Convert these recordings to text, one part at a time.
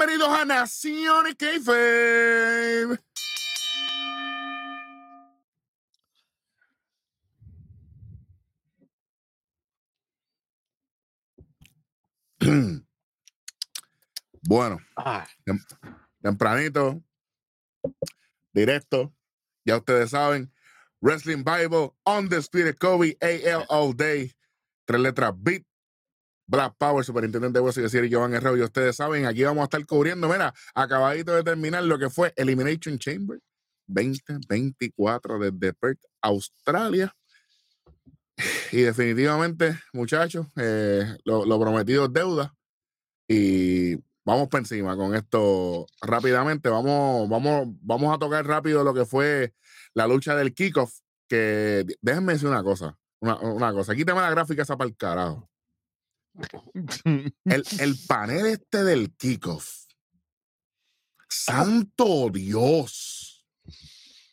Bienvenidos a Naciones Keife. bueno, Ah, tem- tempranito, directo, ya ustedes saben. Wrestling Bible, Undisputed Kobe, AL All Day, tres letras Beat, Black Power, Superintendente de Hueso y decir Giovanni Herrero. Y ustedes saben, aquí vamos a estar cubriendo, mira, acabadito de terminar lo que fue Elimination Chamber 2024 desde Perth, Australia. Y definitivamente, muchachos, eh, lo, prometido es deuda. Y vamos por encima con esto rápidamente. Vamos, vamos, vamos a tocar rápido lo que fue la lucha del kickoff. Que déjenme decir una cosa. Una, una cosa. Quítame la gráfica esa para el carajo. El, el panel este del kickoff. Santo Dios.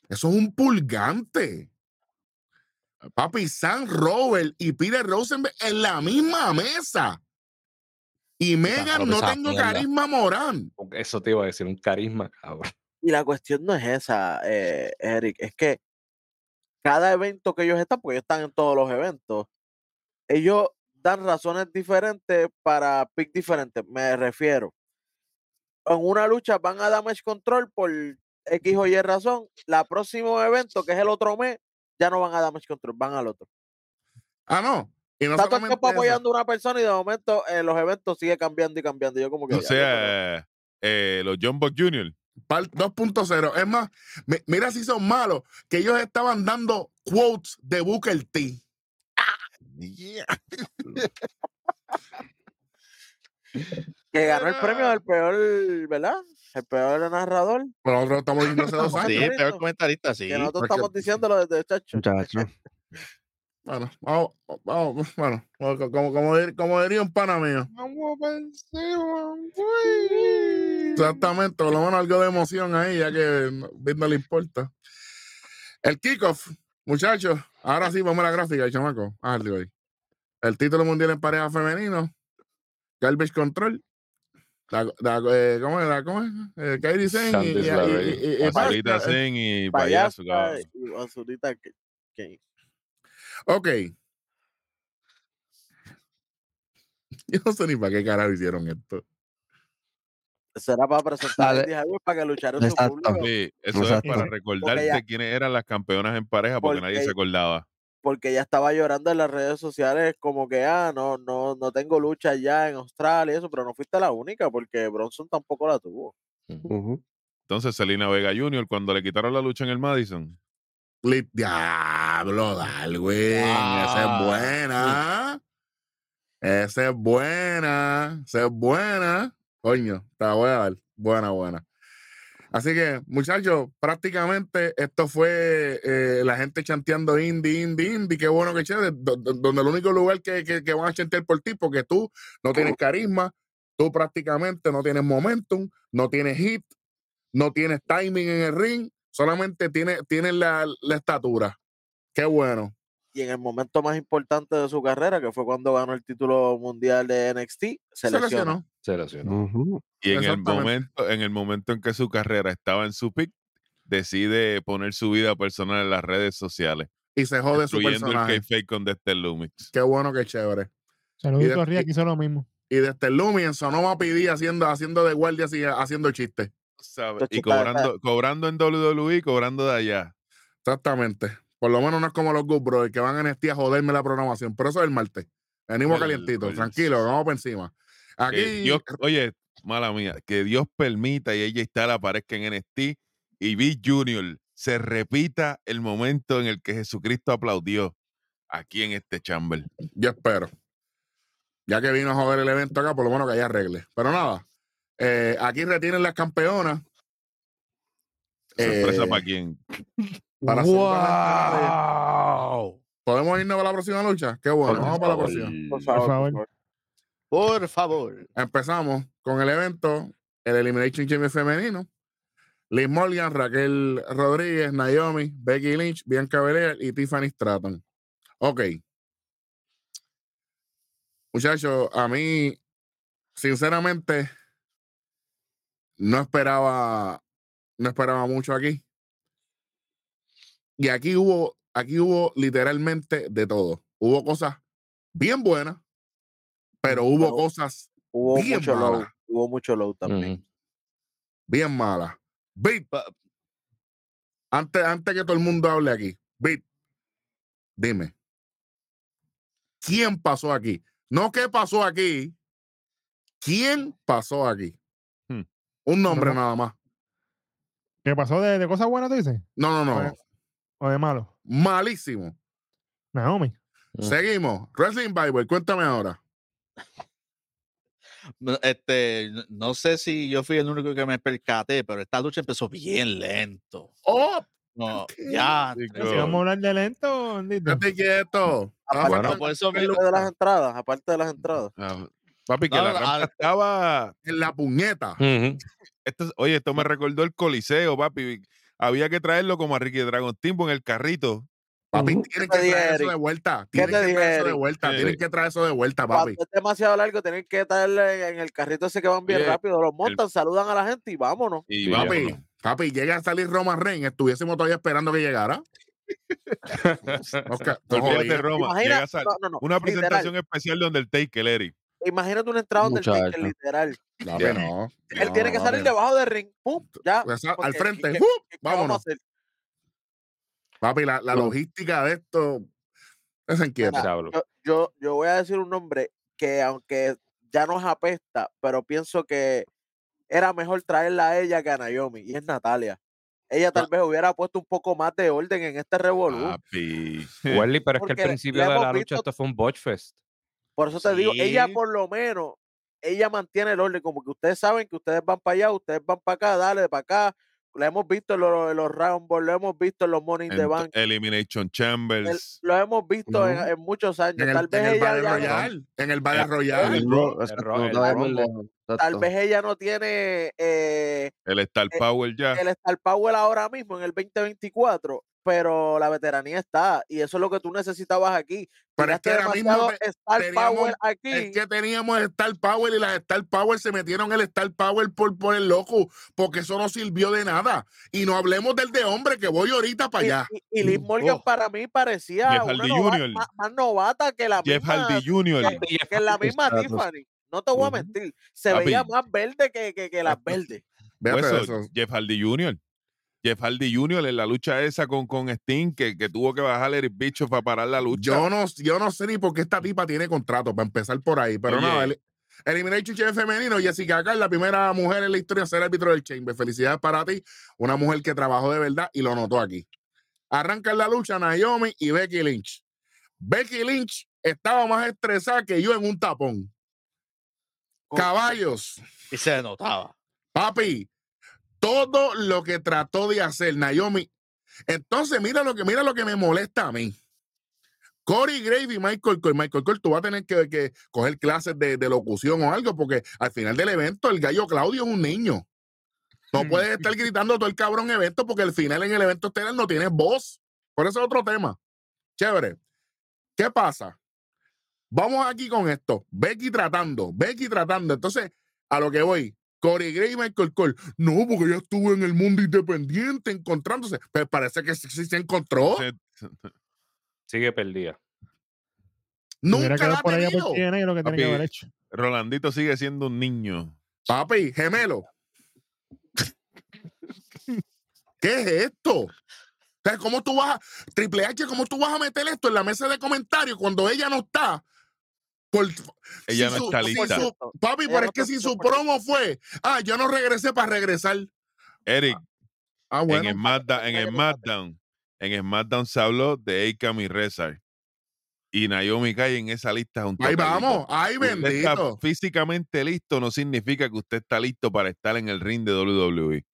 Eso es un pulgante. Papi, Sam Robert y Peter Rosenberg en la misma mesa. Y Megan no tengo mierda. carisma Morán. Eso te iba a decir, un carisma, cabrón. Y la cuestión no es esa, eh, Eric, es que cada evento que ellos están, porque ellos están en todos los eventos, ellos dan razones diferentes para pick diferentes. Me refiero. En una lucha van a damage control por X o Y razón. La próximo evento, que es el otro mes, ya no van a damage control, van al otro. Ah, no. Y no Está todo el tiempo apoyando a una persona y de momento en los eventos sigue cambiando y cambiando. Yo como que O "Ya, sea, eh, los John Buck Jr. Par 2.0. Es más, mi- mira si son malos, que ellos estaban dando quotes de Booker T. que ganó el premio del peor, ¿verdad? El peor narrador. Pero nosotros estamos diciendo hace dos Sí, peor comentarista, sí. que nosotros porque- estamos diciéndolo desde chacho. Muchacho. Bueno, vamos, vamos, bueno, como, como, como dir- como diría un pana mío. Exactamente, por lo menos algo de emoción ahí, ya que no- Bit no le importa. El kickoff, muchachos, ahora sí, vamos a la gráfica, chamaco. Ah, ahí. El título mundial en pareja femenino, Garbage Control. La, la, eh, ¿Cómo es? La, ¿Cómo es? Eh, Kairi Sane y, y, y, y- y- y- Azulita Sen y Payaso, Azulita Ok. Yo no sé ni para qué carajo hicieron esto. Será para presentar para que luchara en su público. Sí, eso Exacto. es para recordarte ya- quiénes eran las campeonas en pareja porque, nadie se acordaba. Porque ella estaba llorando en las redes sociales como que, ah, no, no, no tengo lucha ya en Australia y eso, pero no fuiste la única porque Bronson tampoco la tuvo. Entonces, Selena Vega Jr., cuando le quitaron la lucha en el Madison, Diablo, Darwin. Esa Ah. es buena. Esa es buena. Esa es buena. Coño, te la voy a dar. Buena, buena. Así que, muchachos, prácticamente esto fue eh, la gente chanteando indie, indie, indie. Qué bueno que chévere. do- do- Donde el único lugar que, que, que van a chantear por ti, porque tú no tienes carisma, tú prácticamente no tienes momentum, no tienes hit, no tienes timing en el ring, solamente tienes, tienes la, la estatura. Qué bueno. Y en el momento más importante de su carrera, que fue cuando ganó el título mundial de NXT, se, Se lesionó. lesionó. Se lesionó. Ujú. y en el, momento, en el momento en que su carrera estaba en su pick, decide poner su vida personal en las redes sociales, Y se jode su incluyendo el personaje. fake con Dexter Lumix. Qué bueno, qué chévere. Saludito de- a Ría que hizo lo mismo. Y desde el Lumi en Sonoma PD haciendo, haciendo de guardia, así, haciendo chistes. Y cobrando, cobrando en WWE, cobrando de allá. Exactamente. Por lo menos no es como los Good Brothers que van a NXT a joderme la programación. Pero eso es el martes. Venimos El- calientitos, el- tranquilo, vamos por encima. Aquí, Que Dios, oye, mala mía, que Dios permita y ella Styles aparezca en NXT y Big Junior se repita el momento en el que Jesucristo aplaudió aquí en este chamber. yo espero. Ya que vino a joder el evento acá, por lo menos que haya reglas. Pero nada, eh, aquí retienen las campeonas. Sorpresa Eh, para quién. para. ¡Wow! ¿Podemos irnos para la próxima lucha? Qué bueno, Por vamos para la favor. próxima. Por favor, por favor. Por favor. Empezamos con el evento, el Elimination Chamber femenino. Liz Morgan, Raquel Rodríguez, Naomi, Becky Lynch, Bianca Belair y Tiffany Stratton. Ok. Muchachos, a mí, sinceramente, no esperaba, no esperaba mucho aquí. Y aquí hubo, aquí hubo literalmente de todo. Hubo cosas bien buenas, pero hubo Pero cosas Hubo bien mucho low. mala. Hubo mucho low también. Bien malas. Bit, antes, antes que todo el mundo hable aquí, Bit, dime, ¿quién pasó aquí? No qué pasó aquí, ¿quién pasó aquí? Hmm. Un nombre nada más. ¿Qué pasó de, de cosas buenas, tú dices? No, no, no. Pues- ¿O de malo? Malísimo. Naomi. Seguimos. Wrestling Bible, cuéntame ahora. No, Este, no sé si yo fui el único que me percaté, pero esta lucha empezó bien lento. ¡Oh! Ya. Si vamos a hablar de lento, bendito. Quédate quieto. Ah, Aparte, por eso aparte mismo- de las entradas, aparte de las entradas. Ah, papi, que No, la rampa estaba. en la puñeta. Esto- oye, esto me recordó el Coliseo, papi. Había que traerlo como a Ricky Dragon Timbo en el carrito. Papi, tienen ¿Qué que traer eso de vuelta. ¿Qué Tienen que traer eso de vuelta. Tienen que traer eso de vuelta, papi. Cuando es demasiado largo, tienen que estarle en el carrito ese que van bien rápido. Los montan, saludan a la gente y vámonos. Y Sí, vámonos. Papi, papi, llega a salir Roman Reigns. Estuviésemos todavía esperando que llegara. No. Roma. Imagina- a no, no, no, una literal. presentación especial donde el Taker, Eric. Imagínate una entrada donde el Taker, Muchacho. literal. Ya. no. Él no, tiene que salir debajo del ring. ¡Pum! Ya. Al frente. ¿qué- ¡uh! qué- qué vamos a vámonos. Papi, la, logística de esto es inquieta. Yo, yo, yo voy a decir un nombre que aunque ya nos apesta, pero pienso que era mejor traerla a ella que a Naomi, y es Natalia. Ella tal vez hubiera puesto un poco más de orden en este revolú. Papi. Welly, pero es que al principio de la lucha visto- esto fue un botch fest. Por eso te digo, ella por lo menos, ella mantiene el orden, como que ustedes saben que ustedes van para allá, ustedes van para acá, dale para acá. Lo hemos visto en los, en los Rumble, lo hemos visto en los Money in the En Bank, Elimination el- Chambers. lo hemos visto en, en muchos años. En el, tal en vez el ella Battle no- Royale. En el Battle El- Royale. el- No, el no el estaba muy Rumble. lejos, tal vez ella no tiene eh, El Star eh, Power ya. el Star Power ahora mismo en el 2024, pero la veteranía está y eso es lo que tú necesitabas aquí. Pero es que ahora mismo Star teníamos- Power aquí. Es que teníamos Star Power y las Star Power se metieron el Star Power por, por el loco, porque eso no sirvió de nada. Y no hablemos del de hombre que voy ahorita para y, allá. y- y Liz Morgan Oh. para mí parecía Jeff una Hardy nova- Jr.. Más, más novata que la Jeff misma, Hardy Jr. que, que la misma. Tiffany. No te voy a mentir. Se veía más verde que, que, que las verdes. Véate Hueso, eso. Jeff Hardy Jr. Jeff Hardy Jr. en la lucha esa con, con Sting, que, que tuvo que bajar Eric Bicho para parar la lucha. Yo no, yo no sé ni por qué esta tipa tiene contrato, para empezar por ahí. Pero Oye. nada, el, Elimination Chamber femenino, Jessica Carr, la primera mujer en la historia en ser árbitro del Chamber. Felicidades para ti, una mujer que trabajó de verdad y lo notó aquí. Arrancan la lucha Naomi y Becky Lynch. Becky Lynch estaba más estresada que yo en un tapón. Caballos. Y se notaba. Papi, todo lo que trató de hacer Naomi. Entonces, mira lo que, mira lo que me molesta a mí. Corey Grave y Michael Cole. Michael Cole, tú vas a tener que, que coger clases de, de locución o algo, porque al final del evento el gallo Claudio es un niño. No puedes estar gritando todo el cabrón evento porque al final en el evento estelar no tienes voz. Por eso es otro tema. Chévere. ¿Qué pasa? Vamos aquí con esto. Becky tratando, Becky tratando. Entonces, a lo que voy, Corey Gray y Michael Cole. No, porque yo estuve en el mundo independiente encontrándose. Pero parece que sí, sí se encontró. Sigue perdida. Nunca la ha por allá tenido. por TNA lo que tenía que Papi. haber hecho. Rolandito sigue siendo un niño. Papi, gemelo. ¿Qué es esto? ¿Cómo tú vas a, Triple H, cómo tú vas a meter esto en la mesa de comentarios cuando ella no está? Por, Ella no su- está lista. su- papi, Ella pero no es que si su 100%. promo fue, ah, yo no regresé para regresar. Eric, Ah, en bueno. el SmackDown, en el SmackDown, en el SmackDown se habló de Akam y Rezar. Y Naomi cae en esa lista junto Ahí vamos. Ay, Usted está bendito. físicamente listo no significa que usted está listo para estar en el ring de. WWE.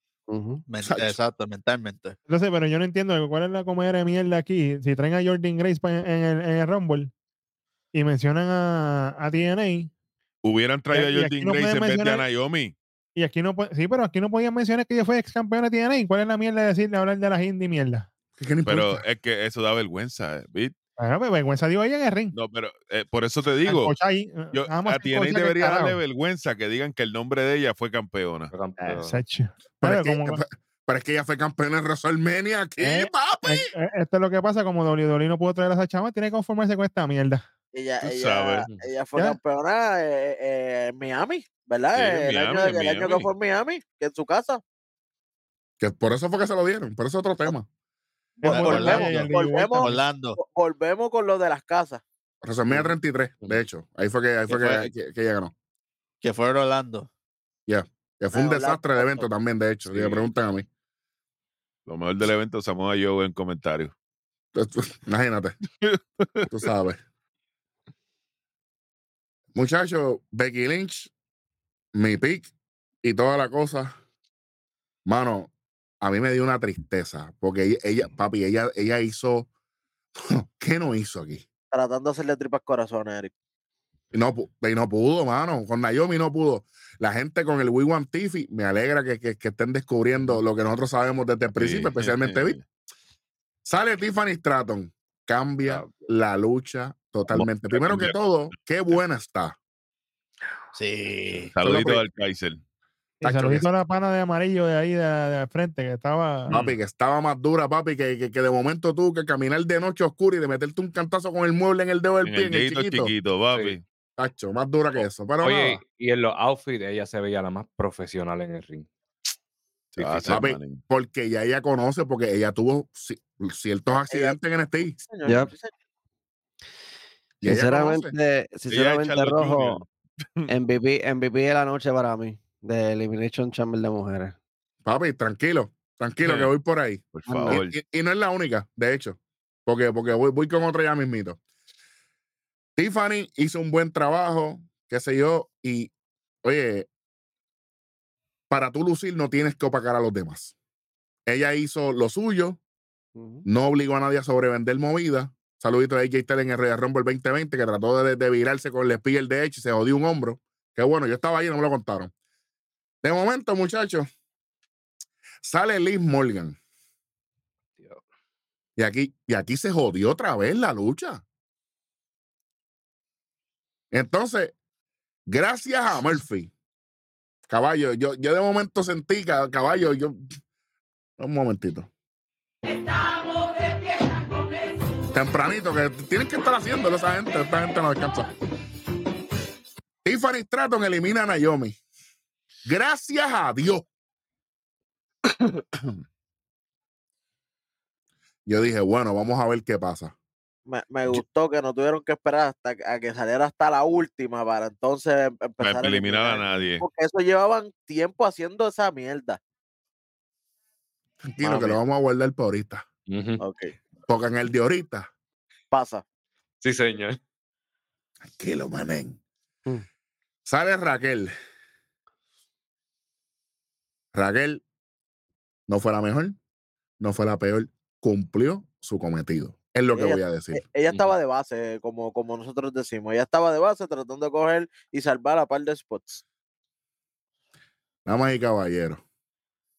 Exacto, mentalmente. No sé, pero yo no entiendo cuál es la comedia de mierda aquí. Si traen a Jordan Grace en el, en el Rumble y mencionan a, a TNA, Hubieran traído y a Jordan no Grace en vez de a Naomi. y aquí no puede, sí, pero aquí no podían mencionar que ella fue ex campeona de TNA. ¿Cuál es la mierda de decirle hablar de las indie mierda? ¿Qué- qué no Pero es que eso da vergüenza. ¿viste? Bueno, pues, vergüenza dio ella en el ring. No, pero eh, por eso te digo, ahí, eh, yo, a TNA debería darle carajo. vergüenza que digan que el nombre de ella fue campeona. Eh, Sacho. Pero, es que, como- pero es que ella fue campeona en WrestleMania aquí, Eh, papi. eh, eh, esto es lo que pasa, como WWE no pudo traer a esa chama, tiene que conformarse con esta mierda. Ella, Tú ella, sabes. ella fue Ya. campeona eh, eh, en Miami, ¿verdad? Sí, el, Miami, año, el año que fue en Miami, que en su casa. Que por eso fue que se lo dieron, por eso es otro tema. Volvemos, volvemos, volvemos con lo de las casas. WrestleMania Ujú. 33, de hecho. Ahí fue que, ahí fue Que que, fue- que- que ella ganó. Que fue Orlando. Que fue un Orlando, desastre de evento también, de hecho. Si me Sí. preguntan a mí. Lo mejor del evento Samoa Joe en comentarios. Imagínate. Tú sabes. Muchachos, Becky Lynch, mi pick y toda la cosa. Mano, a mí me dio una tristeza. Porque ella, ella- papi, ella, ella hizo. ¿Qué no hizo aquí? Tratando de hacerle tripas corazones, Eric. Y no, y no pudo, mano. Con Naomi no pudo. La gente con el We Want Tiffy, me alegra que, que- que estén descubriendo lo que nosotros sabemos desde el principio, Sí, especialmente Vic. Sale Tiffany Stratton, cambia la lucha totalmente. Primero que todo, qué buena está. Sí. Saludito al Kaiser. Saludito a la pana de amarillo de ahí, de, de frente, que estaba. Papi, que estaba más dura, papi, que, que, que de momento tuvo que caminar de noche oscura y de meterte un cantazo con el mueble en el dedo del En pie, el en el dedito chiquito. chiquito, papi. Tacho, más dura que eso. Pero Oye, nada, y en los outfits ella se veía la más profesional en el ring. Sí, sí, papi, porque ya ella conoce, porque ella tuvo ci- ciertos accidentes en NXT. Señor, Yep. sí, señor. Y ella conoce. Sinceramente, sinceramente Rojo, MVP, MVP de la noche para mí, de Elimination Chamber de mujeres. Papi, tranquilo, tranquilo, que voy por ahí. Por favor. Y, y- y no es la única, de hecho, porque, porque voy, voy con otra ya mismito. Tiffany hizo un buen trabajo, qué sé yo, y oye, para tú lucir no tienes que opacar a los demás. Ella hizo lo suyo, no obligó a nadie a sobrevender movida. Saludito a AJ Styles en el Royal Rumble 2020 que trató de, de virarse con el spear de hecho y se jodió un hombro. Que bueno, yo estaba ahí y no me lo contaron. De momento, muchachos, sale Liz Morgan. Y aquí, y aquí se jodió otra vez la lucha. Entonces, gracias a Murphy, caballo, yo, yo de momento sentí, ca- caballo, yo. Un momentito. Tempranito, que tienen que estar haciéndolo esa gente, esta gente no descansa. Tiffany Stratton elimina a Naomi. Gracias a Dios. Yo dije, bueno, vamos a ver qué pasa. Me, me gustó que no tuvieron que esperar hasta que- a que saliera hasta la última para entonces em- empezar Para a eliminar a nadie. Porque eso llevaban tiempo haciendo esa mierda. Tranquilo, Mala que lo vamos a guardar para ahorita. Ujú. Ok, Porque en el de ahorita, pasa. Sí, señor. tranquilo, manen. Mm. Sale Raquel. Raquel no fue la mejor, no fue la peor, cumplió su cometido. Es lo que Ella- voy a decir. E- Ella estaba de base, como, como nosotros decimos. Ella estaba de base tratando de coger y salvar a par de spots. Damas y caballeros,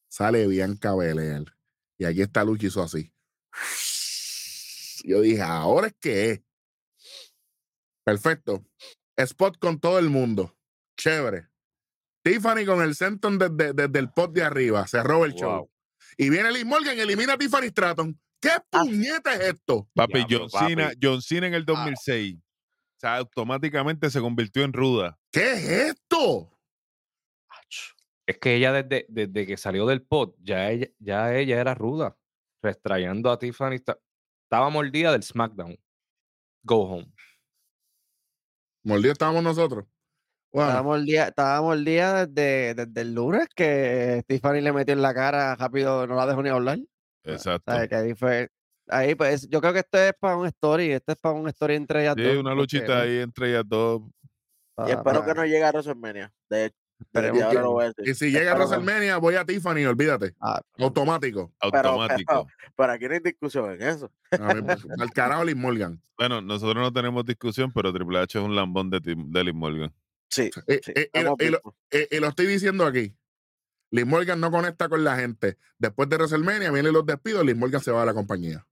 sale Bianca Belair. Y aquí está Lucha hizo así. Yo dije, ahora es que es. Perfecto. Spot con todo el mundo. Chévere. Tiffany con el Senton desde, desde el pot de arriba. Cerró el show. Wow. Y viene Liz Morgan elimina a Tiffany Stratton. ¿Qué puñeta es esto? Papi, John Cena. John Cena en el 2006. O sea, automáticamente se convirtió en ruda. ¿Qué es esto? Es que ella desde, desde que salió del pod, ya ella, ya ella era ruda. Restrayendo a Tiffany. Esta- Estaba mordida del SmackDown. Go home. Mordido estábamos nosotros. Bueno, Estábamos el día, estábamos el día desde, desde el lunes que Tiffany le metió en la cara rápido, no la dejó ni hablar. Exacto. ahí fue. Ahí, pues, yo creo que esto es para un story, esto es para un story entre ellas Sí, dos. una porque, luchita ahí entre ellas dos. Y espero que no llegue a WrestleMania. De hecho, desde Esperemos ahora que lo no. voy a decir. y si llega a. WrestleMania, voy a Tiffany, olvídate. ah, Automático. Automático. Pero aquí no hay discusión en eso. A ver, Al carajo Liz Morgan. Bueno, nosotros no tenemos discusión, pero Triple H es un lambón de, de Liv Morgan. Sí. Eh, sí, eh, y, lo, eh, y lo estoy diciendo aquí. Liz Morgan no conecta con la gente. Después de WrestleMania vienen los despidos, Liz Morgan se va a la compañía.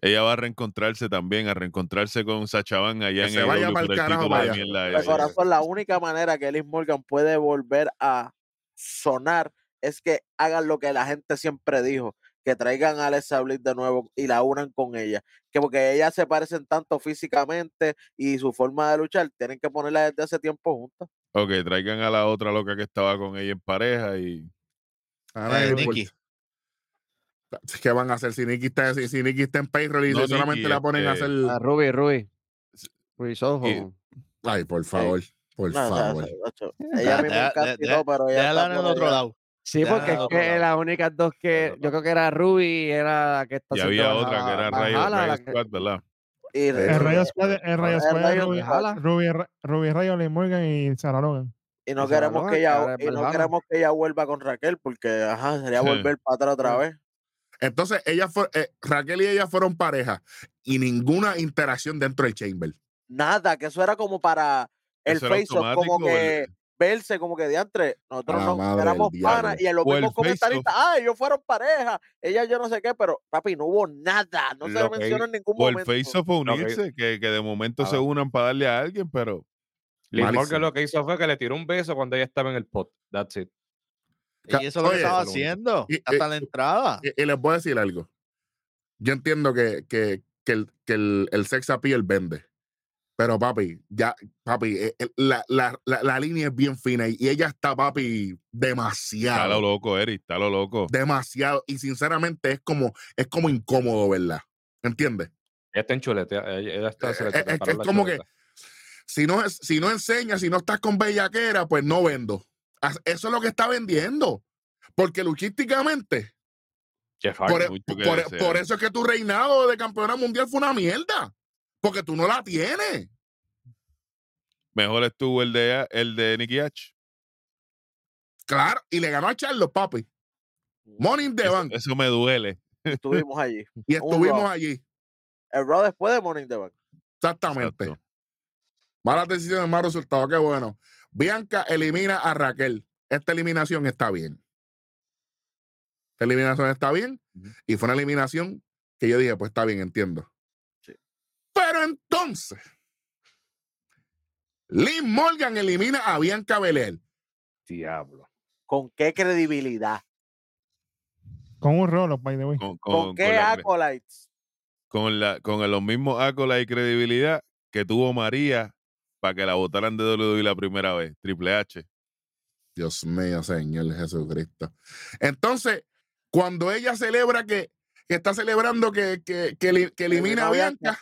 Ella va a reencontrarse también, a reencontrarse con Sacha Van allá Que en se el vaya el carajo de corazón, la única manera que Liz Morgan puede volver a sonar es que hagan lo que la gente siempre dijo, que traigan a Alexa Bliss de nuevo y la unan con ella. Que porque ellas se parecen tanto físicamente y su forma de luchar, tienen que ponerla desde hace tiempo juntas. Ok, traigan a la otra loca que estaba con ella en pareja y A nadie Eh, le importa. Nikki. ¿Qué van a hacer si Nicky está, si, si Nikki está en payroll y No, solamente la ponen a este, hacer. A Ruby, Ruby. Ruby Soho. Y- Ay, por favor, por No, favor. ella a mí me Deja- encanta y deja- todo, pero ella Déjala en el otro lado. Sí, Ya, porque es que lado. las únicas dos que. Yo creo que era Ruby y era la que está y había otra que era Rayo, Squad, ¿verdad? Y Eh, El Rayo- Squad, el Rayo Squad, Ruby, Rayo, Liv Morgan y Sarah Logan. y no queremos que ella y no queremos que ella vuelva con Raquel porque ajá sería Sí. volver para atrás otra vez Entonces, ellas fue, eh, Raquel y ella fueron pareja y ninguna interacción dentro del chamber. nada que eso era como para el ¿Eso era face off como o que el- verse como que diantre nosotros no éramos panas y en los O el mismos comentaristas ah ellos fueron pareja ella yo no sé qué pero papi no hubo nada no se Lo que mencionó en ningún O el momento face of que- unirse, que, que de momento se unan para darle a alguien, pero Malísimo. Morgan lo que hizo fue que le tiró un beso cuando ella estaba en el pot. That's it. Ca- Y eso es lo que Oye, estaba haciendo. Y- Hasta y- la entrada. Y, y les voy a decir algo. Yo entiendo que, que, que el, que el, el sex appeal vende. Pero papi, ya, papi, eh, eh, la, la, la, la línea es bien fina y, y ella está, papi, está lo demasiado. loco, Eric, está lo loco. Demasiado. Y sinceramente es como, es como incómodo, ¿verdad? ¿Entiendes? Ella está en chuleta. Ella, ella está, se le Eh, eh, es como que-. Si no, es- si no enseñas, si no estás con bellaquera, pues no vendo. Eso es lo que está vendiendo. Porque luchísticamente, Jeff por, Hardy. e- por- por eso es que tu reinado de campeona mundial fue una mierda. Porque tú no la tienes. Mejor estuvo el de el de Nicky H. Claro, y le ganó a Charlos, papi. In the Eso, Bank. eso me duele. estuvimos allí Y estuvimos Raw. allí. el Raw después de Morning the Bank Exactamente. Exacto. Malas decisiones, mal resultado. Qué bueno. Bianca elimina a Raquel. Esta eliminación está bien. Esta eliminación está bien. Y fue una eliminación que yo dije, pues está bien, entiendo. Sí. Pero entonces, Liz Morgan elimina a Bianca Belair. Diablo. con qué credibilidad Con un rolo, by the way. Con, con, con- qué con la- acolytes con la- con los mismos ácolas y credibilidad que tuvo María para que la votaran de WWE la primera vez, Triple H. Dios mío, Señor Jesucristo. Entonces, cuando ella celebra que, que está celebrando que, que, que, eli- que elimina a Bianca.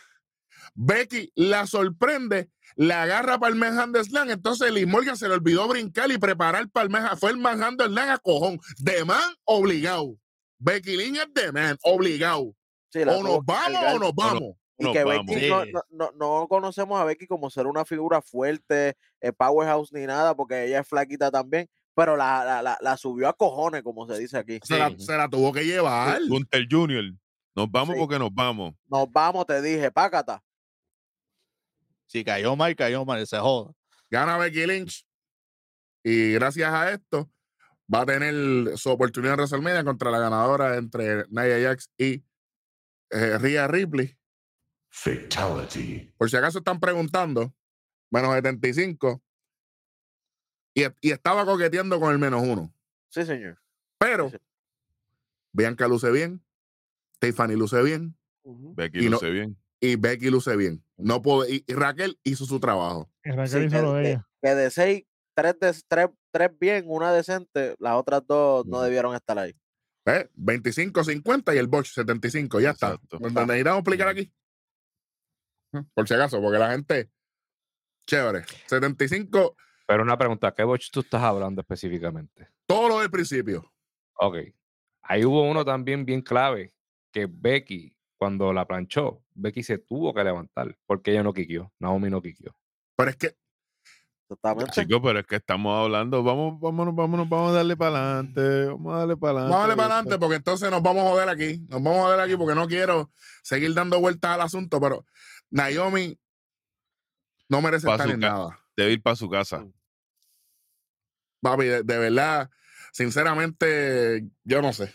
Becky la sorprende, la agarra para el Manhandle Slam. Entonces, Liz Morgan se le olvidó brincar y preparar para el Manhandle. Fue el Manhandle Slam a cojón. De man, obligado. Becky Lynch es de man, obligado. Sí, O nos vamos o nos vamos. Y que vamos. Becky no, Sí. no, no- no conocemos a Becky como ser una figura fuerte, eh, powerhouse ni nada, porque ella es flaquita también, pero la, la, la, la subió a cojones, como se dice aquí. Se, la, se la tuvo que llevar. Gunther Jr. Nos vamos Sí. porque nos vamos. Nos vamos, te dije, pácata. Si cayó mal, cayó mal, se joda. gana Becky Lynch y gracias a esto va a tener su oportunidad en WrestleMania contra la ganadora entre Nia Jax y eh, Rhea Ripley. Fatality. Por si acaso están preguntando, menos 75 y, y estaba coqueteando con el menos uno. Sí, señor. Pero Sí, sí. Bianca luce bien, Tiffany luce bien. Becky Y no- luce bien. y Becky luce bien. No puedo, y, y Raquel hizo su trabajo. Y Raquel Sí, hizo que, lo de que- ella. que de seis, tres, de, tres, tres bien, una decente, las otras dos no debieron estar ahí. ¿Eh? 25, 50 y el Bosch 75. Ya está. Exacto. ¿Me necesitamos explicar aquí? Por si acaso, porque la gente. Chévere. 75, Pero una pregunta, ¿qué botch tú estás hablando específicamente? todo lo del principio. Ok. Ahí hubo uno también bien clave, que Becky, cuando la planchó, Becky se tuvo que levantar, porque ella no quiqueó, Naomi no quiqueó. Pero es que Totalmente. Chicos, pero es que estamos hablando. Vamos, vámonos, vámonos, vamos a darle para adelante. Vamos a darle para adelante. vamos a darle para adelante porque entonces nos vamos a joder aquí. Nos vamos a joder aquí porque no quiero seguir dando vueltas al asunto, pero Naomi no merece Pa' estar en nada. Debe ir para su casa. Papi, de, de verdad, sinceramente, yo no sé.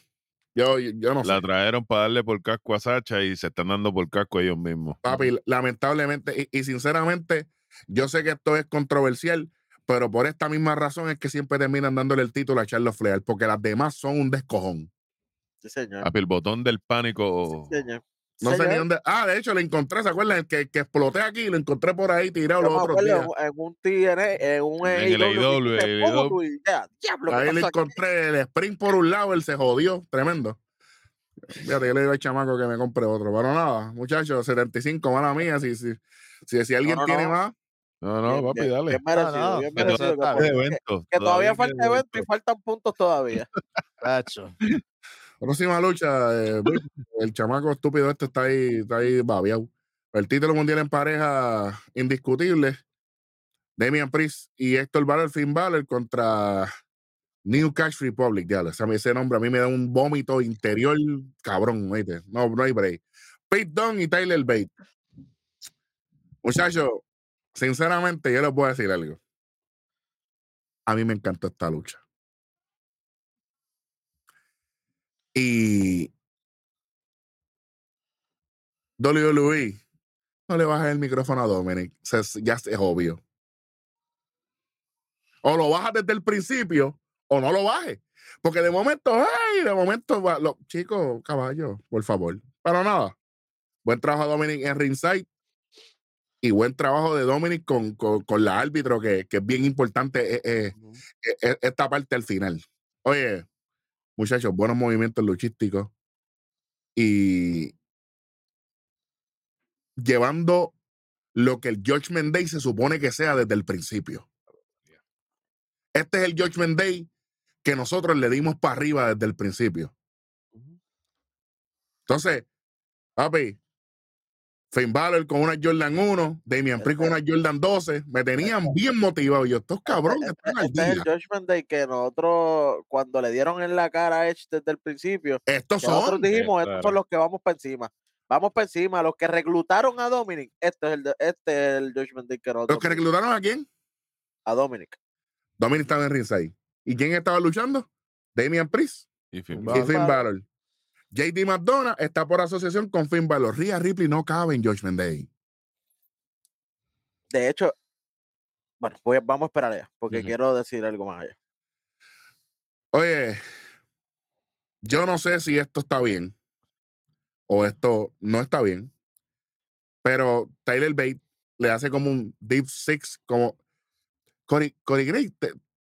Yo, yo, yo no sé. La trajeron para darle por casco a Sacha y se están dando por casco ellos mismos. Papi, lamentablemente, y, y sinceramente, yo sé que esto es controversial, pero por esta misma razón es que siempre terminan dándole el título a Charles Flair, porque las demás son un descojón. Sí, señor. Papi, el botón del pánico. Sí, señor. No sé ni dónde. Ah, de hecho, lo encontré, ¿se acuerdan? El que, que exploté aquí, lo encontré por ahí tirado los otros días. en un TNA, en un En el tu idea. Diablo, ¿qué Ahí aquí? encontré el sprint por un lado, él se jodió, tremendo. Fíjate, yo le digo al chamaco que me compre otro. Pero nada, muchachos, 75, mala mía. Si, si, si, si alguien no, tiene no. más, No, no, Bien, papi, dale. bien merecido, no, bien Que merecido. todavía Que, queda que- evento, que todavía falta evento y faltan puntos todavía. Tacho. próxima lucha, eh, el chamaco estúpido este está ahí, está ahí babiado. El título mundial en pareja indiscutible. Damian Priest y Héctor Balor, Finn Balor contra New Cash Republic. Diablo, ese, ese nombre a mí me da un vómito interior cabrón, ¿oíste? No, no hay break. Pete Dunne y Tyler Bate. Muchachos, sinceramente, yo les voy a decir algo. A mí me encantó esta lucha. Y WWE, no le bajes el micrófono a Dominic. Ya es obvio. O lo bajas desde el principio o no lo bajes. Porque de momento, ¡ay! De momento, chicos, caballo, por favor. Pero nada. Buen trabajo Dominic en ringside. Y buen trabajo de Dominic con, con, con la árbitro, que, que es bien importante eh, eh, eh, esta parte al final. Oye, muchachos, buenos movimientos luchísticos. Y llevando lo que el Judgment Day se supone que sea desde el principio. Este es el Judgment Day que nosotros le dimos para arriba desde el principio. Entonces, papi, Finn Balor con una Jordan 1, Damian Priest con una Jordan 12, me tenían bien motivado. Yo, estos cabrones Este, están al este es el día. Judgment Day que nosotros, cuando le dieron en la cara a Edge desde el principio, Estos que nosotros son. dijimos, estos son los que vamos para encima. Vamos para encima. Los que reclutaron a Dominic, este es el, este es el Judgment Day que nosotros Los que reclutaron a quién? a Dominic. Dominic estaba en ringside. ¿Y quién estaba luchando? Damian Priest. Y Finn y Balor. Finn Balor. JD McDonough está por asociación con Finn Balor. Rhea Ripley no cabe en Judgment Day. De hecho, bueno, a- vamos a esperar allá, porque quiero decir algo más allá. Oye, yo no sé si esto está bien o esto no está bien, pero Tyler Bate le hace como un deep six, como Corey Gray,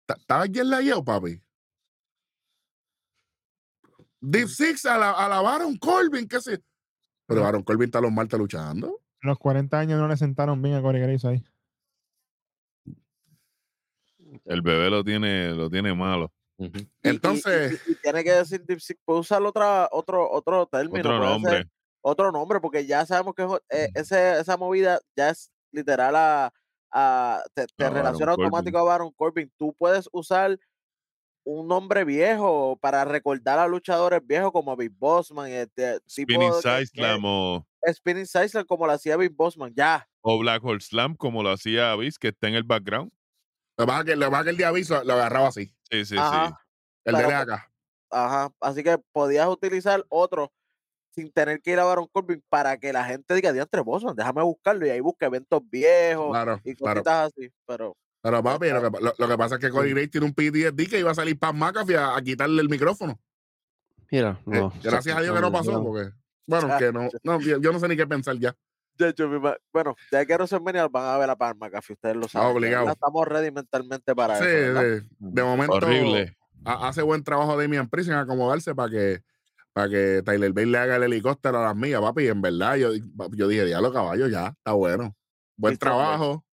¿estabas ya en la IEO, papi? Deep six a la, a la Baron Corbin, qué sé. Pero Baron Corbin está a los martes luchando. A los 40 años no le sentaron bien a Corey Grace ahí. El bebé lo tiene, lo tiene malo. Ujú. Y- y- y- Entonces, y, y tiene que decir Deep Six, puede usar otra, otro, otro término, Otro ser nombre. otro nombre, porque ya sabemos que eh, ese- esa movida ya es literal a, a- te, te A Baron relaciona automático a Baron Corbin. Tú puedes usar un nombre viejo para recordar a luchadores viejos como Big Bossman, este tipo Spinning de- Side que- Slam o, Spinning Side Slam como lo hacía Big Bossman, ya. o Black Hole Slam, como lo hacía Avis, que está en el background. lo que pasa que, lo que el de aviso lo agarraba así. Sí, sí, sí. El de Pero- de acá. Ajá, así que podías utilizar otro sin tener que ir a Baron Corbin para que la gente diga, diantre Bosman, déjame buscarlo y ahí busca eventos viejos Claro, y claro. cositas así, pero Pero papi, lo que, lo- lo que pasa es que Corey Grace tiene un PTSD que iba a salir Pat McAfee a, a quitarle el micrófono. Mira, Eh, no. gracias a Dios que no pasó, porque, bueno, que no, no, yo yo no sé ni qué pensar ya. de hecho, bueno, ya que WrestleMania van a ver a Palma Café, ustedes lo saben. obligado. Estamos ready mentalmente para Sí, eso. ¿verdad? de, de momento Horrible. hace buen trabajo Damian Priest en acomodarse para que para que Tyler Bate le haga el helicóptero a las mías, papi. Y en verdad, yo, yo dije, diablo, caballo, ya, está bueno. Buen trabajo.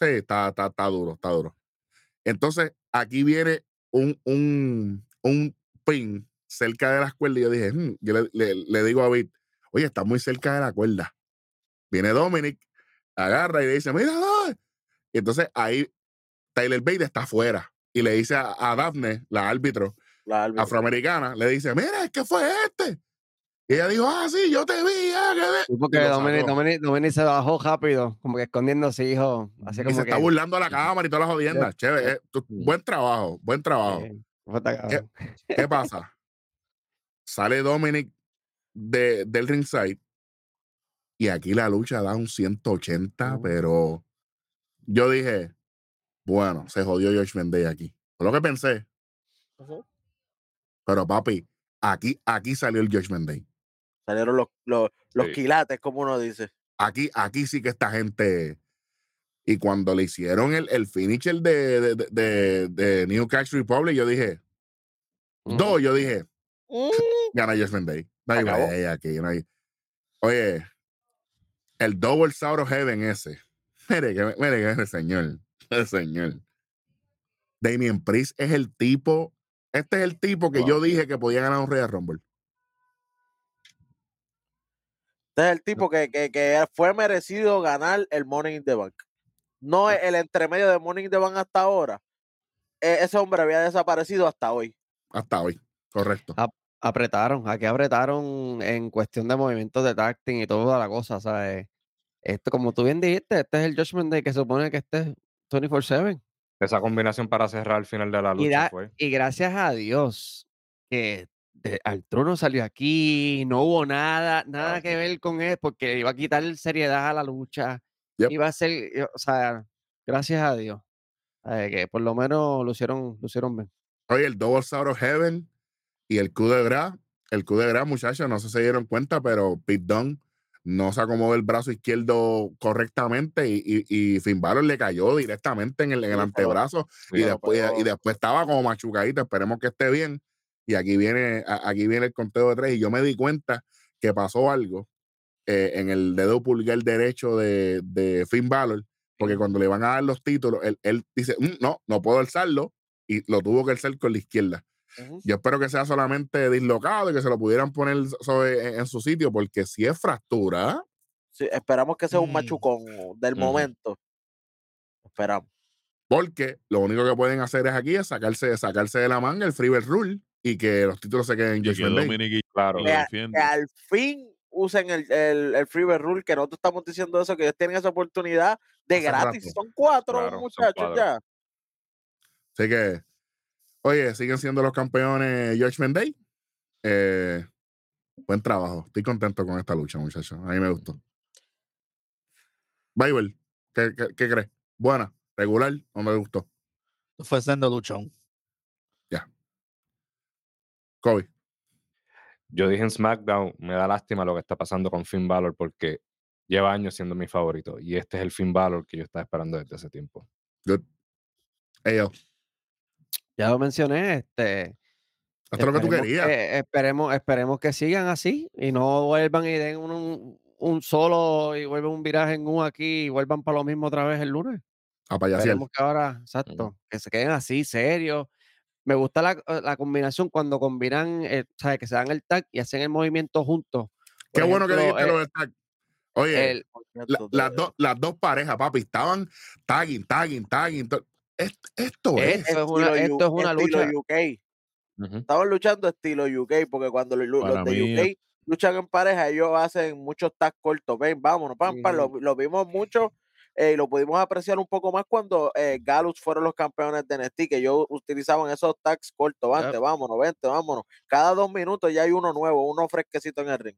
Sí, está, está, está duro, está duro. Entonces, aquí viene un, un, un pin cerca de las cuerdas y yo dije, "Hmm", yo le, le- le digo a Bit, oye, está muy cerca de la cuerda. Viene Dominic, agarra y le dice, mira, Dom". y entonces ahí Tyler Bate está afuera y le dice a, a Daphne, la árbitro La árbitro. afroamericana, le dice, mira, que fue este. Y ella dijo, ah, sí, yo te vi, ah, que ve-". Sí, porque Dominic. Dominic- Dominic se bajó rápido, como que escondiendo a su hijo. Así Y como se que. está burlando a la cámara y todas las jodiendas. Chévere, eh, tu- buen trabajo, buen trabajo. eh. ¿Qué pasa? Sale Dominic de, del ringside. Y aquí la lucha da un 180, Mm. pero yo dije, bueno, se jodió George Day aquí. Fue lo que pensé. Pero papi, aquí, aquí salió el George Day. Salieron los, los, los Sí. quilates, como uno dice. Aquí, aquí sí que esta gente. Y cuando le hicieron el, el finisher de, de, de, de, de New Catch Republic, yo dije, dos, yo dije, Mm, gana George Day. No hay Acabó. break aquí, no hay- Oye, el Double of Heaven ese. Mire, que, mire, que ese señor. El señor. Damien Priest es el tipo. Este es el tipo que yo dije que podía ganar un Royal Rumble. Este es el tipo que, que, que fue merecido ganar el Money in the Bank. No es el entremedio de Money in the Bank hasta ahora. E- ese hombre había desaparecido hasta hoy. Hasta hoy. Correcto. Ah, Apretaron, aquí apretaron en cuestión de movimientos de tacting y toda la cosa, ¿sabes? Esto, como tú bien dijiste, este es el Judgment Day que se supone que este es 24-7. Esa combinación para cerrar el final de la Y, lucha da- fue. y gracias a Dios que de- Arturo salió aquí, no hubo nada, nada que ver con él, porque iba a quitar seriedad a la lucha. Yep. Iba a ser, eh, o sea, gracias a Dios. eh, que por lo menos lo hicieron, lo hicieron bien. Oye, el Double of Heaven y el coup de gras. El coup de gras, muchachos, no sé si se dieron cuenta, pero Pete Dunne no se acomodó el brazo izquierdo correctamente y, y, y Finn Balor le cayó directamente en el, en el antebrazo y, después, y después estaba como machucadito. Esperemos que esté bien. Y aquí viene, a- aquí viene el conteo de tres. Y yo me di cuenta que pasó algo eh, en el dedo pulgar derecho de, de Finn Balor, porque cuando le van a dar los títulos, él, él dice, "Mm, no, no puedo alzarlo, y lo tuvo que alzar con la izquierda. Yo espero que sea solamente dislocado y que se lo pudieran poner sobre- en, en su sitio, porque si es fractura, Sí, esperamos que sea un Mm. machucón del momento. Esperamos. porque lo único que pueden hacer es aquí es sacarse, sacarse de la manga el Freebird Rule y que los títulos se queden en. Dominic Claro. Que al fin usen el, el, el Freebird Rule, que nosotros estamos diciendo eso, que ellos tienen esa oportunidad de gratis. rato. Son cuatro Claro, son muchachos cuatro. ya. Así que, oye, siguen siendo los campeones Judgment Day. Eh, buen trabajo. Estoy contento con esta lucha, muchachos. A mí me gustó. Bible, ¿qué, qué, qué crees? ¿Buena? ¿Regular? ¿O me gustó? Fue siendo luchón. Kobe. Yo dije en SmackDown, me da lástima lo que está pasando con Finn Balor porque lleva años siendo mi favorito y este es el Finn Balor que yo estaba esperando desde ese tiempo. Good. Ayo, Ya lo mencioné, este. hasta lo que tú esperemos querías. que- esperemos, esperemos que sigan así y no vuelvan y den un, un solo y vuelvan un viraje en un aquí y vuelvan para lo mismo otra vez el lunes. A payasear. Esperemos que ahora, exacto, que se queden así, serios. Me gusta la, eh, la combinación cuando combinan, eh, ¿sabes? Que se dan el tag y hacen el movimiento juntos. Qué bueno que dijiste eh, lo del tag. Oye, el- la- las, dos, las dos parejas, papi, estaban tagging, tagging, tagging. to- est- Esto es. Esto es una, esto es una estilo lucha. UK. Estaban luchando estilo UK, porque cuando los de mí, UK luchan en pareja, ellos hacen muchos tags cortos. Ven, vámonos, pam, pam. Lo, lo vimos mucho eh, y lo pudimos apreciar un poco más cuando eh, Galus fueron los campeones de NXT, que ellos utilizaban esos tags cortos. Vente, vámonos, vente, vámonos. Cada dos minutos ya hay uno nuevo, uno fresquecito en el ring.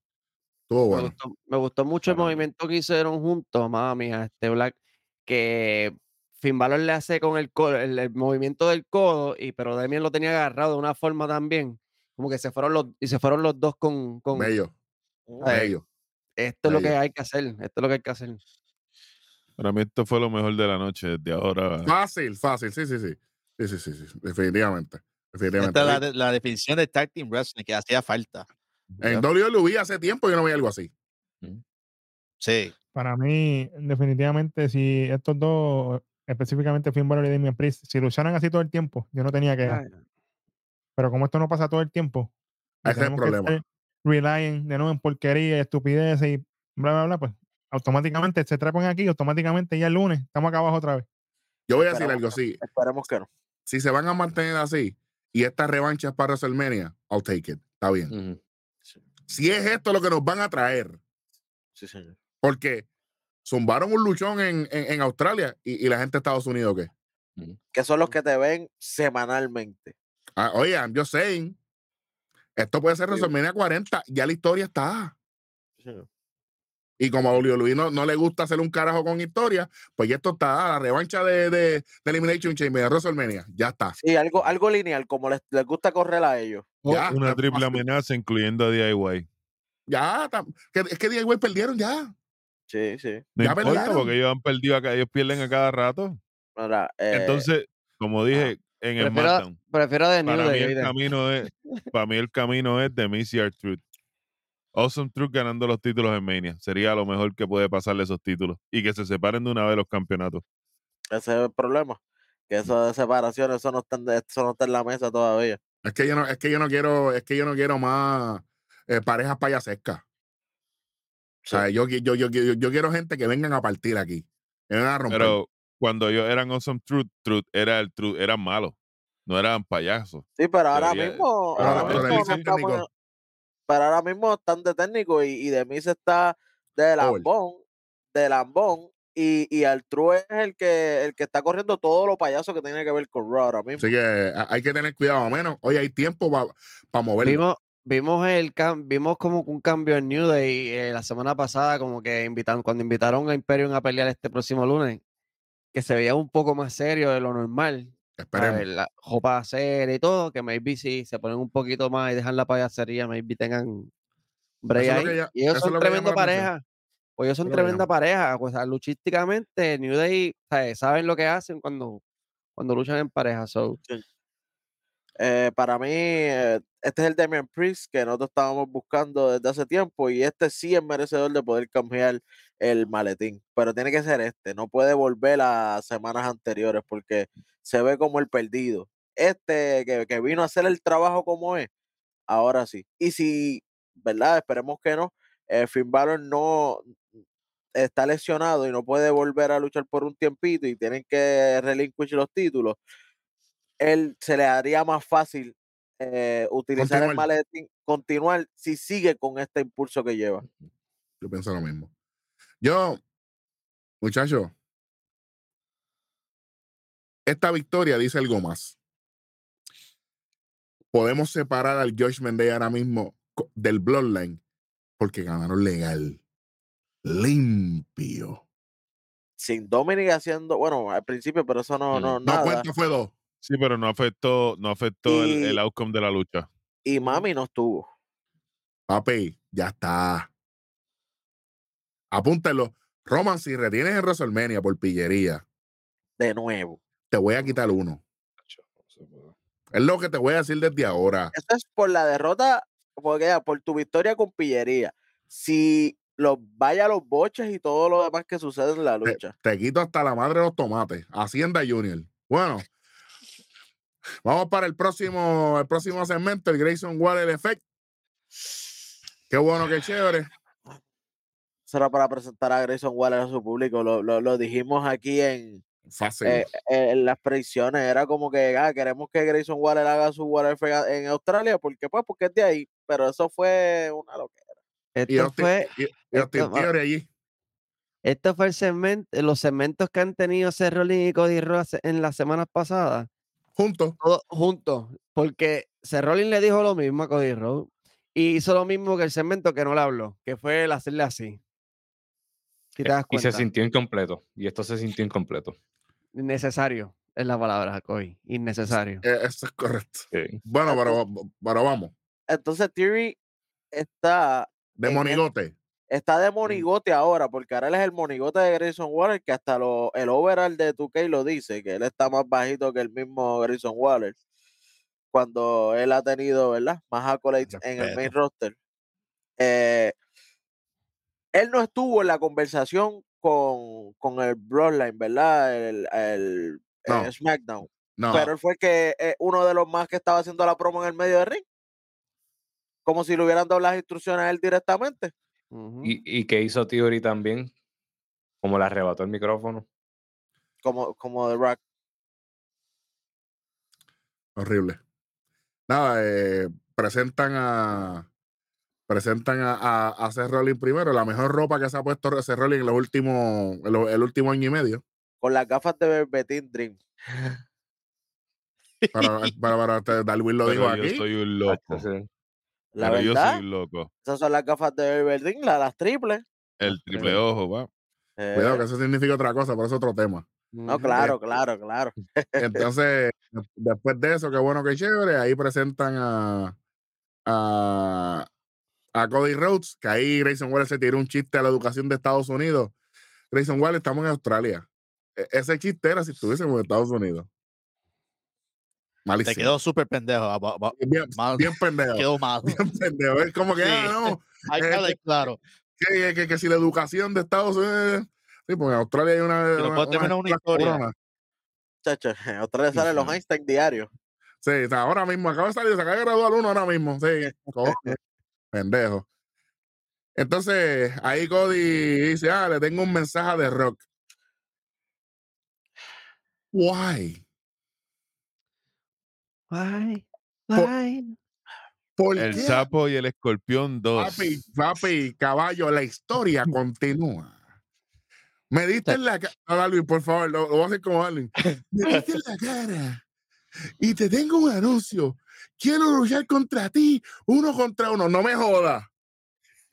Me bueno. gustó, me gustó mucho el movimiento que hicieron juntos, mamá mía, este Black, que Finn Balor le hace con el, codo, el, el movimiento del codo, y pero Demian lo tenía agarrado de una forma también, como que se fueron los, y se fueron los dos con, con Bello, bello. esto es lo que hay que hacer, esto es lo que hay que hacer. Para mí esto fue lo mejor de la noche. Desde ahora. Fácil, fácil. Sí, sí, sí. Sí, sí, sí, sí. Definitivamente. Definitivamente. Esta es la, de- la definición de tag team wrestling que hacía falta. En WWE hace tiempo yo no veía algo así. Sí. Para mí, definitivamente, si estos dos, específicamente Finn Balor y Damian Priest, si lucharan así todo el tiempo, yo no tenía que. Ay, Pero como esto no pasa todo el tiempo, Ese es el problema. relying de nuevo en porquería y estupideces y bla, bla, bla, pues automáticamente se trepan aquí automáticamente ya el lunes estamos acá abajo otra vez. Yo voy a decir algo así. Esperemos que no. Si se van a mantener así y estas revanchas para WrestleMania, I'll take it. Está bien. Si es esto lo que nos van a traer, Sí, señor. porque zumbaron un luchón en, en, en Australia y, y la gente de Estados Unidos, ¿qué? Que son los que te ven semanalmente. Ah, oye, I'm just saying. Esto puede ser Sí. WrestleMania 40, ya la historia está. Sí. Y como a Julio Luis no, no le gusta hacer un carajo con historia, pues ya esto está, la revancha de, de, de Elimination Chamber de WrestleMania, ya está. Sí, algo, algo lineal, como les, les gusta correr a ellos. Oh, Ya, una triple amenaza, incluyendo a DIY. Ya, tam- que, es que DIY perdieron ya. Sí, sí. No Ya importa, pelearon. porque ellos han perdido acá, ellos pierden a cada rato. Eh, Entonces, como dije en el Prefiero, SmackDown, prefiero de para mí el camino es, para mí el camino es de Miss y Truth. Awesome Truth ganando los títulos en Mania. Sería lo mejor que puede pasarle esos títulos. Y que se separen de una vez los campeonatos. ese es el problema. Que eso de separación, eso no está en, eso no está en la mesa todavía. Es que yo no, es que yo no quiero, es que yo no quiero más eh, parejas payasescas. O sea, yo, yo, yo, yo, yo quiero gente que vengan a partir aquí. A romper. Pero cuando ellos eran Awesome Truth, Truth era el Truth, eran malos. No eran payasos. Sí, pero ahora mismo, ahora mismo pero ahora mismo están de técnico y, y Demis está de lambón, de lambón, y, y Altru es el que, el que está corriendo todo lo payaso que tiene que ver con Raw ahora mismo. Así que a- hay que tener cuidado, a menos. Hoy hay tiempo para moverlo. Vimos, vimos el cam- vimos como un cambio en New Day eh, la semana pasada, como que invitaron, cuando invitaron a Imperium a pelear este próximo lunes, que se veía un poco más serio de lo normal. Esperemos. La ropa seria y todo, que maybe si se ponen un poquito más y dejan la payasería, maybe tengan break ahí. ya- y ellos son tremenda pareja. Pues ellos son tremenda pareja. Sea, luchísticamente, New Day ¿sabes? saben lo que hacen cuando, cuando luchan en pareja. So, Eh, para mí, eh, este es el Damian Priest que nosotros estábamos buscando desde hace tiempo y este sí es merecedor de poder cambiar el maletín, pero tiene que ser este, no puede volver a semanas anteriores porque se ve como el perdido. Este que, que vino a hacer el trabajo como es, ahora sí. Y si, ¿verdad? Esperemos que no, eh, Finn Balor no está lesionado y no puede volver a luchar por un tiempito y tienen que relinquir los títulos, él se le haría más fácil eh, utilizar el maletín, continuar si sigue con este impulso que lleva. Yo pienso lo mismo. Yo, muchachos, esta victoria dice algo más. Podemos separar al Josh Mendez ahora mismo del Bloodline porque ganaron legal. Limpio. Sin Dominic haciendo, bueno, al principio, pero eso no, Mm. no, No nada. cuenta, fue dos. Sí, pero no afectó, no afectó el, outcome de la lucha. Y Mami no estuvo. Papi, ya está. Apúntalo. Roman, si retienes en WrestleMania por pillería, De nuevo. te voy a quitar uno. Es lo que te voy a decir desde ahora. Eso es por la derrota, porque ya, por tu victoria con pillería. Si los vaya a los boches y todo lo demás que sucede en la Te, lucha. te quito hasta la madre de los tomates. Hacienda Junior. Bueno, vamos para el próximo, el próximo segmento, el Grayson Waller Effect. Qué bueno, qué chévere. Eso era para presentar a Grayson Waller a su público. Lo, lo- lo dijimos aquí en, Fácil. eh, en las predicciones. Era como que ah, queremos que Grayson Waller haga su Waller Effect en Australia. porque Pues porque es de ahí. Pero eso fue una loquera. y esto Austin, fue, y- y esto allí. esto fue el segmento, los segmentos que han tenido Rollins y Cody Rhodes en las semanas pasadas. Juntos. todos juntos, porque Seth Rollins le dijo lo mismo a Cody Rhodes y hizo lo mismo que el segmento que no le habló, que fue el hacerle así. Si te das Eh, Y se sintió incompleto. Y esto se sintió incompleto. innecesario es la palabra, Cody, innecesario. Eh, eso es correcto. Sí. Bueno, pero, pero vamos. Entonces Theory está, De monigote. Está de monigote ahora, porque ahora él es el monigote de Grayson Waller, que hasta lo, el overall de 2K lo dice, que él está más bajito que el mismo Grayson Waller. Cuando él ha tenido, ¿verdad? Más accolades en el main roster. Eh, él no estuvo en la conversación con, con el Bloodline, ¿verdad? El, el, No. eh, SmackDown. No. Pero él fue el que eh, uno de los más que estaba haciendo la promo en el medio del ring. Como si le hubieran dado las instrucciones a él directamente. Y, y que hizo Theory también. Como le arrebató el micrófono. Como, como The Rock. Horrible. Nada, eh, presentan a presentan a, a, a Seth Rollins primero, la mejor ropa que se ha puesto Seth Rollins en los últimos, en el último año y medio. Con las gafas de Velveteen Dream. Para, para, para, este, Darwin lo dijo Pero yo aquí. soy un loco. La Pero yo verdad, soy loco. esas son las gafas de Everdeen, la- las triples. El triple ojo, va. Eh, Cuidado que eso significa otra cosa, pero es otro tema. no, Ujú. claro, claro, claro. Entonces, después de eso, qué bueno que chévere, ahí presentan a, a, a Cody Rhodes, que ahí Grayson Waller se tiró un chiste a la educación de Estados Unidos. Grayson Waller, estamos en Australia. E- ese chiste era si estuviésemos en Estados Unidos. Te Malísimo. quedó súper pendejo. ah, bien, mal. bien pendejo. Quedó mal. Bien pendejo. Es como que, Sí. ah, no, Hay que Eh, hablar claro. que, que- que si la educación de Estados Unidos. Sí, porque en Australia hay una. Pero puedo terminar una historia. Chacho, otra vez salen los. Einstein diarios. Sí, o sea, ahora mismo, acaba de salir, se acaba de graduar uno ahora mismo. Sí, pendejo. Entonces, ahí Cody dice, ah, le tengo un mensaje de rock. Why? Ay, Por- ay. ¿Por El qué? sapo y el escorpión 2. Papi, papi, caballo, la historia continúa. Me diste en la cara, Alvin, por favor, lo, lo voy a hacer como Alvin. Me diste en la cara y te tengo un anuncio. Quiero luchar contra ti, uno contra uno. No me jodas.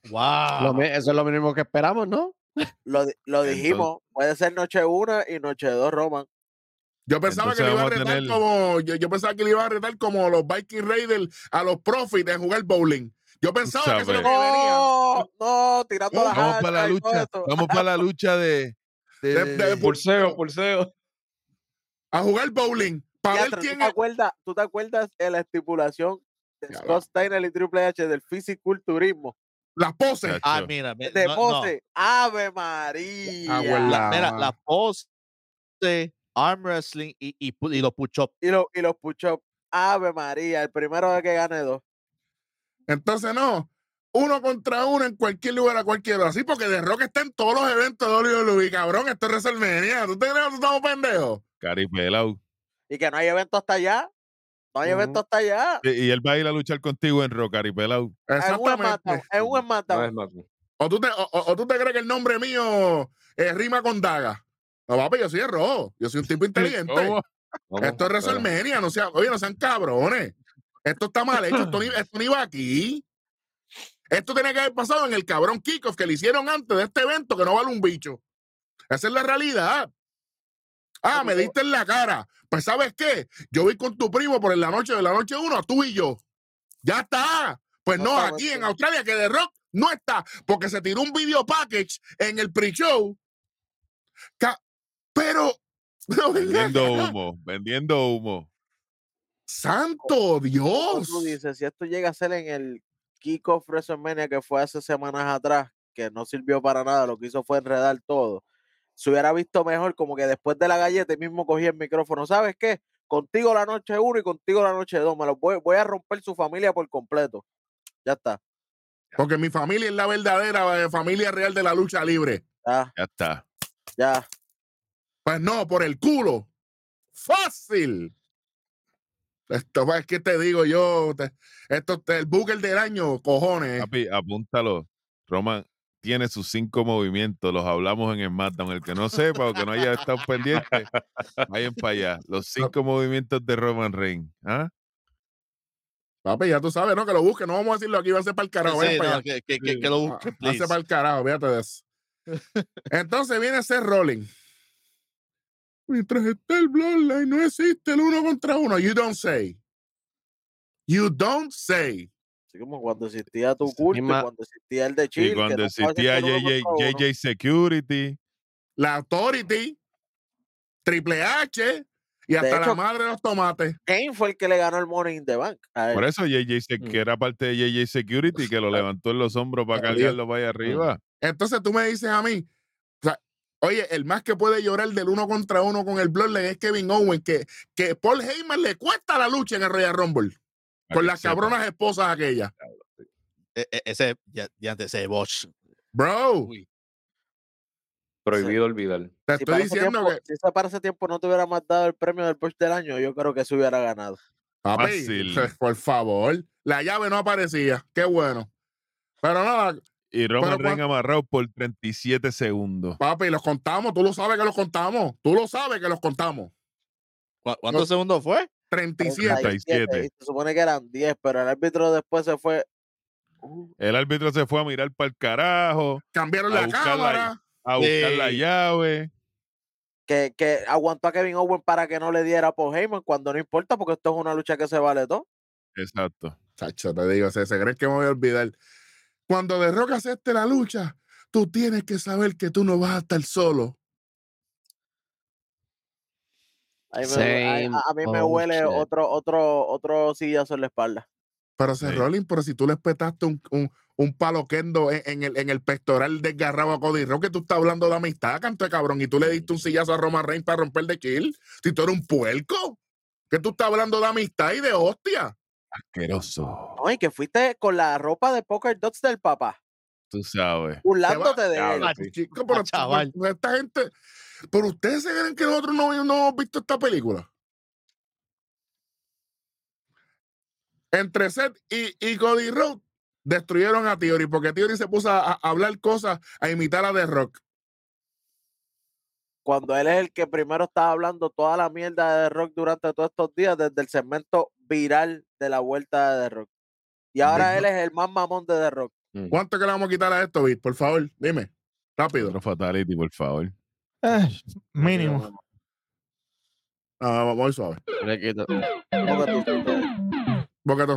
Wow. Eso es lo mínimo que esperamos, ¿no? Lo, lo dijimos, puede ser noche una y noche dos, Roman. Yo pensaba Entonces que le iba a retar tener- como yo, yo pensaba que le iba a retar como los Viking Raiders a los Profits de jugar bowling. Yo pensaba que es lo. No, no, tirando las Vamos para la lucha. Vamos para la lucha de. de- De- de- de- Pulseo, pulseo. A jugar bowling. Para ver Diantre, ¿tú, te es. acuerdas, ¿Tú te acuerdas de la estipulación de Ya Scott Steiner y Triple H del fisiculturismo? Las poses. Ah, mira, me- De no, no. pose. Ave María. Abuela. La, mira, la pose, arm wrestling y, y, pu- y los push-ups. Y, lo- y los push-ups. Ave María. El primero de que gane dos. Entonces, no. Uno contra uno en cualquier lugar a cualquier hora. Sí, porque The Rock está en todos los eventos de WWE, cabrón. Esto es WrestleMania. ¿Tú te crees que estamos pendejos? Caripelao. Y que no hay evento hasta allá. No hay Ujú. evento hasta allá. Y y él va a ir a luchar contigo en Rock, Caripelao. Es un SmackDown. Exactamente. Es un más. O tú, te, o, o- o tú te crees que el nombre mío eh, rima con daga. No, papi, yo soy el rojo. Yo soy un tipo inteligente. Esto es. WrestleMania. No sean, oye, no sean cabrones. Esto está mal hecho. Esto ni, esto ni va aquí. Esto tiene que haber pasado en el cabrón kickoff que le hicieron antes de este evento que no vale un bicho. Esa es la realidad. Ah, me diste en la cara. Pues, ¿sabes qué? Yo voy con tu primo por en la noche de la noche uno, tú y yo. Ya está. Pues no, aquí en Australia, que de rock no está, porque se tiró un video package en el pre-show. Pero, Vendiendo humo, vendiendo humo. ¡Santo Dios! tú dices, si esto llega a ser en el Kickoff WrestleMania que fue hace semanas atrás, que no sirvió para nada, lo que hizo fue enredar todo. Se hubiera visto mejor como que después de la galleta mismo cogía el micrófono. ¿Sabes qué? Contigo la noche uno y contigo la noche dos. Me lo voy, voy a romper su familia por completo. Ya está. Porque mi familia es la verdadera familia real de la lucha libre. Ya, Ya está. ya. Pues no, por el culo. Fácil. Esto es que te digo yo, te- esto es el booker del año, cojones. Papi, apúntalo. Roman tiene sus cinco movimientos, los hablamos en el SmackDown. El que no sepa o que no haya estado pendiente, vayan para allá. Los cinco movimientos de Roman Reigns. ¿Ah? Papi, ya tú sabes, ¿no? Que lo busque. No vamos a decirlo aquí, va a ser para el carajo. Sí, no, que, que, que, que lo busque, Ah, Hace please. para el carajo, fíjate de eso. Entonces viene Seth Rollins. Mientras esté el Bloodline, no existe el uno contra uno. You don't say. You don't say. Así como cuando existía tu culto, y misma- cuando existía el de Chile. Y cuando no existía JJ. JJ Security, La Authority, Triple H y hasta la madre de los tomates. Kane fue el que le ganó el Money in the Bank. por eso JJ, Mm. que era parte de JJ Security, que lo levantó en los hombros para cargarlo para allá arriba. Entonces tú me dices a mí, oye, el más que puede llorar del uno contra uno con el Bloodline es Kevin Owens, que, que Paul Heyman le cuesta la lucha en el Royal Rumble con las sepa. cabronas esposas aquellas. E- e- ese, ya, ya antes, ese botch. Bro, Uy. Prohibido olvidar. te si estoy diciendo tiempo- que, si ese para ese tiempo no te hubiera más dado el premio del Push del año, yo creo que se hubiera ganado. papi, Fácil. por favor, la llave no aparecía. Qué bueno. Pero nada, Y Roman Pero Reigns amarrado por 37 segundos. papi, los contamos. Tú lo sabes que los contamos. Tú lo sabes que los contamos. ¿Cu- ¿Cuántos No. segundos fue? 37. 37. y se supone que eran 10, pero el árbitro después se fue El árbitro se fue a mirar para el carajo, Cambiaron A la cámara. a buscar la llave. Que, que aguantó a Kevin Owens para que no le diera por Heyman cuando no importa, porque esto es una lucha que se vale todo. Exacto. Chacho, te digo, se, se creen que me voy a olvidar. Cuando The Rock acepte la lucha, tú tienes que saber que tú no vas a estar solo. Ahí me- ahí- Same a, a mí me huele otro, otro, otro sillazo en la espalda. Pero se Sí. Rollins, pero si tú le petaste un, un, un palo kendo en, en el, en el pectoral desgarrado a Cody Rock, que tú estás hablando de amistad, canto de cabrón, y tú le diste un sillazo a Roman Reigns para romper de kill. Si tú eres un puerco, que tú estás hablando de amistad y de hostia. Asqueroso. Y que fuiste con la ropa de Poker Dots del papá, Tú sabes. burlándote de él. Chico, pero, ah, chaval. pero esta gente, pero ustedes se creen que nosotros no, no hemos visto esta película. Entre Seth y, y Cody Rhodes destruyeron a Theory porque Theory se puso a, a hablar cosas, a imitar a The Rock. Cuando él es el que primero estaba hablando toda la mierda de The Rock durante todos estos días, desde el segmento viral de la vuelta de The Rock. Y ahora Big él es el más mamón de The Rock. Mm. ¿Cuánto que le vamos a quitar a esto, Vic? Por favor, dime. Rápido. Otro fatality, por favor. Eh, mínimo. Ah, vamos muy suave. Le quito. Porque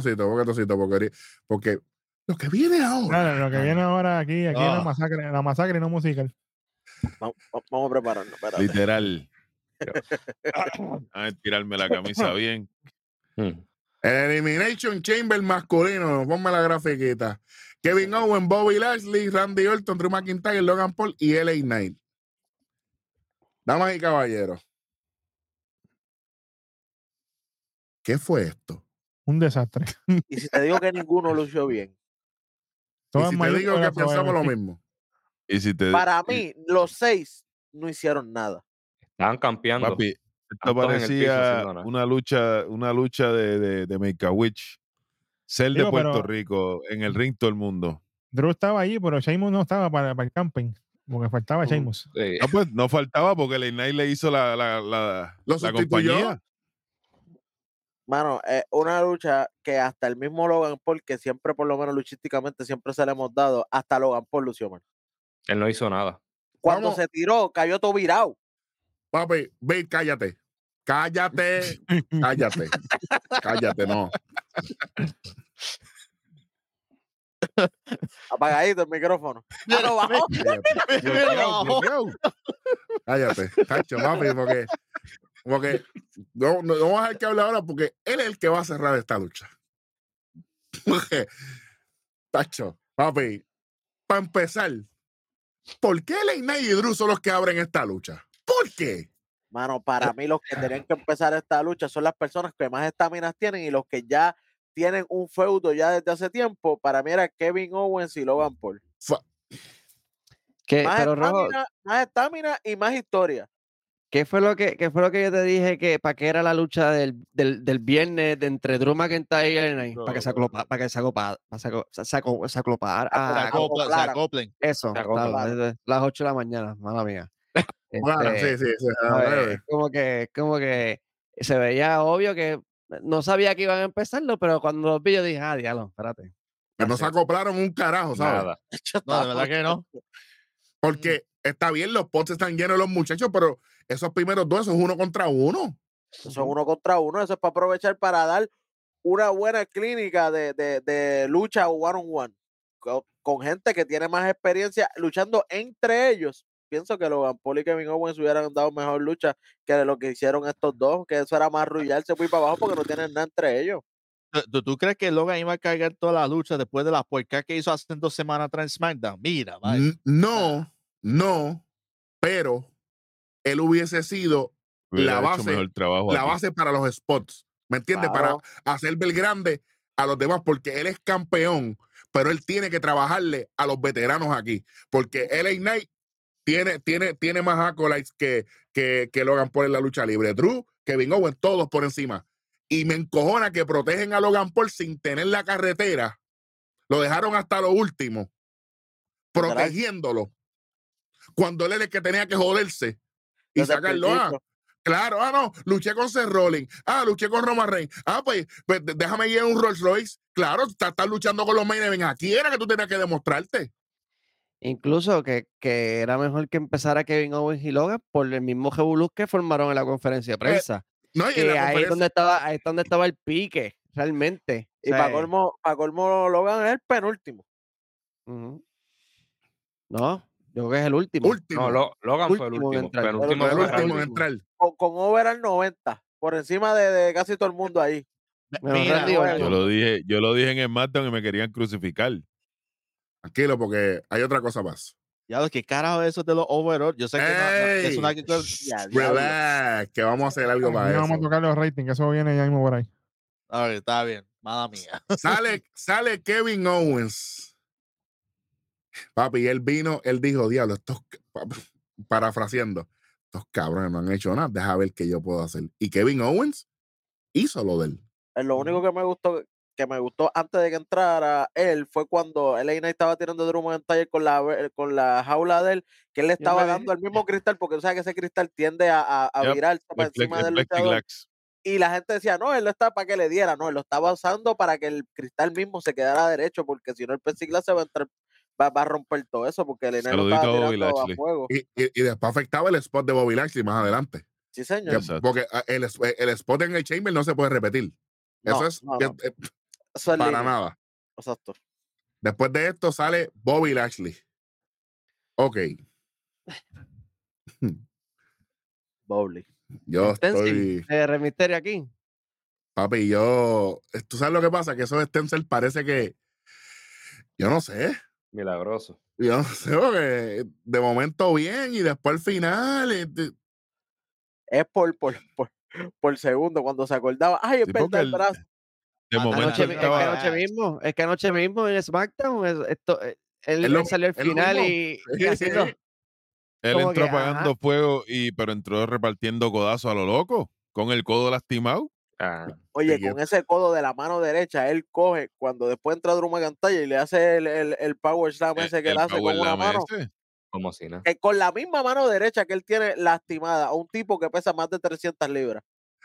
porque, porque lo que viene ahora. Dale, lo que viene ahora aquí, aquí la Ah. masacre, la masacre y no musical. Vamos, vamos a prepararnos. espérate. Literal. a tirarme la camisa bien. Mm. El Elimination Chamber masculino, ponme la grafiquita. Kevin Owen, Bobby Lashley, Randy Orton, Drew McIntyre, Logan Paul y LA Knight. Damas y caballeros. ¿Qué fue esto? Un desastre. Y si te digo que ninguno lució bien. Y si te digo que pensamos lo mismo. Y si te. Para mí, los seis no hicieron nada. Estaban campeando. Papi, esto el piso parecía una lucha, una lucha de, de, de Make a Witch. Ser de Puerto pero- Rico, en el ring todo el mundo. Drew estaba allí, pero Sheamus no estaba para, para el camping. Porque faltaba Mm. Sheamus. Sí. No, pues no faltaba porque Late Night le hizo la, la, la, ¿Lo la sustituyó? compañía. Mano, es una lucha que hasta el mismo Logan Paul, que siempre, por lo menos luchísticamente, siempre se le hemos dado, hasta Logan Paul lució mal. Él no hizo nada. Cuando Vamos. se tiró, cayó todo virado. Papi, ve, cállate. Cállate. Cállate. Cállate, no. Apagadito el micrófono. Ah. Cállate. Bloqueado, bloqueado. Cállate, tacho, papi, porque, porque no, no, no vamos a dejar que hable ahora porque él es el que va a cerrar esta lucha. Porque, tacho, papi, para empezar, ¿por qué Leina y Drew son los que abren esta lucha? ¿Por qué? Mano, para mí los que tenían que empezar esta lucha son las personas que más estaminas tienen y los que ya tienen un feudo ya desde hace tiempo. Para mí era Kevin Owens y Logan Paul. ¿Qué, Más pero Rojo, estamina, más estamina y más historia. ¿qué fue lo que qué fue lo que yo te dije que para qué era la lucha del, del, del viernes de entre Drew McIntyre y? Para que se aclopa, para que se aclopa, para se, aco- se, se aco- se aclopara- Ah, Se para ah, acoplar. acopla- se acoplara. acoplen. eso, se acopla. claro, desde las 8 de la mañana, mala mía. Bueno, Este, sí, sí, sí. ver, como que, como que se veía obvio que no sabía que iban a empezarlo, pero cuando los vi yo dije, ah, diablo, espérate. Que no se acoplaron un carajo, ¿sabes? Nada. No, de verdad que no. Porque está bien, los pots están llenos de los muchachos, pero esos primeros dos, eso es uno contra uno. Eso es uno contra uno. Eso es para aprovechar para dar una buena clínica de, de, de lucha one on one. Con, con gente que tiene más experiencia luchando entre ellos. Pienso que Logan Paul y Kevin Owens hubieran dado mejor lucha que de lo que hicieron estos dos, que eso era más arrullarse muy para abajo porque no tienen nada entre ellos. ¿Tú- ¿Tú, tú crees que Logan iba a cargar toda la lucha después de la puerca que hizo hace dos semanas atrás en SmackDown? Mira, vaya. No, no, pero él hubiese sido Hubiera la base, mejor trabajo la aquí. base para los spots. ¿Me entiendes? Claro. Para hacer ver grande a los demás, porque él es campeón, pero él tiene que trabajarle a los veteranos aquí, porque LA Knight tiene, tiene, tiene más acolytes que, que, que Logan Paul en la lucha libre. Drew, Kevin Owens, todos por encima. Y me encojona que protegen a Logan Paul sin tener la carretera. Lo dejaron hasta lo último, protegiéndolo. Cuando él era el que tenía que joderse y Desde sacarlo. Ah, principio. Claro, ah, no, luché con Seth Rollins, ah, luché con Roman Reigns, ah, pues, pues déjame ir en un Rolls Royce. Claro, estás estás luchando con los main. Aquí era que tú tenías que demostrarte. Incluso que, que era mejor que empezara Kevin Owens y Logan por el mismo Revolú que formaron en la conferencia de prensa. No, y en que ahí es donde estaba, ahí es donde estaba el pique, realmente. Y para colmo, para colmo Logan es el penúltimo. No, yo creo que es el último. último, No, Lo- Logan fue el Último en entrar. Pero Pero último el fue fue último en Randy. entrar. Con, con overall 90. Por encima de, de casi todo el mundo ahí. Mira. Yo lo dije, yo lo dije en el SmackDown y me querían crucificar. Tranquilo, porque hay otra cosa más. Ya que carajo es eso de los overall. Yo sé que no- no, es una Ey, Ya. Relax, que vamos a hacer algo para no vamos a eso. tocar los ratings, que eso viene ya mismo por ahí. A ver, está bien. Mala mía. Sale, sale Kevin Owens. Papi, él vino, él dijo, diablo, estos, parafraseando, estos cabrones no han hecho nada, deja ver qué yo puedo hacer. Y Kevin Owens hizo lo de él. Eh, Lo único que me gustó que me gustó antes de que entrara él fue cuando Knight estaba tirando Drew McIntyre con la, ve- con la jaula de él, que él le estaba dando el mismo cristal, porque tú sabes que ese cristal tiende a, a, a Yep, El, flex- encima el del luchador. Y la gente decía, no, él lo está para que le diera, no, él lo estaba usando para que el cristal mismo se quedara derecho, porque si no el plexiglass se va a entrar, va, va a romper todo eso, porque el Saludito estaba a Bobby tirando a fuego. Y, y- y después afectaba el spot de Bobby Lashley más adelante. Sí, Que- señor. Exacto. porque ah, el, es- el spot en el Chamber no se puede repetir. Eso No, es no, que- no, eh, eso es para nada. Exacto. Después de esto sale Bobby Lashley. Ok. Bowley. Yo Stencil estoy. de Rey Mysterio aquí. Papi, yo. ¿Tú sabes lo que pasa? Que esos stencil parece que. Yo no sé. Milagroso. Yo no sé, porque de momento bien y después al final. este, Es por, por, por, por segundo, cuando se acordaba, ay, es Sí, el el- brazo. De momento Anoche, es que anoche mismo, es que anoche mismo en SmackDown, es- esto, eh, él, salió al final y, haciendo. Él como entró que, ajá. apagando fuego, y, pero entró repartiendo codazos a lo loco, con el codo lastimado. Ah, Oye, con ese codo de la mano derecha, él coge, cuando después entra Drew McIntyre y le hace el, el, el power slam El- ese que el él hace power con una slam mano, ese. como si que con la misma mano derecha que él tiene lastimada a un tipo que pesa más de 300 libras.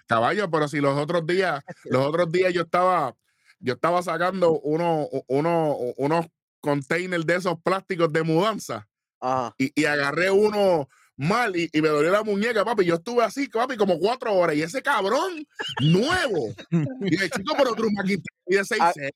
Caballo, pero si los otros días, los otros días yo estaba, yo estaba sacando uno, uno, unos containers de esos plásticos de mudanza Ajá. y, y agarré uno mal y, y me dolió la muñeca, papi. Yo estuve así, papi, como cuatro horas y ese cabrón nuevo. Y dije, chico, pero Drew McIntyre mide Ah, 6'6".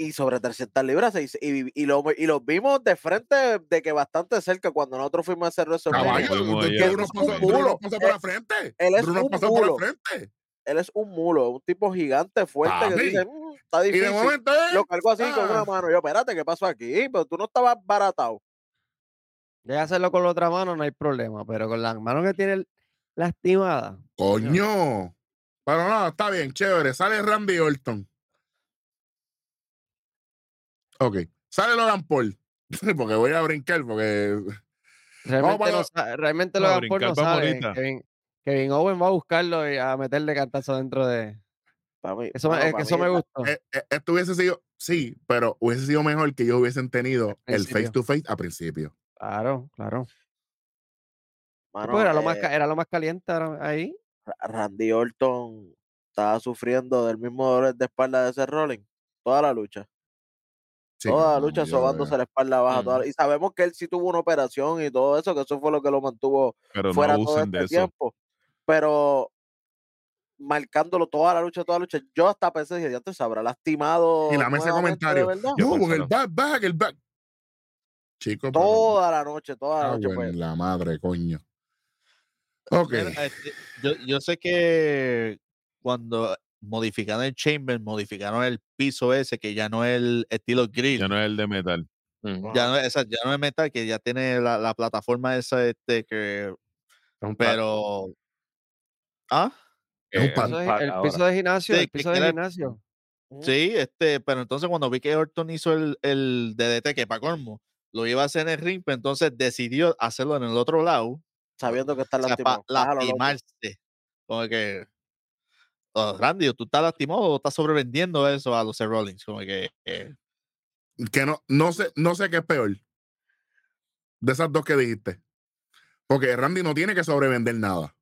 Y sobre 300 libras, hizo- y, y, lo, y los vimos de frente, de que bastante cerca, cuando nosotros fuimos a hacer WrestleMania. Un pasó, mulo. por la frente. él es un pasó por mulo. la frente. Él es un mulo, un tipo gigante, fuerte, que dice, "Mm, está Y de difícil. momento, eh, Lo cargo así con una ah, mano. Yo, espérate, ¿qué pasó aquí? Pero tú no estabas baratado. Deja hacerlo con la otra mano, no hay problema, pero con la mano que tiene lastimada. Coño. Pero no, está bien, chévere. Sale Randy Orton. Ok. Sale Logan Paul. Porque voy a brincar, porque. Realmente, para no realmente Logan Paul no sabe. Kevin, Kevin Owen va a buscarlo y a meterle cantazo dentro de. Mí- Eso, me- mano, es pa' que eso mí me la- gustó. eh, eh, esto hubiese sido. Sí, pero hubiese sido mejor que ellos hubiesen tenido el face to face a principio. Claro, claro. Mano, porque era, lo más, eh, era lo más caliente ahí. Ra- Randy Orton estaba sufriendo del mismo dolor de espalda de ese Rolling. Toda la lucha. Sí, toda la no, lucha sobándose la espalda baja. toda la- Y sabemos que él sí tuvo una operación y todo eso, que eso fue lo que lo mantuvo Pero no fuera todo abusen este tiempo. Pero marcándolo toda la lucha, toda la lucha. Yo hasta pensé, dije, ya te se habrá lastimado. Y la mesa de comentarios. No, con el back, back, el back. Chicos, pero- Toda la noche, toda la Ah, noche. bueno, pues, la madre, coño. Ok. Este, yo, yo sé que cuando modificaron el chamber, modificaron el piso ese, que ya no es el estilo grill. Ya no es el de metal. Ya no, es- esa- ya no es metal, que ya tiene la, la plataforma esa, este, que. Es un pad, Pero. ¿Ah? Es un. Eso es el piso de gimnasio, Sí, el piso de gimnasio. ujú. Sí, este, pero entonces cuando vi que Orton hizo el, el DDT, que para colmo, lo iba a hacer en el ring, pero entonces decidió hacerlo en el otro lado, Sabiendo que está o sea, lastimado. para loco. lastimarse. Como que. Oh, Randy, ¿tú estás lastimado o estás sobrevendiendo eso a los Rollins? Como que. eh, que no, no sé, no sé qué es peor de esas dos que dijiste. Porque Randy no tiene que sobrevender nada.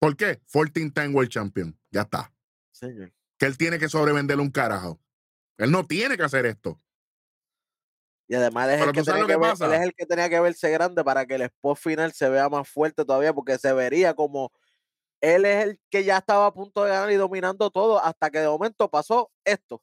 ¿Por qué? 14 time World Champion. Ya está. Señor. Que él tiene que sobrevender un carajo. Él no tiene que hacer esto. Y además es, el que tenía que ver- él es el que tenía que verse grande para que el spot final se vea más fuerte todavía, porque se vería como él es el que ya estaba a punto de ganar y dominando todo, hasta que de momento pasó esto.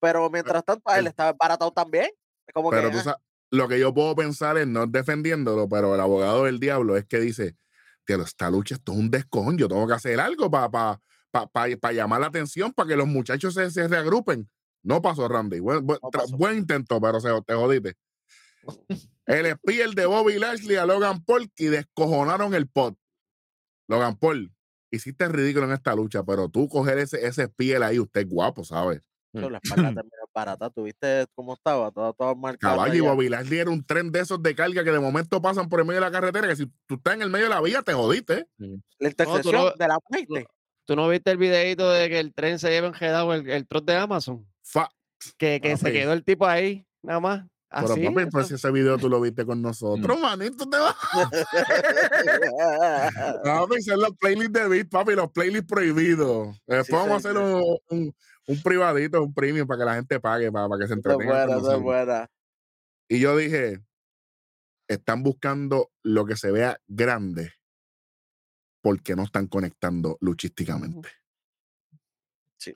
Pero mientras tanto, él estaba baratado también. Como Pero que, tú ah, sabes, lo que yo puedo pensar es, no defendiéndolo, pero el abogado del diablo es que dice, tío, esta lucha esto es un descon, yo tengo que hacer algo para pa, pa, pa- llamar la atención, para que los muchachos se, se reagrupen. No pasó, Randy. Buen, buen- No tra- pasó. buen intento, pero se, te jodiste. El spear de Bobby Lashley a Logan Paul y descojonaron el pot. Logan Paul, hiciste ridículo en esta lucha, pero tú coger ese, ese spear ahí, usted es guapo, ¿sabes? la espalda terminó barata. ¿Tuviste cómo estaba? Todo, todo marcado. Caballo y Lashley era un tren de esos de carga que de momento pasan por el medio de la carretera, que si tú estás en el medio de la vía, te jodiste. La intersección no- de la muerte. ¿Tú no viste el videito de que el tren se lleva enredado el, el troz de Amazon? Fa- Que, que se quedó el tipo ahí, nada más. Pero Así. papi, pues si eso- ese video tú lo viste con nosotros, manito, te vas. Papi, son los playlists de beat, papi, los playlists prohibidos. Después Sí, vamos a hacer un, un, un privadito, un premium para que la gente pague, para, para que se entretenga. buena, con esa es nosotros. buena. Y yo dije, están buscando lo que se vea grande porque no están conectando luchísticamente. Sí.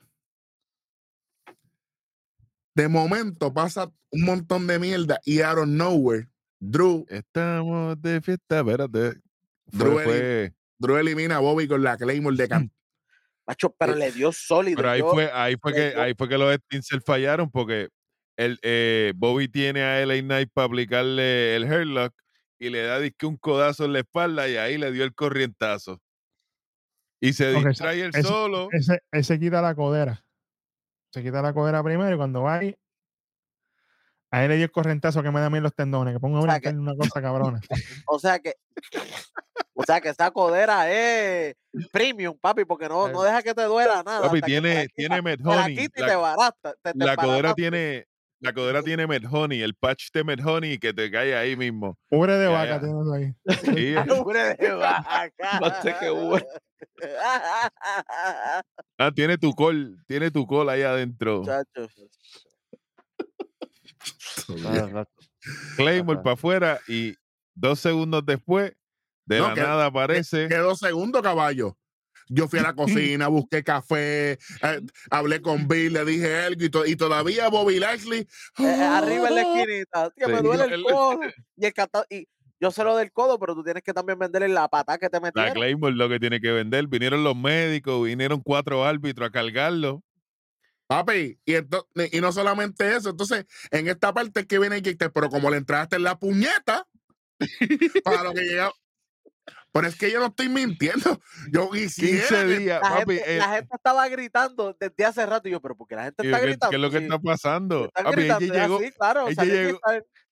De momento pasa un montón de mierda y out of nowhere, Drew, Estamos de fiesta, espérate. Drew Fue, fue- Drew elimina a Bobby con la Claymore de can- Macho, pero Eh, le dio sólido. pero ahí yo- fue, ahí fue que, dio- ahí fue que los Stinsel fallaron porque el, eh, Bobby tiene a LA Knight para aplicarle el hairlock y le da disque un codazo en la espalda y ahí le dio el corrientazo. Y se Ok, distrae el solo. Ese, ese quita la codera. Se quita la codera primero y cuando va ahí, a él le dio el correntazo que me da a mí los tendones, que pongo O sea una cosa cabrona. O sea que. O sea que esa codera es premium, papi, porque no, no deja que te duela nada. Papi, que tiene, tiene la Medhoney. La- te barata. Te, te La codera tiene, la codera tiene Medhoney, el patch de Medhoney que te cae ahí mismo. Ubre de vaca tienes ahí. Sí, Ubre de vaca. Ah, tiene tu col, tiene tu col ahí adentro. Muchachos. Ah, Claymore para afuera y dos segundos después, de No, la que- nada aparece. Quedó segundo caballo. Yo fui a la cocina, busqué café, eh, hablé con Bill, le dije algo y, to- y todavía Bobby Lashley. Eh, eh, arriba en la "Ah". esquinita. Tío, me duele el codo. Y el y yo sé lo del codo, pero tú tienes que también venderle la pata que te La metieron. Claymore lo que tiene que vender. Vinieron los médicos, vinieron cuatro árbitros a cargarlo. Papi, y, ento- y no solamente eso, entonces en esta parte es que viene Jake, pero como le entraste en la puñeta, para lo que llega. Pero es que yo no estoy mintiendo. Yo 15 quisiera. que- días, La, papi. gente, eh, la gente estaba gritando desde hace rato. Y yo, pero ¿por qué la gente está ¿qué, gritando? qué es lo que está pasando? Papi, ella gritando, es llegó, así, claro. ella llegó-.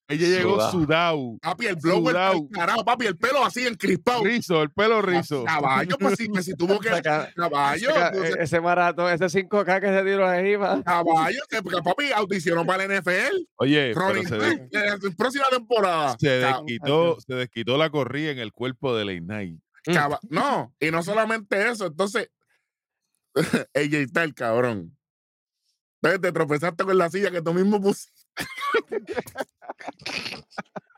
Ella llegó Sudado. sudado, Papi, el blower Sudado. papi, el pelo así encrispado. rizo, el pelo rizo. Caballo, pues sí, que si tuvo que. Saca- Caballo, saca, pues, eh, ese maratón, ese 5K que se tiró ahí, va. caballo, que- porque, papi, audicionó para el NFL. Oye, pero se, de- próxima temporada. se desquitó, se desquitó la corrida en el cuerpo de Late Night. caba- no, y no solamente eso, entonces, ella está el cabrón. Entonces te tropezaste con la silla que tú mismo pusiste.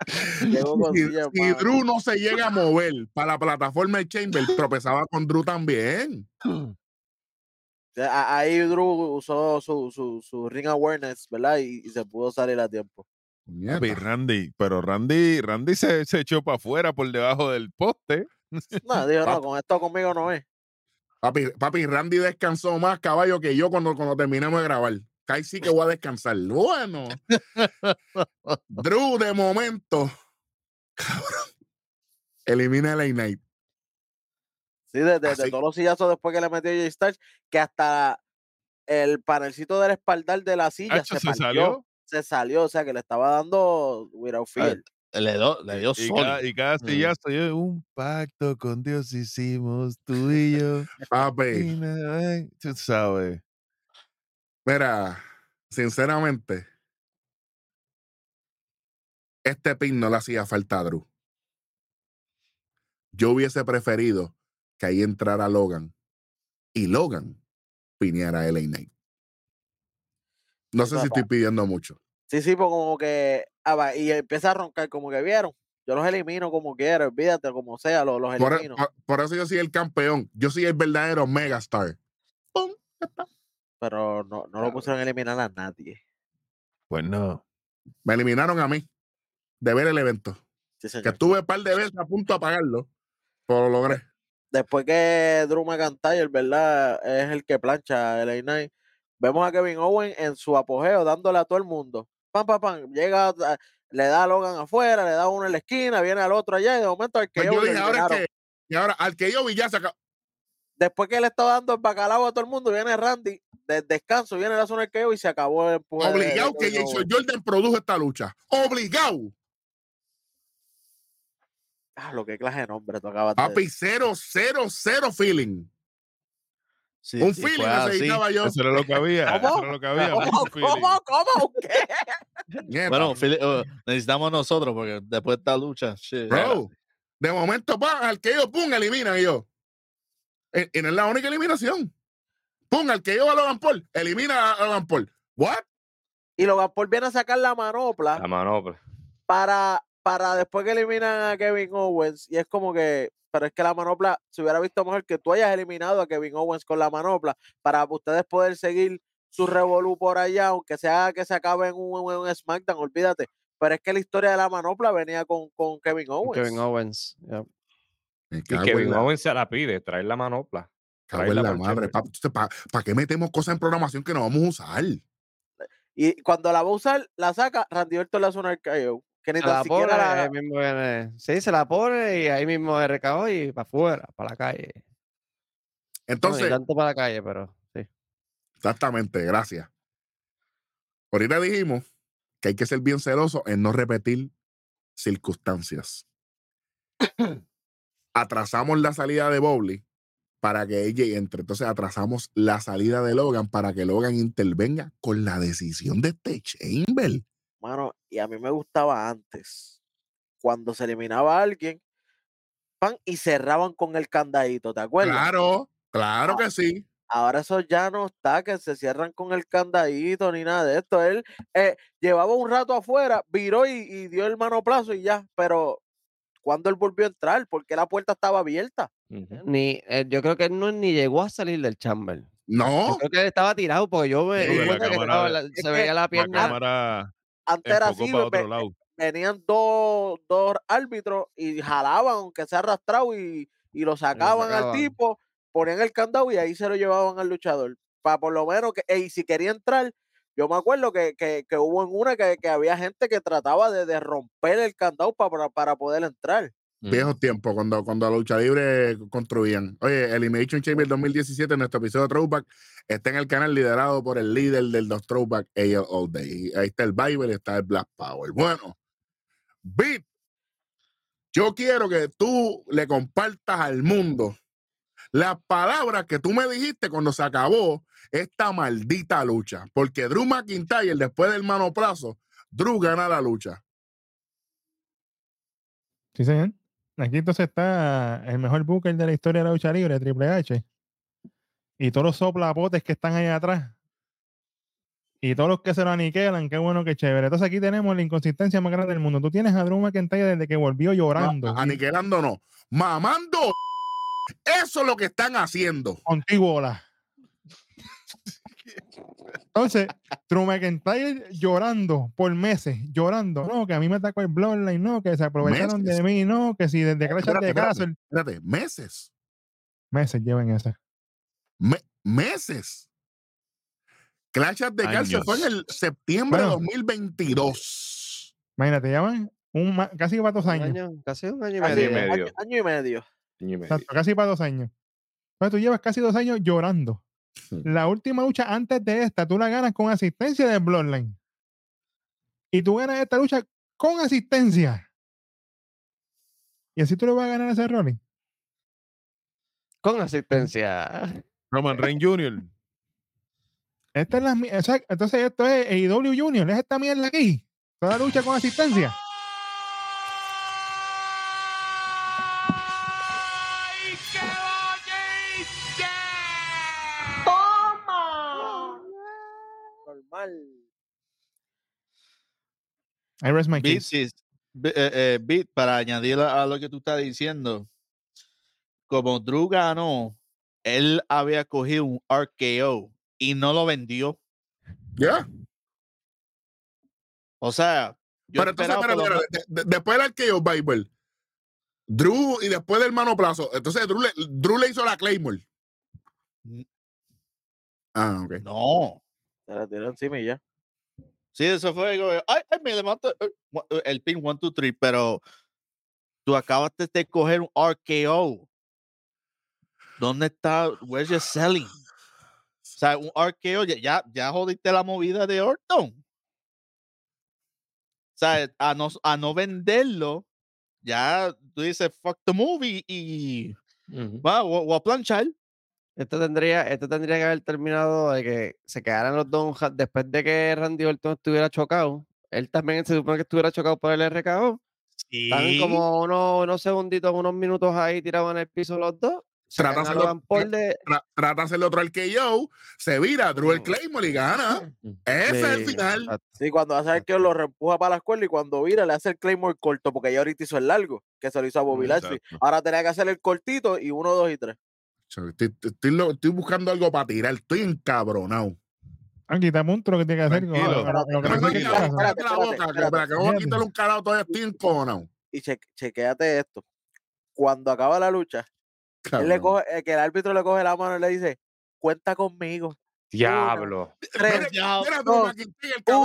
Si, si mano. Drew no se llega a mover para la plataforma de Chamber, tropezaba con Drew también. Ahí Drew usó su, su, su ring awareness, ¿verdad? Y, y se pudo salir a tiempo. Papi, Randy, pero Randy, Randy se, se echó para afuera por debajo del poste. No, dijo, no, con esto conmigo no es. Papi, papi, Randy descansó más caballo que yo cuando, cuando terminamos de grabar. Ahí sí que voy a descansar. Bueno. Drew, de momento, cabrón, elimina a la Night. Sí, de, de- de Así. todos los sillazos después que le metió Jay Starch, que hasta el panelcito del espaldar de la silla se, salió. se salió, o sea que le estaba dando without fear. Le, do- le dio Y cada, y cada Mm. sillazo, yo, un pacto con Dios hicimos, tú y yo. Papi, Tú sabes. Mira, sinceramente, este pin no le hacía falta a Drew. Yo hubiese preferido que ahí entrara Logan y Logan piñara a LA Knight. No sé si estoy pidiendo mucho. Sí, sí, pues como que. ah, y empieza a roncar, como que vieron. Yo los elimino como quiera, olvídate, como sea, los, los Por, e- elimino. por- por eso yo soy el campeón. Yo soy el verdadero megastar. ¡Pum! Pero no, no lo pusieron a eliminar a nadie. Pues no. Me eliminaron a mí de ver el evento. Sí, Que estuve un par de veces a punto de apagarlo. Pero lo logré. Después que Drew McIntyre, ¿verdad? Es el que plancha el Knight. Vemos a Kevin Owen en su apogeo, dándole a todo el mundo. Pam, pam, pam. Llega, le da a Logan afuera, le da uno en la esquina, viene al otro allá y de momento al que Pues yo dije, ahora es que. Y ahora, al que yo vi ya se acabó. Después que le estaba dando el bacalao a todo el mundo, viene Randy, de descanso, viene la zona del KO y se acabó el empuje de- de Obligado que Jason. Jordan produjo esta lucha. Obligado. Ah, lo que clase de nombre tú acabas de Papi, cero, cero, cero feeling. Sí, un sí, feeling fue así. necesitaba yo. Eso era lo que había. ¿Cómo? Eso era lo que había. ¿Cómo? ¿Cómo? ¿Cómo? ¿Qué? Bueno, oh, necesitamos nosotros porque después de esta lucha. shit. bro. De momento, pa, al que yo, pum, elimina y yo. No es la única eliminación. Pum, al que yo a Logan Paul, elimina a Logan Paul. ¿What? Y Logan Paul viene a sacar la manopla La manopla. para, para después que eliminan a Kevin Owens. Y es como que, pero es que la manopla se hubiera visto mejor que tú hayas eliminado a Kevin Owens con la manopla para ustedes poder seguir su revolú por allá, aunque sea que se acabe en un, en un SmackDown, olvídate. Pero es que la historia de la manopla venía con, con Kevin Owens. Kevin Owens. yeah. Me Y cago en Kevin la- Owens se la pide, traer la manopla. cago en la madre. ¿Para qué metemos cosas en programación que no vamos a usar? Y cuando la va a usar, la saca, Randy Orton le hace un RKO. Que ni Se la pone, siquiera la- ahí mismo viene- sí, se la pone y ahí mismo RKO y para afuera, para la calle. No, Entonces, tanto para la calle, pero sí. exactamente, gracias. Ahorita dijimos que hay que ser bien celoso en no repetir circunstancias. atrasamos la salida de Bowley para que ella entre. Entonces atrasamos la salida de Logan para que Logan intervenga con la decisión de este Chamber. Mano, y a mí me gustaba antes, cuando se eliminaba a alguien, pan, y cerraban con el candadito, ¿te acuerdas? Claro, claro que sí. Ahora eso ya no está, que se cierran con el candadito ni nada de esto. Él eh, llevaba un rato afuera, viró y, y dio el manoplazo y ya, pero cuando él volvió a entrar, porque la puerta estaba abierta. Ni, eh, yo creo que él no ni llegó a salir del chamber. Yo No, creo que él estaba tirado porque yo me Sí, la cuenta que estaba la- se veía la La pierna. cámara Antes era así, para ve- otro ve- lado. venían dos, dos árbitros y jalaban, aunque sea arrastrado, y, y lo sacaban al sacaban. tipo, ponían el candado y ahí se lo llevaban al luchador. Para por lo menos que, y si quería entrar, yo me acuerdo que, que, que hubo en una que, que había gente que trataba de, de romper el candado pa- para, para poder entrar. viejos tiempos, cuando, cuando la lucha libre construían. Oye, Elimination Chamber 2017, nuestro episodio de Throwback, está en el canal liderado por el líder del dos Throwback, AL All Day. Ahí está el Bible y está el Black Power. Bueno, Beat, yo quiero que tú le compartas al mundo las palabras que tú me dijiste cuando se acabó esta maldita lucha. Porque Drew McIntyre, después del manoplazo, Drew gana la lucha. Sí, señor. Aquí entonces está el mejor booker de la historia de la lucha libre, Triple H. Y todos los soplapotes que están ahí atrás. Y todos los que se lo aniquilan, qué bueno, qué chévere. Entonces aquí tenemos la inconsistencia más grande del mundo. Tú tienes a Drew McIntyre desde que volvió llorando. Y Aniquilando no. Mamando. Eso es lo que están haciendo. contigo, hola. Entonces, Drew McIntyre llorando por meses, llorando. No, que a mí me atacó el Bloodline, no, que se aprovecharon de mí, no, que si desde Clash of Espérate, the espérate. Castle. Espérate, meses. Meses llevan esa. Me- meses. Clash of the Castle fue en el septiembre de Bueno. 2022. Imagínate, llevan un, casi Un años. año, casi un año y Casi Año y medio. medio. año, año y medio. Año y medio. Exacto, casi para dos años. Entonces tú llevas casi dos años llorando. Sí. La última lucha antes de esta, tú la ganas con asistencia de Bloodline. Y tú ganas esta lucha con asistencia. Y así tú le vas a ganar a ese Rollins. Con asistencia. Roman Reigns Jr. Esta es la, exacto, entonces esto es AEW Junior, es esta mierda aquí. Toda lucha con asistencia. I rest my Beat, Be- eh, eh, Beat, para añadir a lo que tú estás diciendo, como Drew ganó, él había cogido un RKO y no lo vendió. Ya. O sea, yo Pero entonces, de- de- después del Arqueo Bible, Drew y después del mano plazo, entonces Drew le, Drew le hizo la Claymore. Ah, ok. No. Se la tiró encima y ya. Sí, eso fue. como, Ay, ay, me levanto eh, eh, el pin 1, 2, 3, pero tú acabaste de coger un RKO. ¿Dónde está? Where's your selling? O sea, un RKO, ya, ya, ya jodiste la movida de Orton. O sea, a no, a no venderlo, ya tú dices fuck the movie y Ujú. va, voy voy a planchar. Esto tendría, esto tendría que haber terminado de que se quedaran los dos después de que Randy Orton estuviera chocado. Él también se supone que estuviera chocado por el RKO. Están como unos, unos segunditos, unos minutos ahí tirados en el piso los dos. Trata de hacerle otro Arqueo, se vira, Drew el Mm. Claymore y gana. Ese es el final. Sí, cuando hace el que lo reempuja para la escuela y cuando vira le hace el Claymore corto, porque ya ahorita hizo el largo, que se lo hizo a Bobby Lashley. Ahora tenía que hacer el cortito y uno, dos y tres. Estoy, estoy- estoy buscando algo para tirar, estoy encabronado. Aquí te apunto lo que tiene que hacer. Espérate, la boca, que, espera, que voy a quitarle un carajo, todavía estoy encojonado. Y che, chequéate esto. Cuando acaba la lucha, él le coge, eh, que el árbitro le coge la mano y le dice, cuenta conmigo. Diablo. Tres, dos,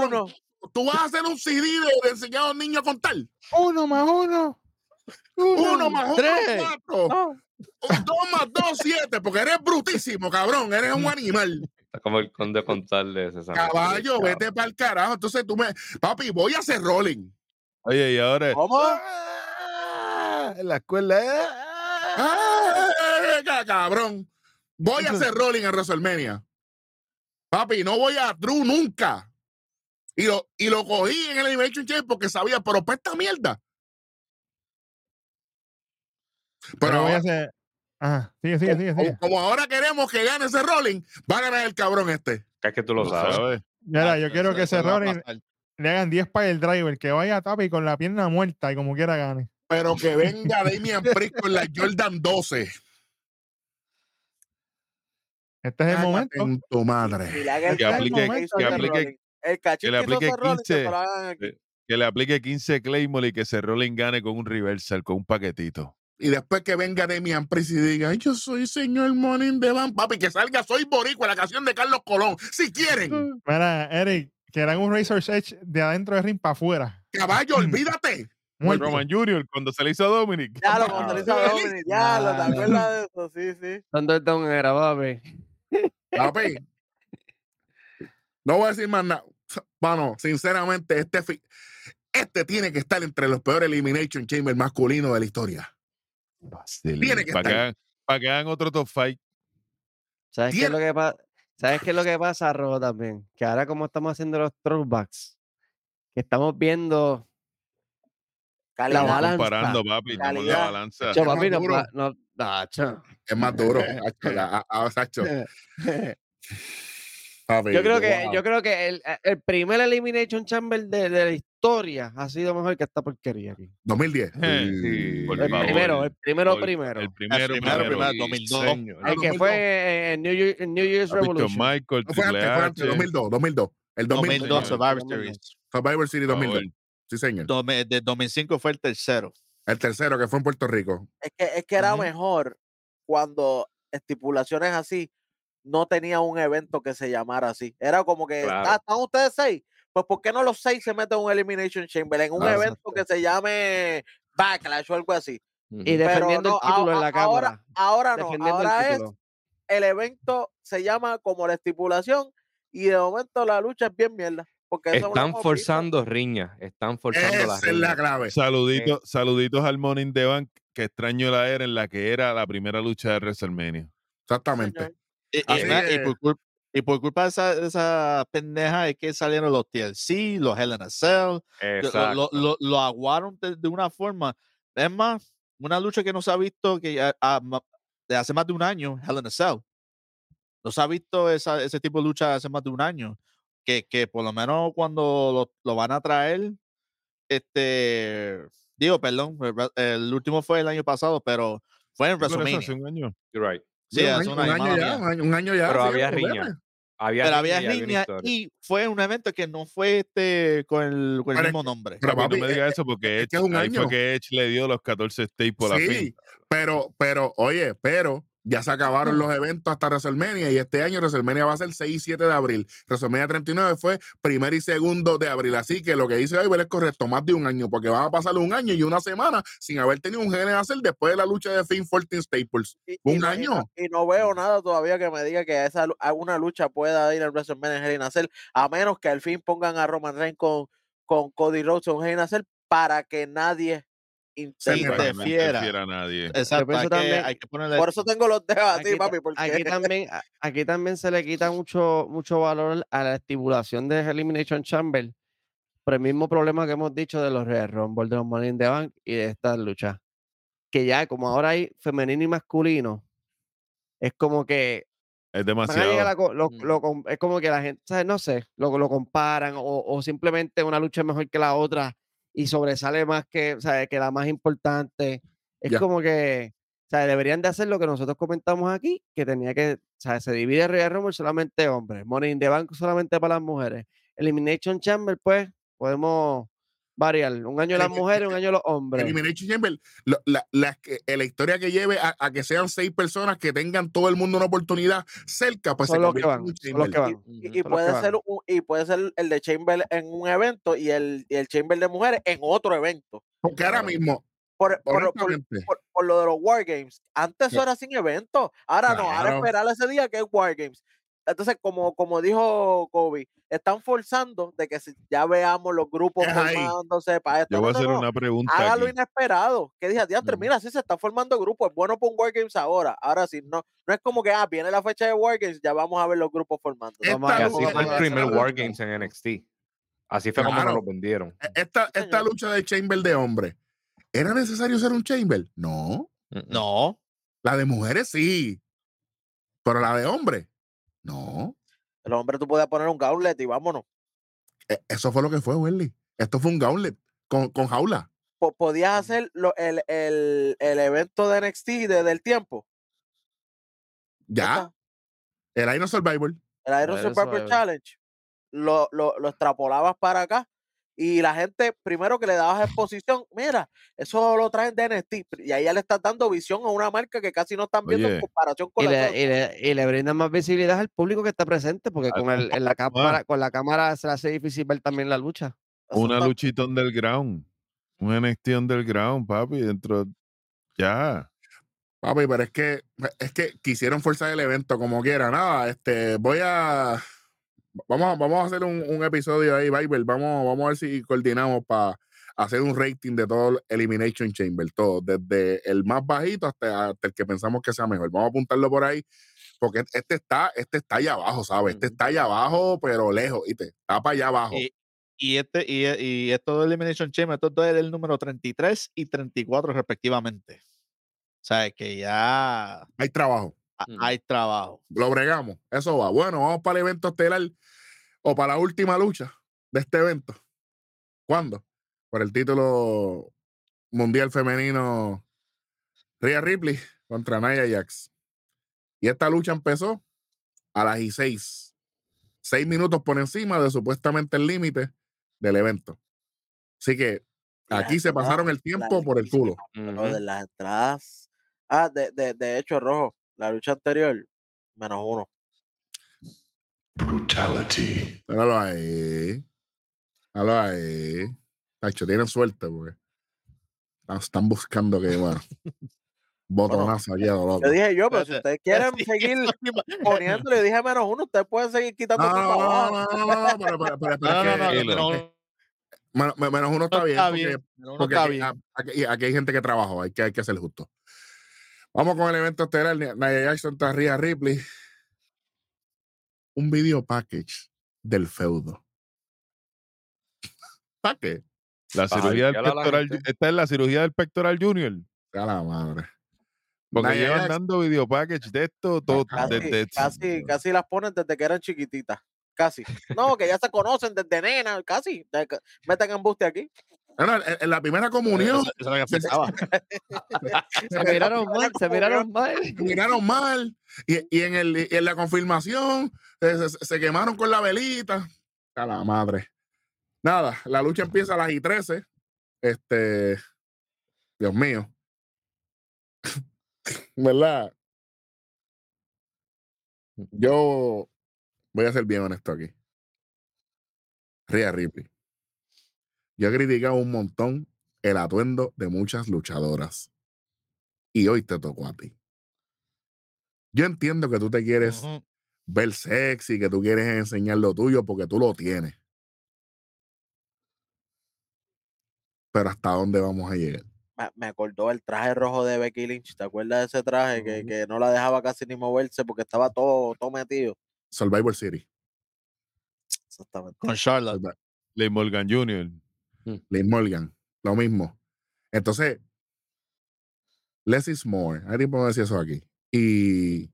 uno. Tú vas a hacer un CD de, de enseñar a los niños a contar. Uno más uno. Uno más uno, tres. cuatro. No. Dos más dos, siete, porque eres brutísimo, cabrón. Eres un animal. Está como el conde contarles esa Caballo, vete para el carajo. Entonces tú me. Papi, voy a hacer rolling. Oye, y ahora. ¿Cómo? ¡Ah! En la escuela. ¡eh! ¡Ah! ca- Cabrón. Voy a hacer rolling en WrestleMania. Papi, no voy a Drew nunca. Y lo, y lo cogí en el Elimination Chamber porque sabía, pero para esta mierda. Pero Pero voy a ahora- hacer. Ajá, sigue, sigue, sigue. como, sigue. como ahora queremos que gane ese rolling, va a ganar el cabrón este. Es que tú lo sabes. Mira, yo quiero que ese pasar. le hagan 10 para el driver, que vaya a tapa y con la pierna muerta y como quiera gane. Pero que venga Damian Priest con la Jordan 12. Este es el momento. en tu madre. Le Que aplique- que aplique- le que hizo aplique hacer Rollins, que 15. se lo hagan aquí. Que le aplique 15 Claymore y que se Rolling gane con un reversal, con un paquetito. Y después que venga Damian Priest y diga, "Ay, yo soy señor Morning de Van, papi, que salga Soy Boricua, la canción de Carlos Colón. Si quieren, Mira, Eric, que eran un Razor's Edge de adentro de ring para afuera. caballo, olvídate. Muerto. Roman Jr. cuando se le hizo a Dominic. Ya lo cuando le hizo a. Dominic, ya lo, ¿te acuerdas de eso? Sí, sí. Thunderdome era, papi. Papi. No voy a decir más nada. Bueno, sinceramente, este, este tiene que estar entre los peores Elimination Chamber masculinos de la historia. Tiene que para, que estar. hagan, pa' que hagan otro top fight. ¿Sabes qué es lo que pasa? ¿Sabes qué es lo que pasa, Robo, también? Que ahora como estamos haciendo los throwbacks, que estamos viendo. La balanza. Comparando, papi. La balanza. Cho, más papi, no, no, no, cho. Es más duro. Hacho, la- a- a- Hacho, papi, Yo creo que, wow. yo creo que el, el primer Elimination Chamber de, de la historia ha sido mejor que esta porquería aquí. 2010. Sí, por El favor. primero, el primero, Por- primero. El El, primero, El primero, primero. primero, 2002. señor. Ah, que 2002. fue en New, Year- en New Year's Revolution. Michael, No fue antes, fue antes, H. 2002, 2002. El 2002. 2002 señor. Survivor 2002. Series. Survivor City Por 2002. favor. Sí, señor. Dome- De 2005 fue el tercero. El tercero que fue en Puerto Rico. Es que, es que era Ujú. mejor cuando estipulaciones así no tenía un evento que se llamara así. Era como que, Claro. ah, ¿están ustedes seis? Pues ¿por qué no los seis se meten en un Elimination Chamber? En un Claro. evento que se llame Backlash o algo así. Y defendiendo no, el título a- en la ahora- cámara. Ahora no, ahora el es el evento se llama como la estipulación y de momento la lucha es bien mierda. Porque Están forzando riñas. Están forzando Esa la es la clave. Saluditos, saluditos al Morning the Bank, que extraño la era en la que era la primera lucha de WrestleMania. Exactamente. Señor. Y, y y por culpa, y por culpa de esa, de esa pendeja es que salieron los TLC, los Hell in a Cell, lo- lo, lo, aguaron de, de una forma. Es más, una lucha que no se ha visto, que a- a- ma- de hace más de un año, Hell in a Cell. No se ha visto esa- ese tipo de lucha hace más de un año. Que, que por lo menos cuando lo, lo van a traer, este, digo, perdón, el último fue el año pasado, pero fue en WrestleMania. hace un año. You're right. Sí, un año, un año, ya, un año, un año ya. Pero sí, había riña. Había Pero había riña y fue un evento que no fue este con el, con mismo nombre. Pero, Papi, no me es- digas eso porque Edge- es ahí fue que Edge le dio los 14 staples a Sí, fin. pero, pero, oye, pero ya se acabaron los eventos hasta WrestleMania y este año WrestleMania va a ser 6 y 7 de abril. WrestleMania 39 fue primero y segundo de abril. Así que lo que dice Iber es correcto, más de un año, porque van a pasar un año y una semana sin haber tenido un GN hacer después de la lucha de Finn 14 Staples. Y, Un y año. no, y no veo nada todavía que me diga que esa alguna lucha pueda ir al WrestleMania en Hell in a a menos que al fin pongan a Roman Reigns con, con Cody Rhodes en Hell a Cell para que nadie interfiera. a nadie. Exacto, pienso hay que, también- hay que ponerle. Por eso tengo los dedos así, Aquí, ta- papi, porque aquí también, aquí también se le quita mucho, mucho valor a la estipulación de Elimination Chamber por el mismo problema que hemos dicho de los Royal Rumble, de los Money in the Bank y de estas luchas. Que ya, como ahora hay femenino y masculino, es como que Es demasiado. lo- Mm. lo es como que la gente, ¿sabes? no sé, lo, lo comparan o, o simplemente una lucha es mejor que la otra y sobresale más que, ¿sabes? que la más importante. Es como que, ¿sabes? deberían de hacer lo que nosotros comentamos aquí, que tenía que, ¿sabes? se divide Royal Rumble solamente hombres, Money in the Bank solamente para las mujeres, Elimination Chamber, pues, podemos variar, un año las mujeres, un año los hombres. Elimination Chamber, lo- la, la, que- eh, la historia que lleve a, a que sean seis personas que tengan todo el mundo una oportunidad cerca, pues se Son los que en van, son los que van. Y, y los que puede van. ser un, y puede ser el de Chamber en un evento y el, y el Chamber de mujeres en otro evento. Porque ahora mismo, Por, por, por- por- por lo de los Wargames. Antes eso Sí. era sin evento. Ahora no, ahora Claro. esperar ese día que es Wargames. Entonces, como, como dijo Kobe, están forzando de que si ya veamos los grupos Es ahí. formándose para esto. Yo voy a No, no, hacer no. una pregunta Hágalo inesperado. Que dije, diantre, Ujú. mira, sí se están formando grupos. Es bueno para un Wargames ahora. Ahora sí, no, no es como que, ah, viene la fecha de Wargames, ya vamos a ver los grupos formando. Así fue el primer la War lucha. Games en NXT. Así fue como nos lo vendieron. e- esta, esta lucha de Chamber de hombre, ¿era necesario ser un Chamber? No. No. La de mujeres sí. Pero la de hombre, no. El hombre tú puedes poner un gauntlet y vámonos. E- Eso fue lo que fue, Welly. Esto fue un gauntlet con, con jaula. Po- podías hacer lo- el, el, el evento de NXT de- del tiempo. Ya. El Iron Survivor. El Iron Iron Survivor Survivor. Challenge. Lo, lo, lo extrapolabas para acá. Y la gente, primero que le dabas exposición, mira, eso lo traen de NXT. Y ahí ya le estás dando visión a una marca que casi no están viendo en comparación con y las le, y, le, y le brindan más visibilidad al público que está presente, porque Al con, el, en la cámara, con la cámara se hace difícil ver también la lucha. Eso Una está- luchita underground. Un NXT underground, papi, dentro. Ya. Papi, pero es que, es que quisieron forzar el evento como quiera. Nada, este, voy a. Vamos, a- vamos a hacer un, un episodio ahí, Bible. Vamos, vamos a ver si coordinamos para hacer un rating de todo el Elimination Chamber, todo, desde el más bajito hasta, hasta el que pensamos que sea mejor. Vamos a apuntarlo por ahí, porque este está, este está allá abajo, ¿sabes? Este está allá abajo, pero lejos, ¿viste? Está para allá abajo. Y, y este, y, y esto de Elimination Chamber, estos dos es el número 33 y 34 respectivamente. O sea, que ya Hay trabajo. Hay trabajo. Lo bregamos. Eso va. Bueno, vamos para el evento estelar o para la última lucha de este evento. ¿Cuándo? Por el título mundial femenino Rhea Ripley contra Nia Jax. Y esta lucha empezó a las y seis. Seis minutos por encima de supuestamente el límite del evento. Así que aquí se pasaron el tiempo por el culo. brother, las entradas. Ah, de, de, de hecho, Rojo, la lucha anterior, menos uno. Brutality. Míralo ahí. Míralo ahí. Tacho, tienen suerte porque están, buscando que, bueno, botonazo aquí a lo loco. Yo dije yo, pero si ustedes quieren Sí, seguir poniéndole, dije menos uno, ustedes pueden seguir quitando No, aquí no, no, abajo. no, no, no, no, pero, pero, pero, pero No, es no, que, no, Tranquilo. menos uno menos, menos uno está bien, porque, porque aquí, aquí- aquí hay gente que trabajó, hay que, hay que ser justo. Vamos con el evento estelar, Nia Nia Jackson tras Rhea Ripley. Un video package del feudo. ¿Para qué? La Para cirugía del pectoral. Esta es la cirugía del pectoral junior. A la madre. Porque llevan dando video package de esto todo Casi, desde casi, casi las ponen desde que eran chiquititas. Casi. No, que ya se conocen desde nena, casi. Meten embuste aquí. En, en la primera comunión Eso, eso es lo que pensaba. Se miraron mal, se miraron mal. se miraron mal y, y en, el, y en la confirmación se, se- se quemaron con la velita. A la madre. Nada, la lucha empieza a las y 13. Este, Dios mío. ¿Verdad? Yo voy a ser bien honesto aquí. Rhea Ripley. Yo he criticado un montón el atuendo de muchas luchadoras. Y hoy te tocó a ti. Yo entiendo que tú te quieres ver sexy, que tú quieres enseñar lo tuyo porque tú lo tienes. Pero ¿hasta dónde vamos a llegar? Me, acordó el traje rojo de Becky Lynch. ¿Te acuerdas de ese traje que, que no la dejaba casi ni moverse porque estaba todo, todo metido? Survivor City. Exactamente. Con Charlotte. Leigh Morgan Jr. Liz Morgan, lo mismo. Entonces, less is more. Alguien puede decir eso aquí. Y,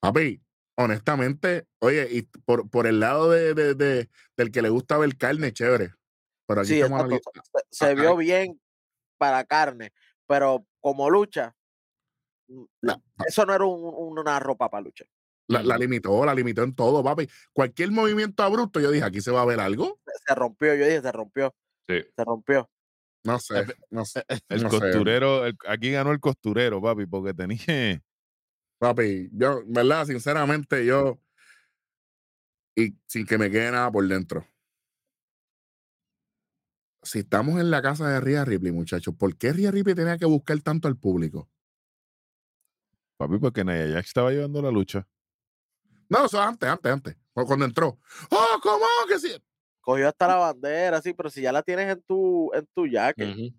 papi, honestamente, oye, y por, por el lado de, de- de- del que le gusta ver carne, chévere. Pero aquí Sí, estamos Se, se vio bien para carne, pero como lucha, mm, La- eso no era un- una ropa para lucha. La, la limitó, la limitó en todo, papi. Cualquier movimiento abrupto, yo dije, aquí se va a ver algo. Se- rompió, yo dije, se rompió, Sí. se rompió. No sé, no sé. El no sé. costurero, el- aquí ganó el costurero, papi, porque tenía. Papi, yo, ¿verdad? Sinceramente, yo. Y sin que me quede nada por dentro. Si estamos en la casa de Rhea Ripley, muchachos, ¿por qué Rhea Ripley tenía que buscar tanto al público? Papi, porque Nia Jax estaba llevando la lucha. No, eso antes, antes, antes. cu- Cuando entró. ¡Oh, cómo que sí! Cogió hasta la bandera, sí, pero si ya la tienes en tu, en tu jacket, Ujú.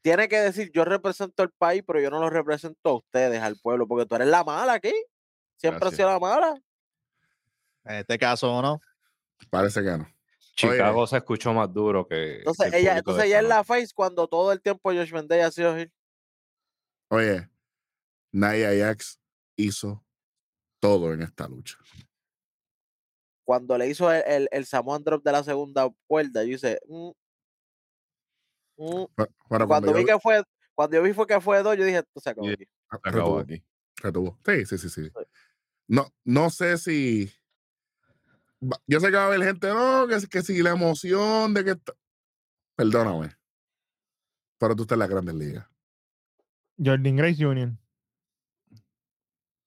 tiene que decir, yo represento al país, pero yo no lo represento a ustedes, al pueblo, porque tú eres la mala aquí. Siempre has Gracias. sido la mala. En este caso, ¿no? Parece que no. Chicago se escuchó más duro que. Entonces que el ella, entonces ella es la face cuando todo el tiempo Josh Day ha sido. Oye, Nia Jax hizo todo en esta lucha. Cuando le hizo el, el, el Samoan Drop de la segunda cuerda, yo hice. mm, mm. Pero, pero Cuando vi yo- que fue, cuando yo vi fue que fue dos, yo dije, esto se acabó aquí. Ah, Se acabó retuvo, aquí. retuvo. Sí, sí, sí, sí. No, no sé si. Yo sé que va a haber gente, no, que, que si la emoción de que. Perdóname. Pero tú estás en la Grandes Ligas. Jordan Grace Jr.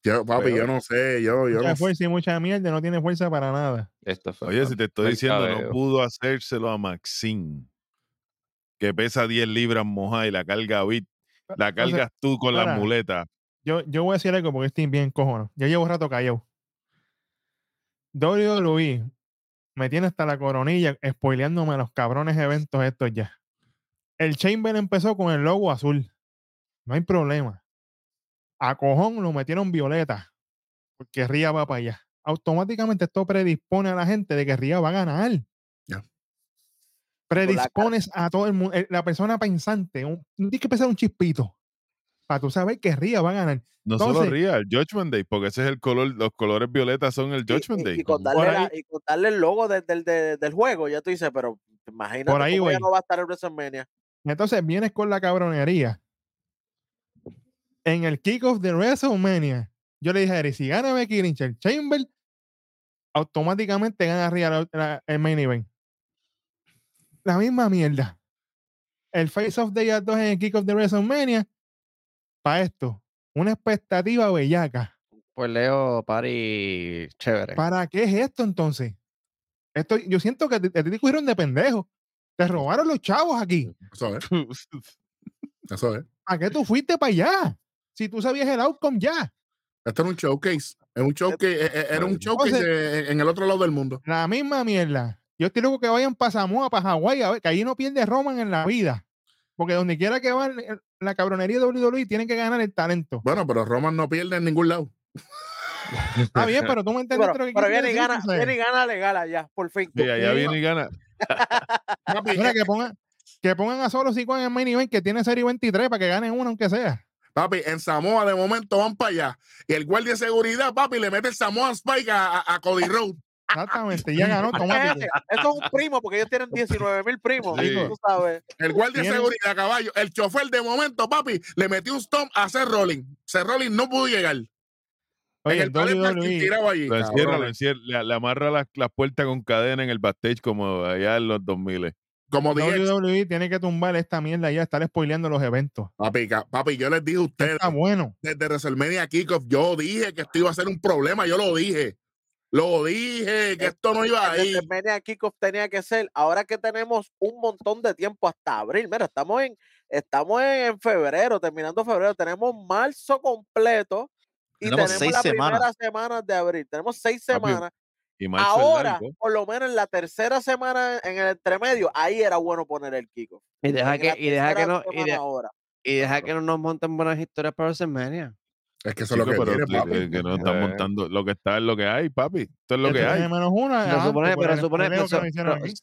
Yo, papi, yo no sé, yo, yo Mucha no sé. fuerza y mucha mierda, no tiene fuerza para nada. Esto fue Oye, si te estoy diciendo, no pudo hacérselo a Maxine, que pesa 10 libras moja y la carga bit, la Entonces, cargas tú con para. las muletas. Yo, yo voy a decir algo porque estoy bien cojono. Yo llevo rato callado. WWE me tiene hasta la coronilla spoileándome los cabrones eventos estos ya. El Chamber empezó con el logo azul. No hay problema. A cojón lo metieron violeta. Porque Ría va para allá. Automáticamente esto predispone a la gente de que Ría va a ganar. Predispones a todo el mundo. La persona pensante. Un, tienes que pensar un chispito. Para tú saber que Ría va a ganar. No solo Ría, el Judgment Day, porque ese es el color, los colores violetas son el Judgment y, Day. y con Por darle la- ahí- y con darle el logo del, del, del- del juego, ya tú dices, pero imagínate Por ahí cómo ya no va a estar en WrestleMania. Entonces vienes con la cabronería. En el kickoff de WrestleMania, yo le dije a Eric, si gana Becky Lynch el Chamber, automáticamente gana la- el main event. La misma mierda. El Face of Day 2 en el kickoff de WrestleMania, para esto, una expectativa bellaca. Pues Leo, Pari, chévere. ¿Para qué es esto entonces? Esto, yo siento que te, te, te cogieron de pendejo. Te robaron los chavos aquí. Eso es, eso es. ¿A qué tú fuiste para allá? Si tú sabías el outcome ya. Esto era un showcase. Es un showcase, eh, eh, era un showcase Entonces- en el otro lado del mundo. La misma mierda. Yo estoy loco que vayan para Samoa, para Hawái, a ver, que ahí no pierde Roman en la vida. Porque donde quiera que van, eh, la cabronería de WWE tienen que ganar el talento. Bueno, pero Roman no pierde en ningún lado. Está bien, pero tú me entendiste Pero, lo que pero viene y gana, viene y gana legal allá, por fin. Sí, allá viene y gana. Mira, que pongan, que pongan a solo Sikoa en el main event que tiene serie 23 para que ganen uno aunque sea. Papi, en Samoa de momento van para allá. Y el guardia de seguridad, papi, le mete el Samoan Spike a, a- a Cody Rhodes. Exactamente, ya ganó automático. Eso es un primo, porque ellos tienen 19 mil primos. Sí. Tú sabes. El guardia de seguridad, caballo. El chofer de momento, papi, le metió un stomp a Seth Rollins. Seth Rollins no pudo llegar. Oye, el el WWE, tirado allí. Lo encierra, lo encierra, le, le amarra las, las puertas con cadena en el backstage como allá en los 2000. Como dije, WWE tiene que tumbar esta mierda ya, estar spoileando los eventos. papi, papi, yo les dije a ustedes Está bueno. desde WrestleMania Kickoff, yo dije que esto iba a ser un problema, yo lo dije. Lo dije, que esto no iba a ir. WrestleMania Kickoff tenía que ser. Ahora que tenemos un montón de tiempo hasta abril. Mira, estamos en, estamos en, en febrero, terminando febrero. Tenemos marzo completo. Y Tenemos tenemos, seis la semanas. primera semana de abril. Tenemos seis Papi, semanas. Y es Ahora, por lo menos en la tercera semana, en el entremedio, ahí era bueno poner el kickoff. Y deja En que, y deja que no, y, semana de- ahora. y deja que no nos monten buenas historias para WrestleMania. Es que eso es lo que pero viene, que- papi. que, que no están Eh. montando. Lo que está es lo que hay, papi. Esto es lo que hay. menos una. Pero supone, pero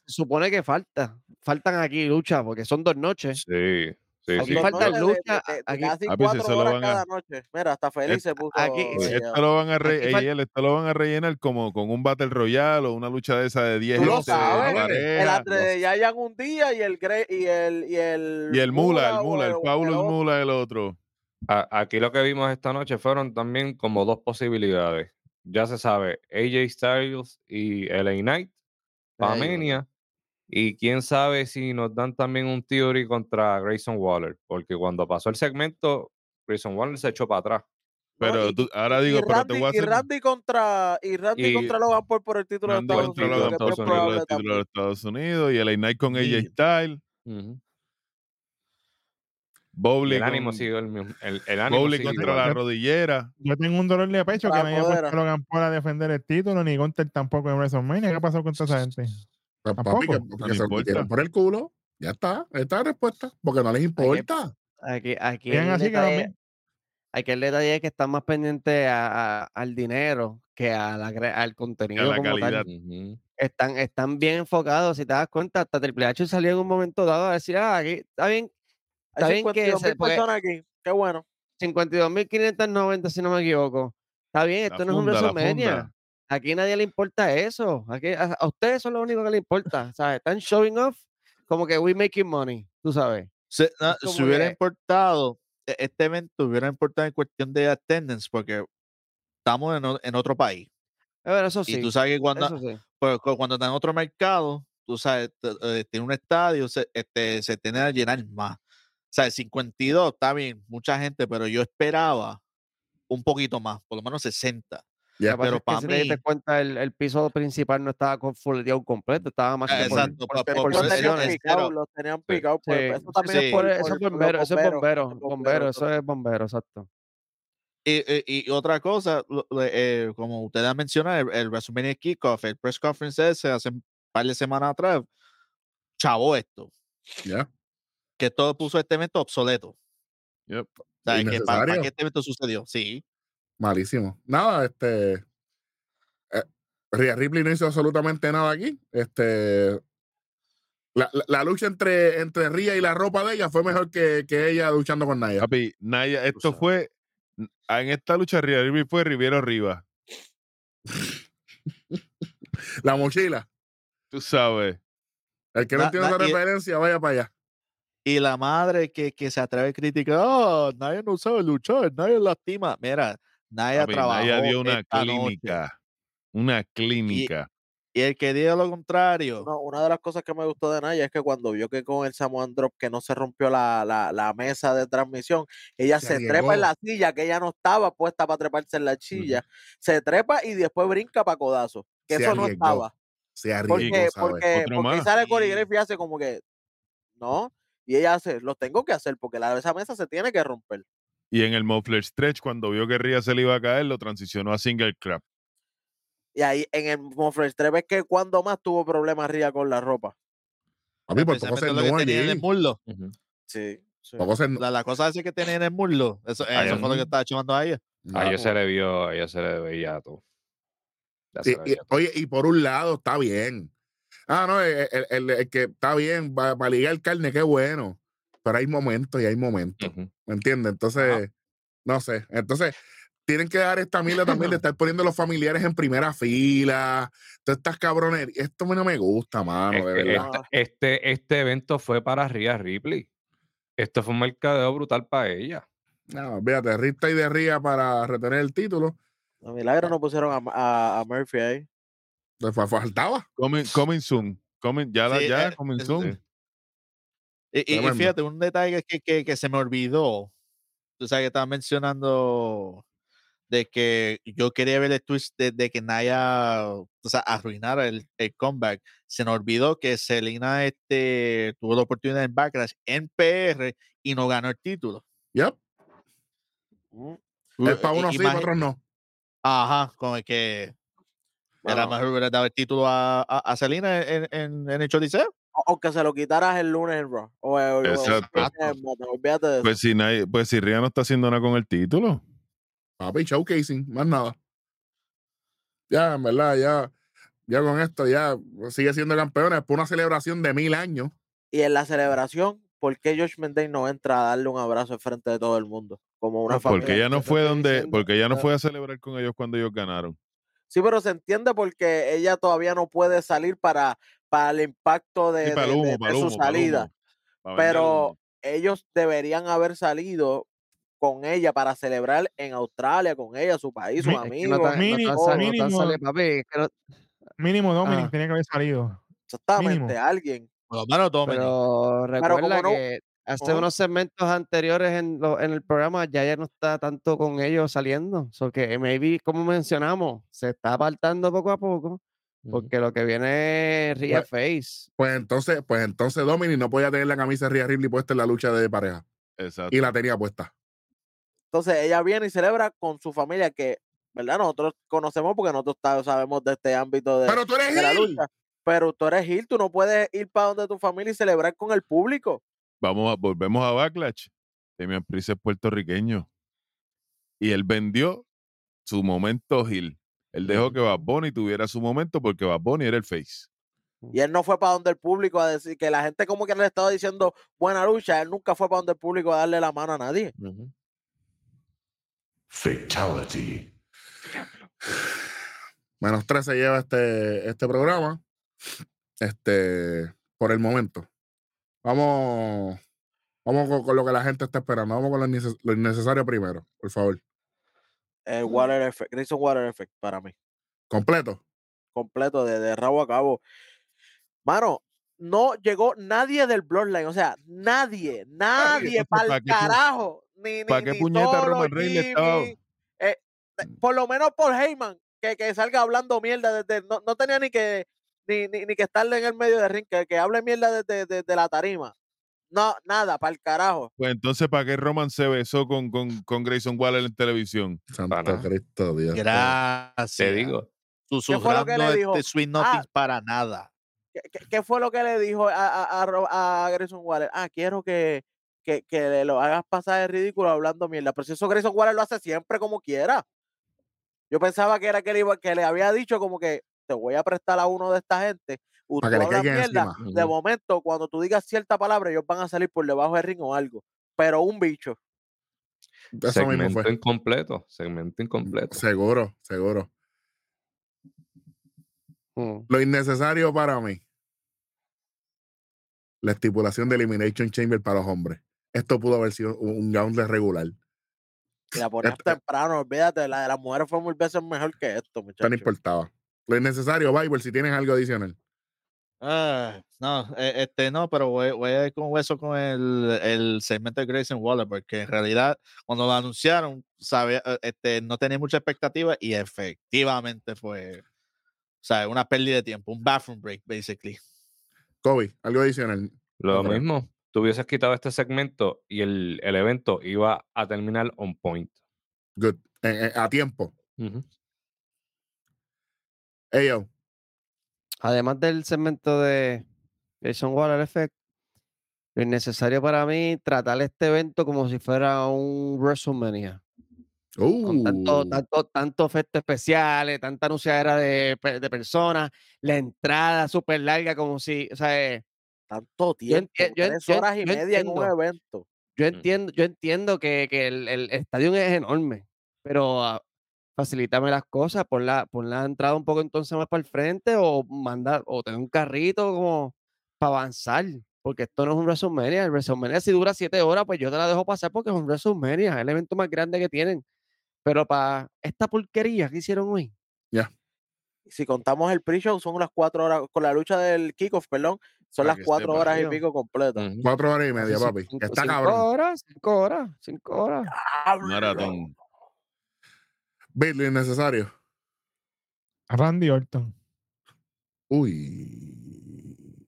supone que falta. Faltan aquí luchas, porque son dos noches. Sí, sí, Aquí sí. Falta de- lucha, de- de aquí- casi si cuatro eso lo van a- cada noche. Mira, hasta Feliz se puso. aquí- eh, Esto lo van a re- Aquí esto lo van a rellenar como con un Battle Royale o una lucha de esa de 10 Tú lo gente de sabes, El pareja. Andre de Yayan un día y el y el y el Y el Mula, el Mula, el o Paulo el otro. Mula el otro. A- Aquí lo que vimos esta noche fueron también como dos posibilidades. Ya se sabe, AJ Styles y LA Knight, Ahí, Pamania. Y quién sabe si nos dan también un theory contra Grayson Waller, porque cuando pasó el segmento, Grayson Waller se echó para atrás. Pero y- tú- ahora y digo, pero te Randy, voy a y hacer. Randy contra y Randy Y contra Logan Paul por el título Randy de Estados contra Unidos, Logan que Paul por el título de. Estados Unidos y el Knight con AJ Mira. Styles. Ujú. Y Bowley, el ánimo con- sigue el mismo. El, el ánimo sigue contra igual. la rodillera. Yo tengo un dolor de pecho que Para no haya puesto a Logan Paul a defender el título, ni Gunter tampoco en WrestleMania. ¿Qué pasó con toda esa gente? Pues, papi, que, No que se lo metieron por el culo. Ya está. Esta es la respuesta. Porque no les importa. Aquí, aquí el así que detalle, también. aquí el detalle es que están más pendientes a- a- al dinero que a la, al contenido la como tal. Están, están bien enfocados, si te das cuenta, hasta Triple H salió en un momento dado a decir, ah, aquí está bien, Está Hay bien que 52 se- personas aquí. Qué bueno. 52.590 si no me equivoco. Está bien, La esto no es un WrestleMania. Aquí nadie le importa eso. Aquí, a, a ustedes son lo único que le importa. ¿sabes? Están showing off como que we making money, tú sabes. Se, ah, si hubiera que- importado, e- este evento hubiera importado en cuestión de attendance, porque estamos en, otro país. Pero eso sí. Y tú sabes que cuando, sí. pues, cu- cuando está en otro mercado, tú sabes, eh, tiene un estadio, se, este, se tiene a llenar más. O sea, el 52 está bien, mucha gente, pero yo esperaba un poquito más, por lo menos 60. Pasa pero es que pa' si te diste mí- cuenta, el, el piso principal no estaba con fulleado completo, estaba más Ah, que por, exacto, por- por por- Los por- tenían pero- los tenían picados. Sí, pues, eso sí, también sí, es por- eso es por- por los bombero, eso es bombero, los bomberos, bombero, eso- eso es bombero, exacto. Y, y- y otra cosa, eh, como ustedes han mencionado, el, el WrestleMania Kickoff, el press conference ese hace un par de semanas atrás, chavo esto, ya. que todo puso este evento obsoleto. Yep. O sea, que para que este evento sucedió, sí. Malísimo. Nada, este. eh, Rhea Ripley no hizo absolutamente nada aquí. Este. La, la- la lucha entre, entre Rhea y la ropa de ella fue mejor que, que ella luchando con Naya. Papi, Naya, esto fue. En esta lucha, Rhea Ripley fue Riviero arriba. La mochila. Tú sabes. El que no na- esa y- referencia, vaya para allá. Y la madre que, que se atreve a criticar, oh, nadie no sabe luchar, nadie lastima. Mira, nadie Papi, trabajó Naya dio una esta noche. clínica. Una clínica. Y el que diga lo contrario, No, una de las cosas que me gustó de Naya es que cuando vio que con el Samoan Drop que no se rompió la, la, la mesa de transmisión, ella Se se, trepa en la silla, que ella no estaba puesta para treparse en la silla, se trepa y después brinca para codazo, que Se eso no estaba. Se arriesgó, Porque, porque, porque sale Corey y hace como que, no, y ella hace, lo tengo que hacer porque la, esa mesa se tiene que romper. Y en el Muffler Stretch, cuando vio que Rhea se le iba a caer, lo transicionó a Single Crab. Y ahí en el Mofres 3 ves que cuando más tuvo problemas Ría con la ropa. Papi, por poco se especialmente lo que no tenía en el allí. muslo. Sí. sí. Poco se La, la cosa esa que tenía en el muslo, eso, Ay, eso fue lo que estaba chumando a ella. A ellos se no. le vio, a ellos se le veía todo. Ya se Y- le y- veía todo. oye, y por un lado está bien. Ah, no, el, el- el- el que está bien para ligar carne, qué bueno. Pero hay momentos y hay momentos. Ujú. ¿Me entiendes? Entonces, No sé. Entonces, tienen que dar esta mierda también de estar poniendo a los familiares en primera fila. Todas estas cabrones. Esto a mí no me gusta, mano, Es de que verdad. este, este, este evento fue para Rhea Ripley. Esto fue un mercadeo brutal para ella. No, fíjate, Rita y de Ría para retener el título. A milagro no pusieron a, a- a Murphy ahí. Le fa- faltaba. Coming, coming soon. Coming, ya, la- ya, eh, coming soon. Y, fíjate, un detalle que, que, que se me olvidó. Tú sabes que estaba mencionando de que yo quería ver el twist de, de que Naya o sea, arruinara el, el comeback. Se me olvidó que Selena este, tuvo la oportunidad en Backlash en PR y no ganó el título. Yep. Mm. Es para I- unos sí, para otros no. Ajá, como que era mejor hubiera dado el título a, a, a Selena en, en, en el Choliseo. O- Aunque se lo quitaras el lunes en Raw. O, o- o- Exacto. de eso. Pues si, nadie, pues si Ria no está haciendo nada con el título. Papi, showcasing, más nada. Ya, en verdad, ya, ya con esto, ya sigue siendo campeona. Después una celebración de mil años. Y en la celebración, ¿por qué Josh Mendez no entra a darle un abrazo enfrente de todo el mundo? Como una Pues familia. Porque ella no fue donde, diciendo, porque ella no fue a celebrar con ellos cuando ellos ganaron. Sí, pero se entiende porque ella todavía no puede salir para, para el impacto de, Sí, para el de- humo, de- para de el su humo, salida. Pero ellos deberían haber salido con ella para celebrar en Australia con ella, su país, sus amigos. no no mínimo- no no- Mínimo Dominic Ah. tenía que haber salido. Exactamente, mínimo. alguien. Pero recuerda no- que hace Ajá. unos segmentos anteriores en, lo- en el programa ya ya no está tanto con ellos saliendo. So que maybe, como mencionamos, se está apartando poco a poco. Porque lo que viene es Ria Pues- Face. Pues entonces, pues entonces Dominic no podía tener la camisa de Rhea Ripley puesta en la lucha de pareja. Exacto. Y la tenía puesta. Entonces ella viene y celebra con su familia que, ¿verdad? Nosotros conocemos porque nosotros sabemos de este ámbito de, Pero tú eres de la lucha. Pero tú eres Gil, tú no puedes ir para donde tu familia y celebrar con el público. Vamos a, volvemos a Backlash. Damian Priest es puertorriqueño. Y él vendió su momento Hill. Él dejó que Bad Bunny tuviera su momento porque Bad Bunny era el face. Y él no fue para donde el público a decir que la gente como que le estaba diciendo buena lucha, él nunca fue para donde el público a darle la mano a nadie. Fatality. Menos 13 lleva este, este programa. Este, por el momento. Vamos, vamos con, con lo que la gente está esperando. Vamos con lo, lo innecesario primero, por favor. El Water Effect, Grayson Water Effect para mí. Completo. completo, de, de rabo a cabo. Mano, no llegó nadie del Bloodline, o sea, nadie, nadie, para ¿pa' el carajo. Ni, pa' ni, qué ni puñeta Solo, Roman Reigns le estaba- Jimmy, eh, de- por lo menos por Heyman, que, que salga hablando mierda desde, no, no tenía ni que ni, ni, ni que estarle en el medio del ring, que, que hable mierda desde, desde la tarima. No, nada, para el carajo. Pues entonces, ¿para qué Roman se besó con, con, con Grayson Waller en televisión? Santo nada. Cristo, Dios. Gracias. Te digo. Susurrando que le este dijo? Sweet Ah. Nothings para nada. ¿Qué, qué- qué fue lo que le dijo a, a, a, a Grayson Waller? Ah, quiero que, que, que le lo hagas pasar de ridículo hablando mierda. Pero si eso Grayson Waller lo hace siempre como quiera. Yo pensaba que era que le, iba- que le había dicho como que te voy a prestar a uno de esta gente. U- Pa' tú que le caigan mierda, encima. De momento, cuando tú digas cierta palabra, ellos van a salir por debajo del ring o algo. Pero un bicho. Eso mismo segmento fue. incompleto. Segmento incompleto. Seguro, seguro. Mm. Lo innecesario para mí. La estipulación de Elimination Chamber para los hombres. Esto pudo haber sido un, un gauntlet regular. Y la ponías Esto- temprano, olvídate. La de las mujeres fue mil veces mejor que esto, Esto no muchachos. importaba. Lo innecesario, Bible, si tienes algo adicional. Ah, no, eh, este no, pero voy, voy a ir con hueso con el, el segmento de Grayson Waller, porque en realidad cuando lo anunciaron, sabía, eh, este, no tenía mucha expectativa y efectivamente fue, o sea, una pérdida de tiempo, un bathroom break, basically. Kobe, algo adicional. Lo mismo. Tú hubieses quitado este segmento y el, el evento iba a terminar on point. Good. Eh, eh, a tiempo. Yo. Además del segmento de Jason Waller Effect, lo innecesario para mí tratar este evento como si fuera un WrestleMania. Con tanto, Uh, tanto, tanto efectos especiales, tanta anunciadera de, de personas, la entrada súper larga, como si, o sea, eh, Tanto tiempo. yo tres yo horas y media en un evento. Yo Mm. entiendo, yo entiendo que, que el, el estadio es enorme, pero ah, facilítame las cosas, pon la, pon la entrada un poco entonces más para el frente o mandar, o tener un carrito como para avanzar, porque esto no es un WrestleMania. El WrestleMania si dura siete horas, pues yo te la dejo pasar porque es un WrestleMania, es el evento más grande que tienen. Pero para esta porquería que hicieron hoy, Si contamos el pre-show, son unas cuatro horas, con la lucha del kickoff, perdón, son Para las cuatro horas y pico completas. Cuatro horas y media, papi. cinco- Está cinco cabrón. horas, cinco horas, cinco horas. Maratón. Beatle innecesario. Randy Orton. Uy.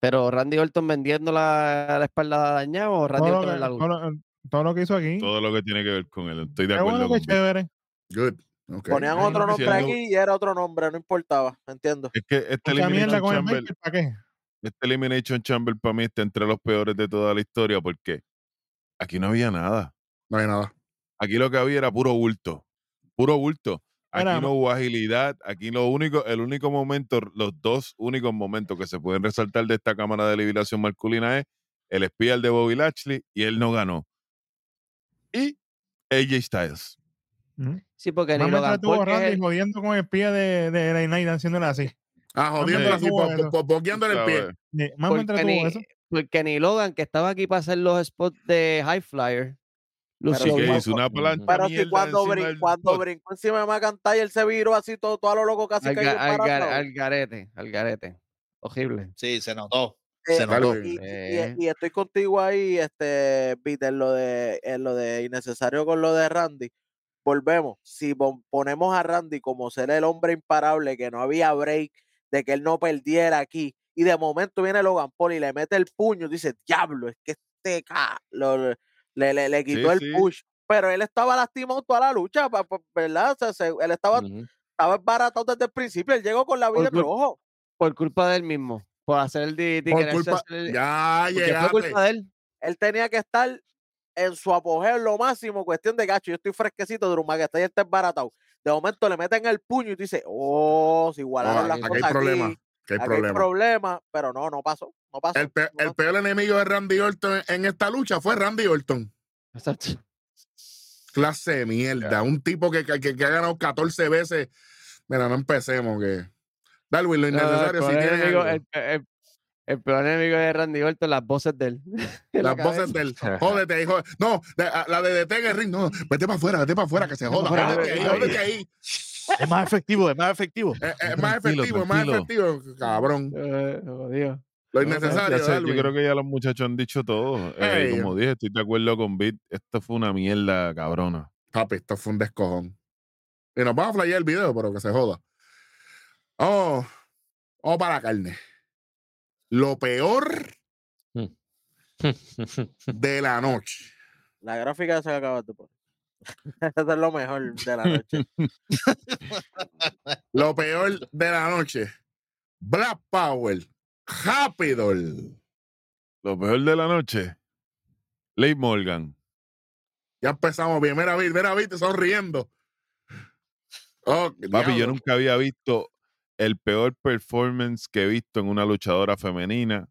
Pero Randy Orton vendiendo la, la espalda dañada o Randy Todo Orton que, en la todo, lucha. lo, todo lo que hizo aquí. Todo lo que tiene que ver con él. Estoy de Qué acuerdo bueno, con chévere. Good. Ponían otro no nombre aquí y era otro nombre, no importaba, entiendo. Es que este Elimination el Chamber, ¿para qué? este Elimination Chamber para mí está entre los peores de toda la historia porque aquí no había nada. No hay nada. Aquí lo que había era puro bulto. Puro bulto. Aquí Mira, no hubo agilidad. Aquí lo único, el único momento, los dos únicos momentos que se pueden resaltar de esta cámara de liberación masculina es el espía de Bobby Lashley y él no ganó. Y AJ Styles. Sí, porque mientras Logan estuvo Paul, es el- jodiendo con el pie de, de LA Knight haciéndole así. Ah, jodiéndole mientras así, pokeándole el pie. Sí, Más porque ni, eso. porque ni Logan, que estaba aquí para hacer los spots de High Flyer, Pero lució sí que hizo una plancha Pero si cuando, encima brin- del cuando brincó encima de McIntyre, él se viró así todo, todo a lo loco, casi al, cayó al, gar- embarazado. al garete, al garete. Horrible. Sí, se notó. Eh, Se notó. y, y- Eh. y estoy contigo ahí, este, Peter, en lo de, en lo de innecesario con lo de Randy. Volvemos. Si pon- ponemos a Randy como ser el hombre imparable, que no había break, de que él no perdiera aquí, y de momento viene Logan Paul y le mete el puño, dice, diablo, es que este lo- le, le, le quitó el sí. push. Pero él estaba lastimado toda la lucha, ¿verdad? O sea, se- él estaba, Ujú. estaba embaratado desde el principio, él llegó con la vida en Por rojo. Por culpa de él mismo. Por hacer el DDT. Por quererse culpa. hacer el- Ya porque fue culpa de él. él tenía que estar en su apogeo en lo máximo, cuestión de gacho. Yo estoy fresquecito, Drew McIntyre está embaratado. De momento le meten el puño y tú dices, oh, se igualaron Ah, las aquí cosas hay problema. aquí, Que hay aquí hay problema. problema, pero no, no pasó, no pasó. El, pe- no el peor enemigo de Randy Orton en esta lucha fue Randy Orton. Exacto. Clase de mierda. Un tipo que, que, que ha ganado 14 veces. Mira, no empecemos. que Darwin, lo No, no, innecesario. el, si peor tienen enemigo, el, el- el peor enemigo de Randy Orton, las voces de él. la Las voces cabeza. del. Jódete jódete. No, de- la de DT en el ring. No, vete para afuera, vete para afuera, que se joda. Jódete ahí, jódete ahí. Es más efectivo, es más efectivo. Es, es más Tranquilo, efectivo, es más efectivo. Cabrón. Eh, jodido. Lo innecesario. ya sé, yo creo que ya los muchachos han dicho todo. Eh, como dije, estoy de acuerdo con Bit. Esto fue una mierda cabrona. Papi, esto fue un descojón. Y nos vamos a flyar el video, pero que se joda. Oh, vamos para la carne. Lo peor de la noche. La gráfica se acaba de poner. Eso es lo mejor de la noche. Lo peor de la noche. Black Power. Happy Doll. Lo peor de la noche. Leigh Morgan. Ya empezamos bien. Mira, Vic, mira, Vic, sonriendo. Oh, Papi, yo nunca había visto el peor performance que he visto en una luchadora femenina.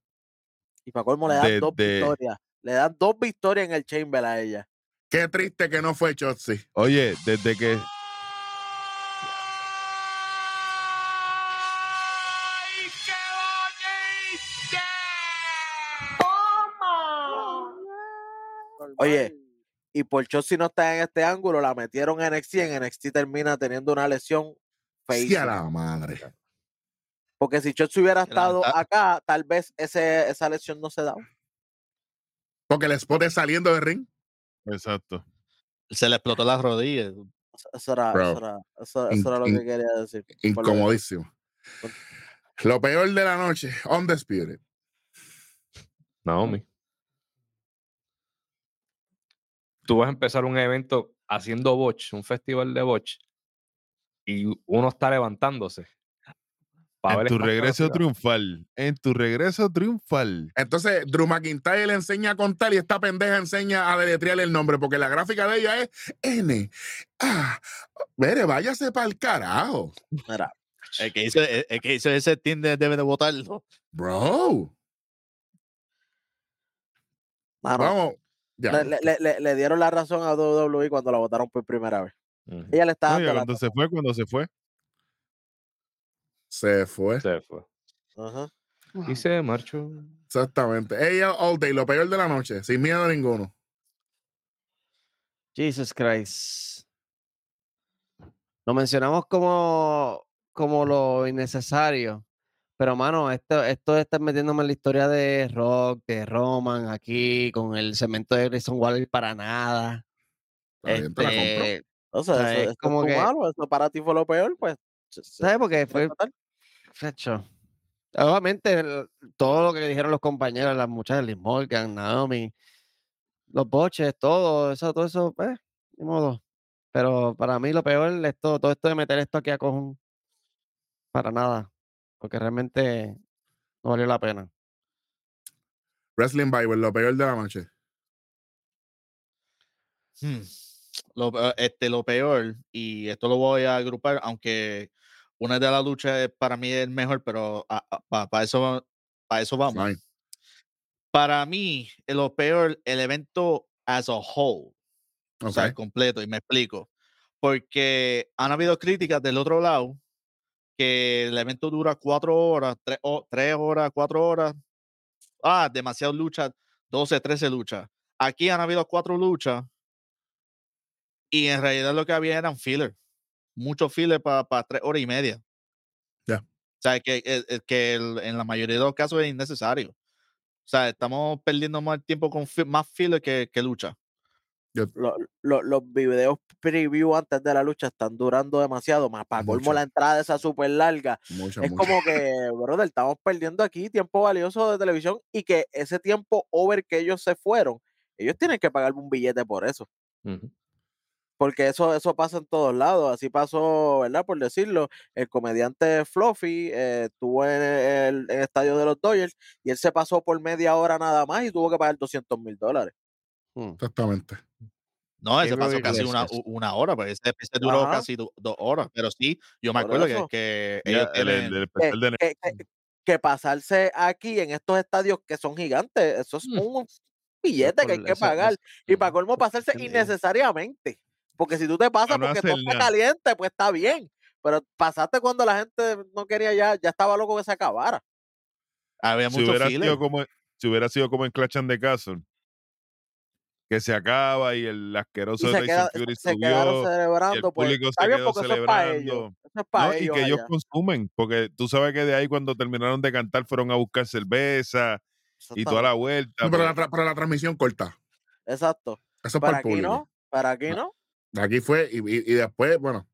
Y para colmo le dan De- dos de- victorias. Le dan dos victorias en el Chamber a ella. Qué triste que no fue Chotzi. Oye, desde que Oye, y por si no está en este ángulo, la metieron en NXT y en NXT termina teniendo una lesión Sí, a feísima. la madre. Porque si Chotzi hubiera la estado acá, tal vez ese, esa lesión no se da. Porque el spot es saliendo del ring. Exacto. Se le explotó las rodillas. Eso- era, eso era, eso, eso era lo que quería decir. Incomodísimo. Lo peor de la noche. Undisputed. Naomi. Tú vas a empezar un evento haciendo botch, un festival de botch, y uno está levantándose. En tu regreso triunfal. En tu regreso triunfal. Entonces, Drew McIntyre le enseña a contar y esta pendeja enseña a deletrear el nombre, porque la gráfica de ella es N. Ah, mire, váyase para el carajo. Mira, El que hizo, el, el que hizo ese de- debe de votarlo. Bro. mano, Vamos. Ya. Le, le- le- le- le dieron la razón a WWE cuando la votaron por primera vez. Ella le está Oye, cuando se fue, cuando se fue. Se fue. Se fue. Ajá. Y se marchó. Exactamente. Ella all day, lo peor de la noche, sin miedo ninguno. Jesus Christ. Lo mencionamos como, como lo innecesario. Pero, mano, esto, esto de estar metiéndome en la historia de Rock, de Roman, aquí, con el cemento de Grayson Waller para nada. Está bien, te la. Este, O sea, O sea, eso, es como que- malo, eso para ti fue lo peor, pues. ¿Sabes? Porque fue. Fecho. Obviamente, el- todo lo que dijeron los compañeros, las muchachas, Liz Morgan, Naomi, los boches, todo eso, todo eso, pues, ni modo. Pero para mí lo peor es todo, todo esto de meter esto aquí a cojón. Para nada. Porque realmente no valió la pena. Wrestling Bible, lo peor de la noche. Hmm. Lo, pe- este, lo peor, y esto lo voy a agrupar, aunque una de las luchas para mí es mejor, pero para eso, para eso vamos. Fine. Para mí, lo peor, el evento as a whole, o sea, el completo, y me explico. Porque han habido críticas del otro lado que el evento dura cuatro horas, tres, ho- tres horas, cuatro horas. Ah, demasiadas luchas, 12, 13 luchas. Aquí han habido cuatro luchas y en realidad lo que había eran filler. Muchos filler para tres horas y media. Ya. O sea, que, el- el- que el- en la mayoría de los casos es innecesario. O sea, estamos perdiendo más tiempo con más filler que, que lucha. Lo- lo- los videos preview antes de la lucha están durando demasiado, más para colmo la entrada esa súper larga. Mucho, Es mucho. como que, brother, estamos perdiendo aquí tiempo valioso de televisión y que ese tiempo over que ellos se fueron, ellos tienen que pagar un billete por eso. Ujú. Porque eso, eso pasa en todos lados. Así pasó, ¿verdad? Por decirlo, el comediante Fluffy eh, estuvo en el, en el estadio de los Dodgers y él se pasó por media hora nada más y tuvo que pagar 200 mil dólares. Mm. Exactamente. No, ese pasó casi una, una hora, pues ese, ese duró Ajá. casi do- dos horas. Pero sí, yo me acuerdo que, eso. que el, especial de que- que- que pasarse aquí en estos estadios que son gigantes, eso es Mm. un billete que hay que pagar. eso- Y para colmo pasarse innecesariamente. Porque si tú te pasas no porque todo está caliente, pues está bien. Pero pasaste cuando la gente no quería ya, ya estaba loco que se acabara. había si mucho hubiera sido como si hubiera sido como en Clash and the Castle que se acaba y el asqueroso Y de se, Tyson Fury se quedaron y el celebrando, pues público se bien quedó porque eso es para ellos. celebrando Eso es para ¿no? y que ellos consumen porque tú sabes que de ahí cuando terminaron de cantar fueron a buscar cerveza y toda la vuelta Sí, pero, la pues, pero la transmisión corta. Exacto. Eso es Para para el aquí público. no, para aquí No. no. Aquí fue y, y- y después, bueno,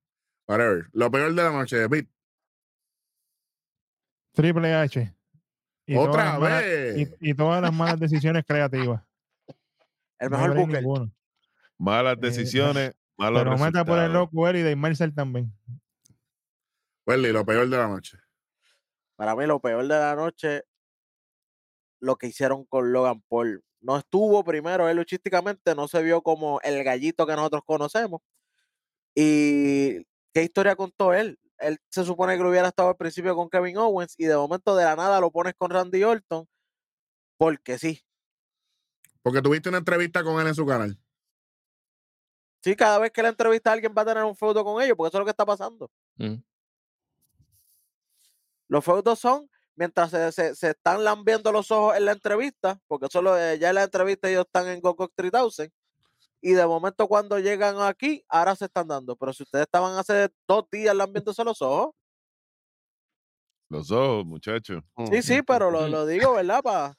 whatever. Lo peor de la noche, Beat. Triple H. Y Otra malas- vez. y, y todas las malas decisiones creativas. El No mejor booker. ninguno. malas Eh, decisiones malos Pero meta por el loco él y Dave Mercer también. Welly, lo peor de la noche. Para mí lo peor de la noche, lo que hicieron con Logan Paul. No estuvo primero, él luchísticamente no se vio como el gallito que nosotros conocemos. Y qué historia contó él. Él se supone que lo hubiera estado al principio con Kevin Owens y de momento de la nada lo pones con Randy Orton. Porque sí. Porque tuviste una entrevista con él en su canal. Sí, cada vez que le entrevista a alguien va a tener un feudo con ellos, porque eso es lo que está pasando. Ujú. Los feudos son mientras se, se- se están lambiendo los ojos en la entrevista, porque solo ya en la entrevista ellos están en GoGo 3000, y de momento cuando llegan aquí, ahora se están dando. Pero si ustedes estaban hace dos días lambiéndose los ojos, los ojos muchachos sí, sí, pero lo, lo digo, ¿verdad? Pa?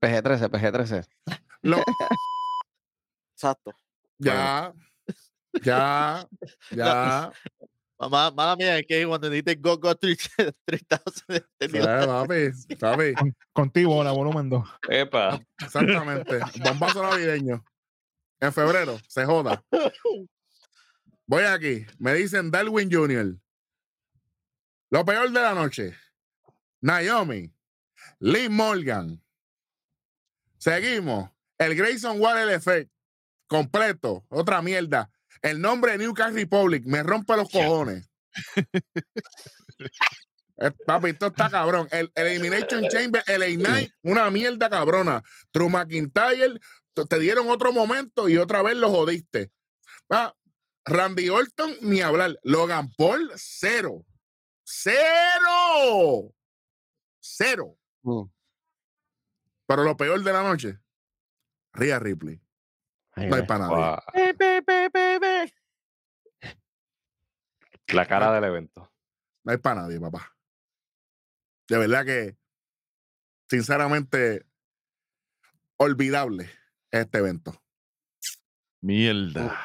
PG-13, PG-13. Lo, Exacto. ya, ya, ya. Mamá, mala mía, es que cuando dijiste Go Go 3000, entendí la- Eh, papi, papi. Con- contigo, la volumen 2. Epa. Exactamente. Bombazo navideño. En febrero, se joda. Voy aquí. Me dicen Darwin Jr. Lo peor de la noche. Naomi. Lee Morgan. Seguimos. El Grayson Waller Effect. Completo. Otra mierda. El nombre de Newcastle Republic. Me rompe los cojones. Eh, Papi, esto está cabrón. El, el Elimination Chamber, el A9, una mierda cabrona. True McIntyre, te- dieron otro momento y otra vez lo jodiste. Ah, Randy Orton, ni hablar. Logan Paul, cero. ¡Cero! Cero. Mm. Pero lo peor de la noche, Rhea Ripley. No hay para nadie. La cara del evento. No hay para nadie, papá. De verdad que, sinceramente, olvidable este evento. Mierda.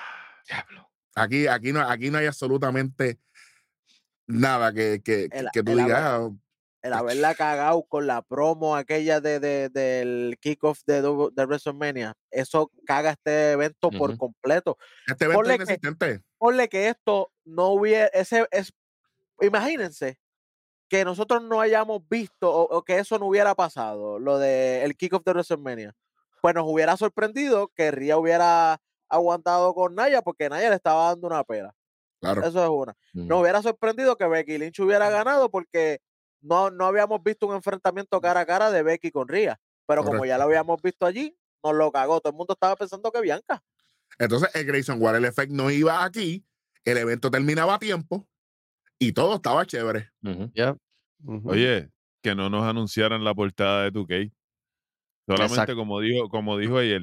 Diablo. Aquí, aquí, no, aquí no hay absolutamente nada que, que, que- El- que tú digas. "Ah, El haberla cagado con la promo aquella de, de- del kickoff de, de WrestleMania, eso caga este evento por completo. este evento ponle es que- inexistente. Ponle que esto no hubiera, ese es, imagínense que nosotros no hayamos visto o, o que eso no hubiera pasado, lo de el kickoff de WrestleMania. Pues nos hubiera sorprendido que Ria hubiera aguantado con Naya porque Naya le estaba dando una pera. Claro. Eso es una. Nos hubiera sorprendido que Becky Lynch hubiera ganado porque no, no habíamos visto un enfrentamiento cara a cara de Becky con Ria. Pero como ya lo habíamos visto allí, nos lo cagó. Todo el mundo estaba pensando que Bianca. Entonces, el Grayson Waller Effect no iba aquí, el evento terminaba a tiempo y todo estaba chévere. Ujú. Oye, que no nos anunciaran la portada de 2K. Solamente Exacto. como dijo, como dijo ayer,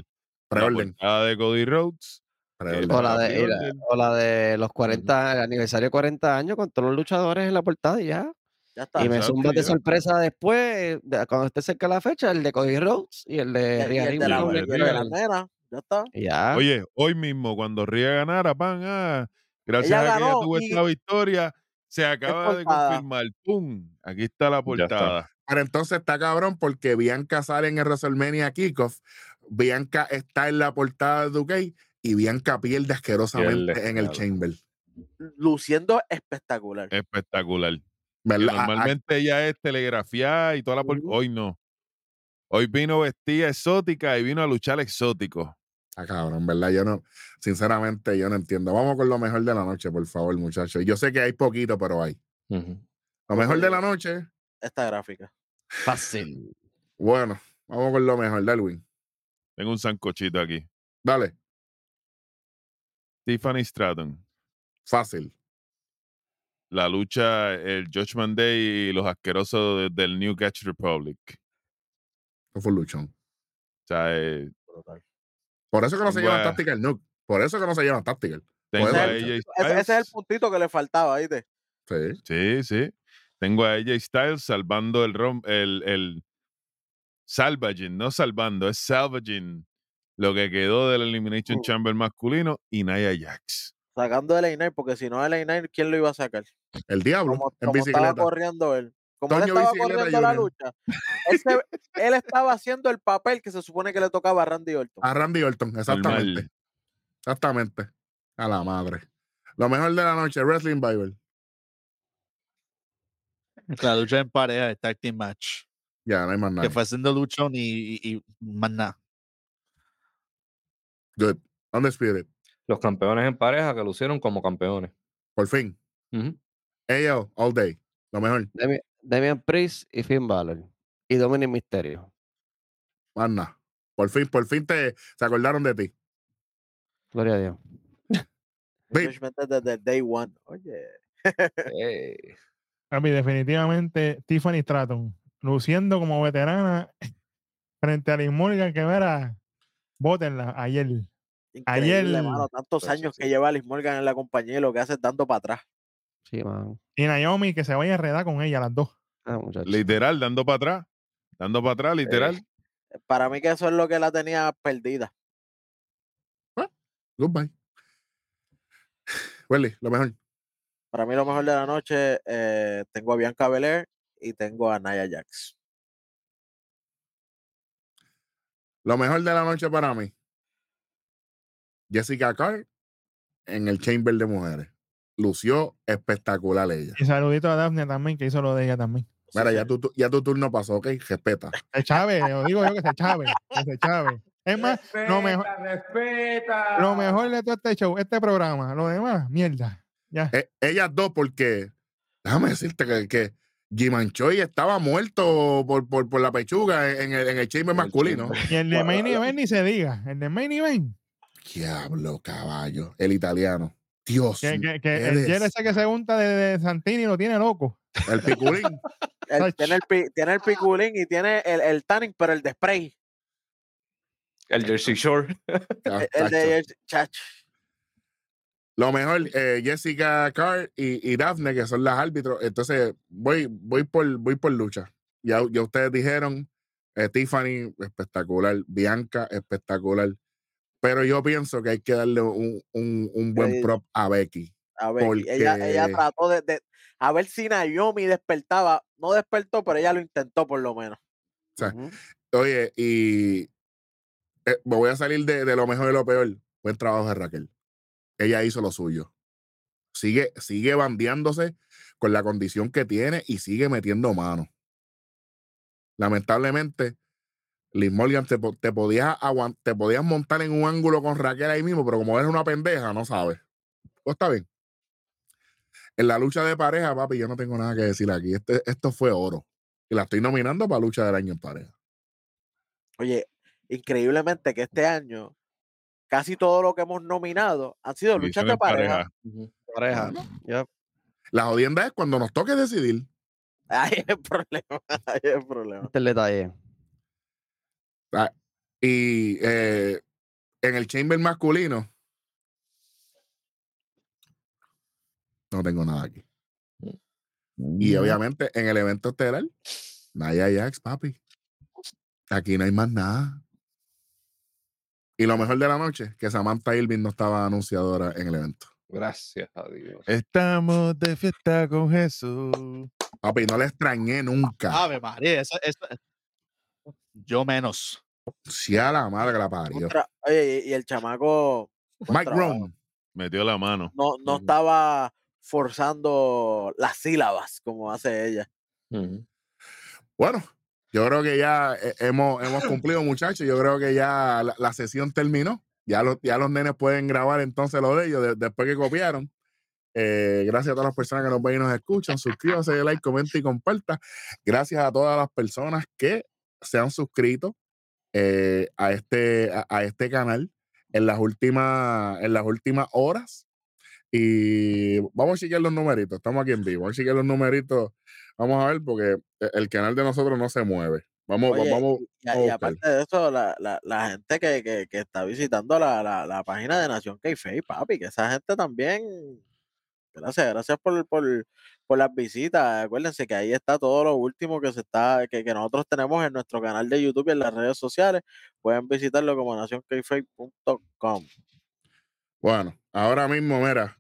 la portada de Cody Rhodes. O la, de, la- o la de los 40, el aniversario de 40 años con todos los luchadores en la portada y ya. Ya está. Y me zumbas de sorpresa después, de- cuando esté cerca la fecha, el de Cody Rhodes y el de y la, Ripley. Ya está. Ya. Oye, hoy mismo, cuando Ría ganara, pan, ah, gracias Ella a que ella tuvo y- esta victoria, se acaba de confirmar. ¡Pum! Aquí está la está. portada. Pero entonces está cabrón porque Bianca sale en el WrestleMania Kickoff, Bianca está en la portada de Duque y Bianca pierde asquerosamente Pierde, en el claro. Chamber. Luciendo espectacular. Espectacular. Normalmente ella es telegrafiada y toda la. Hoy no. Hoy vino vestida exótica y vino a luchar exótico. Ah, cabrón, ¿verdad? Yo no, sinceramente, yo no entiendo. Vamos con lo mejor de la noche, por favor, muchachos. Yo sé que hay poquito, pero hay. Lo mejor de la noche, Esta gráfica. Fácil. bueno, vamos con lo mejor, Darwin. Tengo un sancochito aquí. Dale, Tiffany Stratton. fácil. La lucha, el Judgment Day y los asquerosos de- del New Catch Republic. Eso fue un luchón. O sea, eh, Por eso que no se llevan Tactical Nuke. Por eso que no se llevan Tactical. tengo Puede a ser. AJ Ese, ese es el puntito que le faltaba, ¿viste? Sí. Sí, sí. Tengo a AJ Styles salvando el rom, el, el salvaging, no salvando, es salvaging lo que quedó del Elimination Mm. Chamber masculino y Nia Jax. Sacando el A9, porque si no el A9, ¿quién lo iba a sacar? El diablo Como, en como estaba corriendo él. Como él Toño estaba corriendo la lucha, él, se- él estaba haciendo el papel que se supone que le tocaba a Randy Orton. A Randy Orton, exactamente. Normal. Exactamente. A la madre. Lo mejor de la noche, Wrestling Bible. La lucha en pareja de tag team match. Ya, no hay más nada. Que fue haciendo luchón y, y, y más nada. Good. Undisputed. Los campeones en pareja que lucieron como campeones. Por fin. Ujú. AO, all day. Lo mejor. Demi- Damian Priest y Finn Balor. Y Dominic Mysterio. Nada. Por fin, por fin te, se acordaron de ti. Gloria a Dios. Desde el day one. Oye, Eh, A mí, definitivamente, Tiffany Stratton, luciendo como veterana frente a Liz Morgan, que era, bótenla ayer. Increíble, Ayer- mano, tantos años sí. que lleva Liz Morgan en la compañía y lo que hace es dando para atrás. Sí, man. Y Naomi, que se vaya a enredar con ella, las dos. Ah. Literal, dando para atrás. Dando para atrás, literal. Para mí que eso es lo que la tenía perdida. Goodbye. Welly, lo mejor. Para mí lo mejor de la noche, eh, tengo a Bianca Belair y tengo a Nia Jax. Lo mejor de la noche para mí. Jessica Carr en el Chamber de Mujeres. Lució espectacular ella. Y saludito a Daphne también, que hizo lo de ella también. Mira, ya tu, tu- ya tu turno pasó, ok, respeta. Se chave, lo digo yo que se chave. Que se chave. Es más, lo mejor, lo mejor de todo este show, este programa, lo demás, mierda. Ya. Eh, ellas dos, porque déjame decirte que, que, Gimanchoy estaba muerto por, por, por la pechuga en el, en el chamber masculino. chamber. Y el de main event ni se diga. El de main event. Diablo, caballo. El italiano. Dios. Que, que, que el gel ese que se unta de, de Santini lo tiene loco. El piculín. Tiene, el, pi- tiene el piculín y tiene el, el tanning, pero el de spray. El Jersey Shore. El, el de chacho. Lo mejor, eh, Jessica Carr y, y Daphne, que son las árbitros. Entonces, voy, voy, por, voy por lucha. Ya, ya ustedes dijeron, eh, Tiffany, espectacular. Bianca, espectacular. Pero yo pienso que hay que darle un, un- un buen prop a Becky. A ver, ella, ella Porque- trató de, de- A ver si Naomi despertaba. No despertó, pero ella lo intentó por lo menos. sea. Oye, y eh, me voy a salir de, de lo mejor y lo peor. Buen trabajo de Raquel. Ella hizo lo suyo. Sigue, sigue bandeándose con la condición que tiene y sigue metiendo mano. Lamentablemente, Liz Morgan te, te podías te podías montar en un ángulo con Raquel ahí mismo, pero como eres una pendeja, no sabes. Pues está bien. En la lucha de pareja, papi, yo no tengo nada que decir aquí. Este, esto fue oro. Y la estoy nominando para lucha del año en pareja. Oye, increíblemente que este año casi todo lo que hemos nominado han sido luchas de pareja. Pareja. Yep. La jodienda es cuando nos toque decidir. Ahí es el problema. Ahí es el problema. Este es el detalle. Y eh, en el chamber masculino, no tengo nada aquí. Y obviamente en el evento estelar, Naya Jax, papi. Aquí no hay más nada. Y lo mejor de la noche, que Samantha Irving no estaba anunciadora en el evento. Gracias a Dios. Estamos de fiesta con Jesús. Papi, no le extrañé nunca. Ave María, eso, eso- yo menos. Si a la madre que la parió. Oye, y, el chamaco buen Mike. Rowan. Metió la mano. no, no estaba forzando las sílabas como hace ella. Bueno, yo creo que ya eh, hemos, hemos cumplido, muchachos. Yo creo que ya la, la sesión terminó. Ya los, ya los nenes pueden grabar entonces lo de ellos de- después que copiaron. Eh, gracias a todas las personas que nos ven y nos escuchan. Suscríbase, like, comenta y comparta. Gracias a todas las personas que se han suscrito eh, a, este, a, a este canal en las últimas, en las últimas horas. Y vamos a chequear los numeritos. Estamos aquí en vivo. Vamos a chequear los numeritos. Vamos a ver, porque e- el canal de nosotros no se mueve. Vamos, Oye, vamos. y, y buscar. aparte de eso, la, la, la gente que, que, que está visitando la, la, la página de Nación Keife, papi, que esa gente también. Gracias, gracias por, por, por las visitas. Acuérdense que ahí está todo lo último que se está, que, que nosotros tenemos en nuestro canal de YouTube y en las redes sociales. Pueden visitarlo como nacionkeife.com. Bueno, ahora mismo, mira.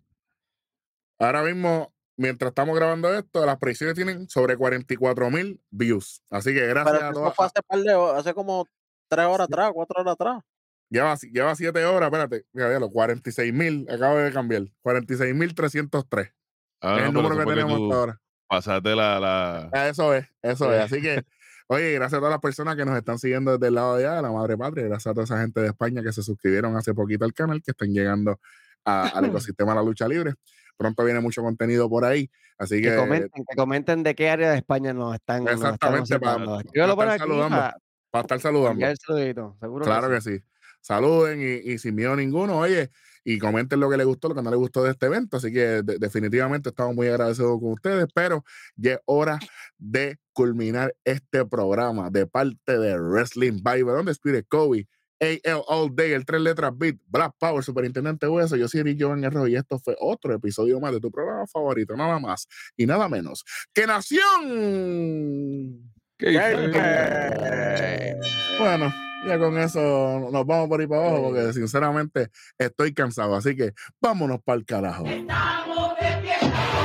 Ahora mismo, mientras estamos grabando esto, las predicciones tienen sobre 44 mil views. Así que gracias Pero a fue hace, par de ho- hace como tres horas atrás, cuatro horas atrás. Lleva, lleva siete horas, espérate. Mira, los 46 mil, acabo de cambiar. 46 mil 303. Ah, es no, el número que tenemos hasta ahora. Pasaste la, la- Ah, Eso es, eso es. Así que, oye, gracias a todas las personas que nos están siguiendo desde el lado de allá, de la madre patria. Gracias a toda esa gente de España que se suscribieron hace poquito al canal, que están llegando a- al ecosistema de la lucha libre. Pronto viene mucho contenido por ahí. Así que, Que comenten, que comenten de qué área de España nos están, nos están Exactamente, pa- visitando. pa- Escríbelo pa por estar aquí saludando. para para estar saludando. Seguro Claro que que sí. Saluden y, y sin miedo ninguno, oye, y comenten lo que les gustó, lo que no les gustó de este evento. Así que de- definitivamente estamos muy agradecidos con ustedes, pero ya es hora de culminar este programa de parte de Wrestling Bible, donde Spirit Kobe, AL All Day, el tres letras beat, Black Power, Superintendente Hueso, yo soy Eric Joven Herrero y esto fue otro episodio más de tu programa favorito, nada más y nada menos que Nación. Bueno, ya con eso nos vamos por ahí para abajo porque sinceramente estoy cansado. Así que vámonos para el carajo. Estamos de.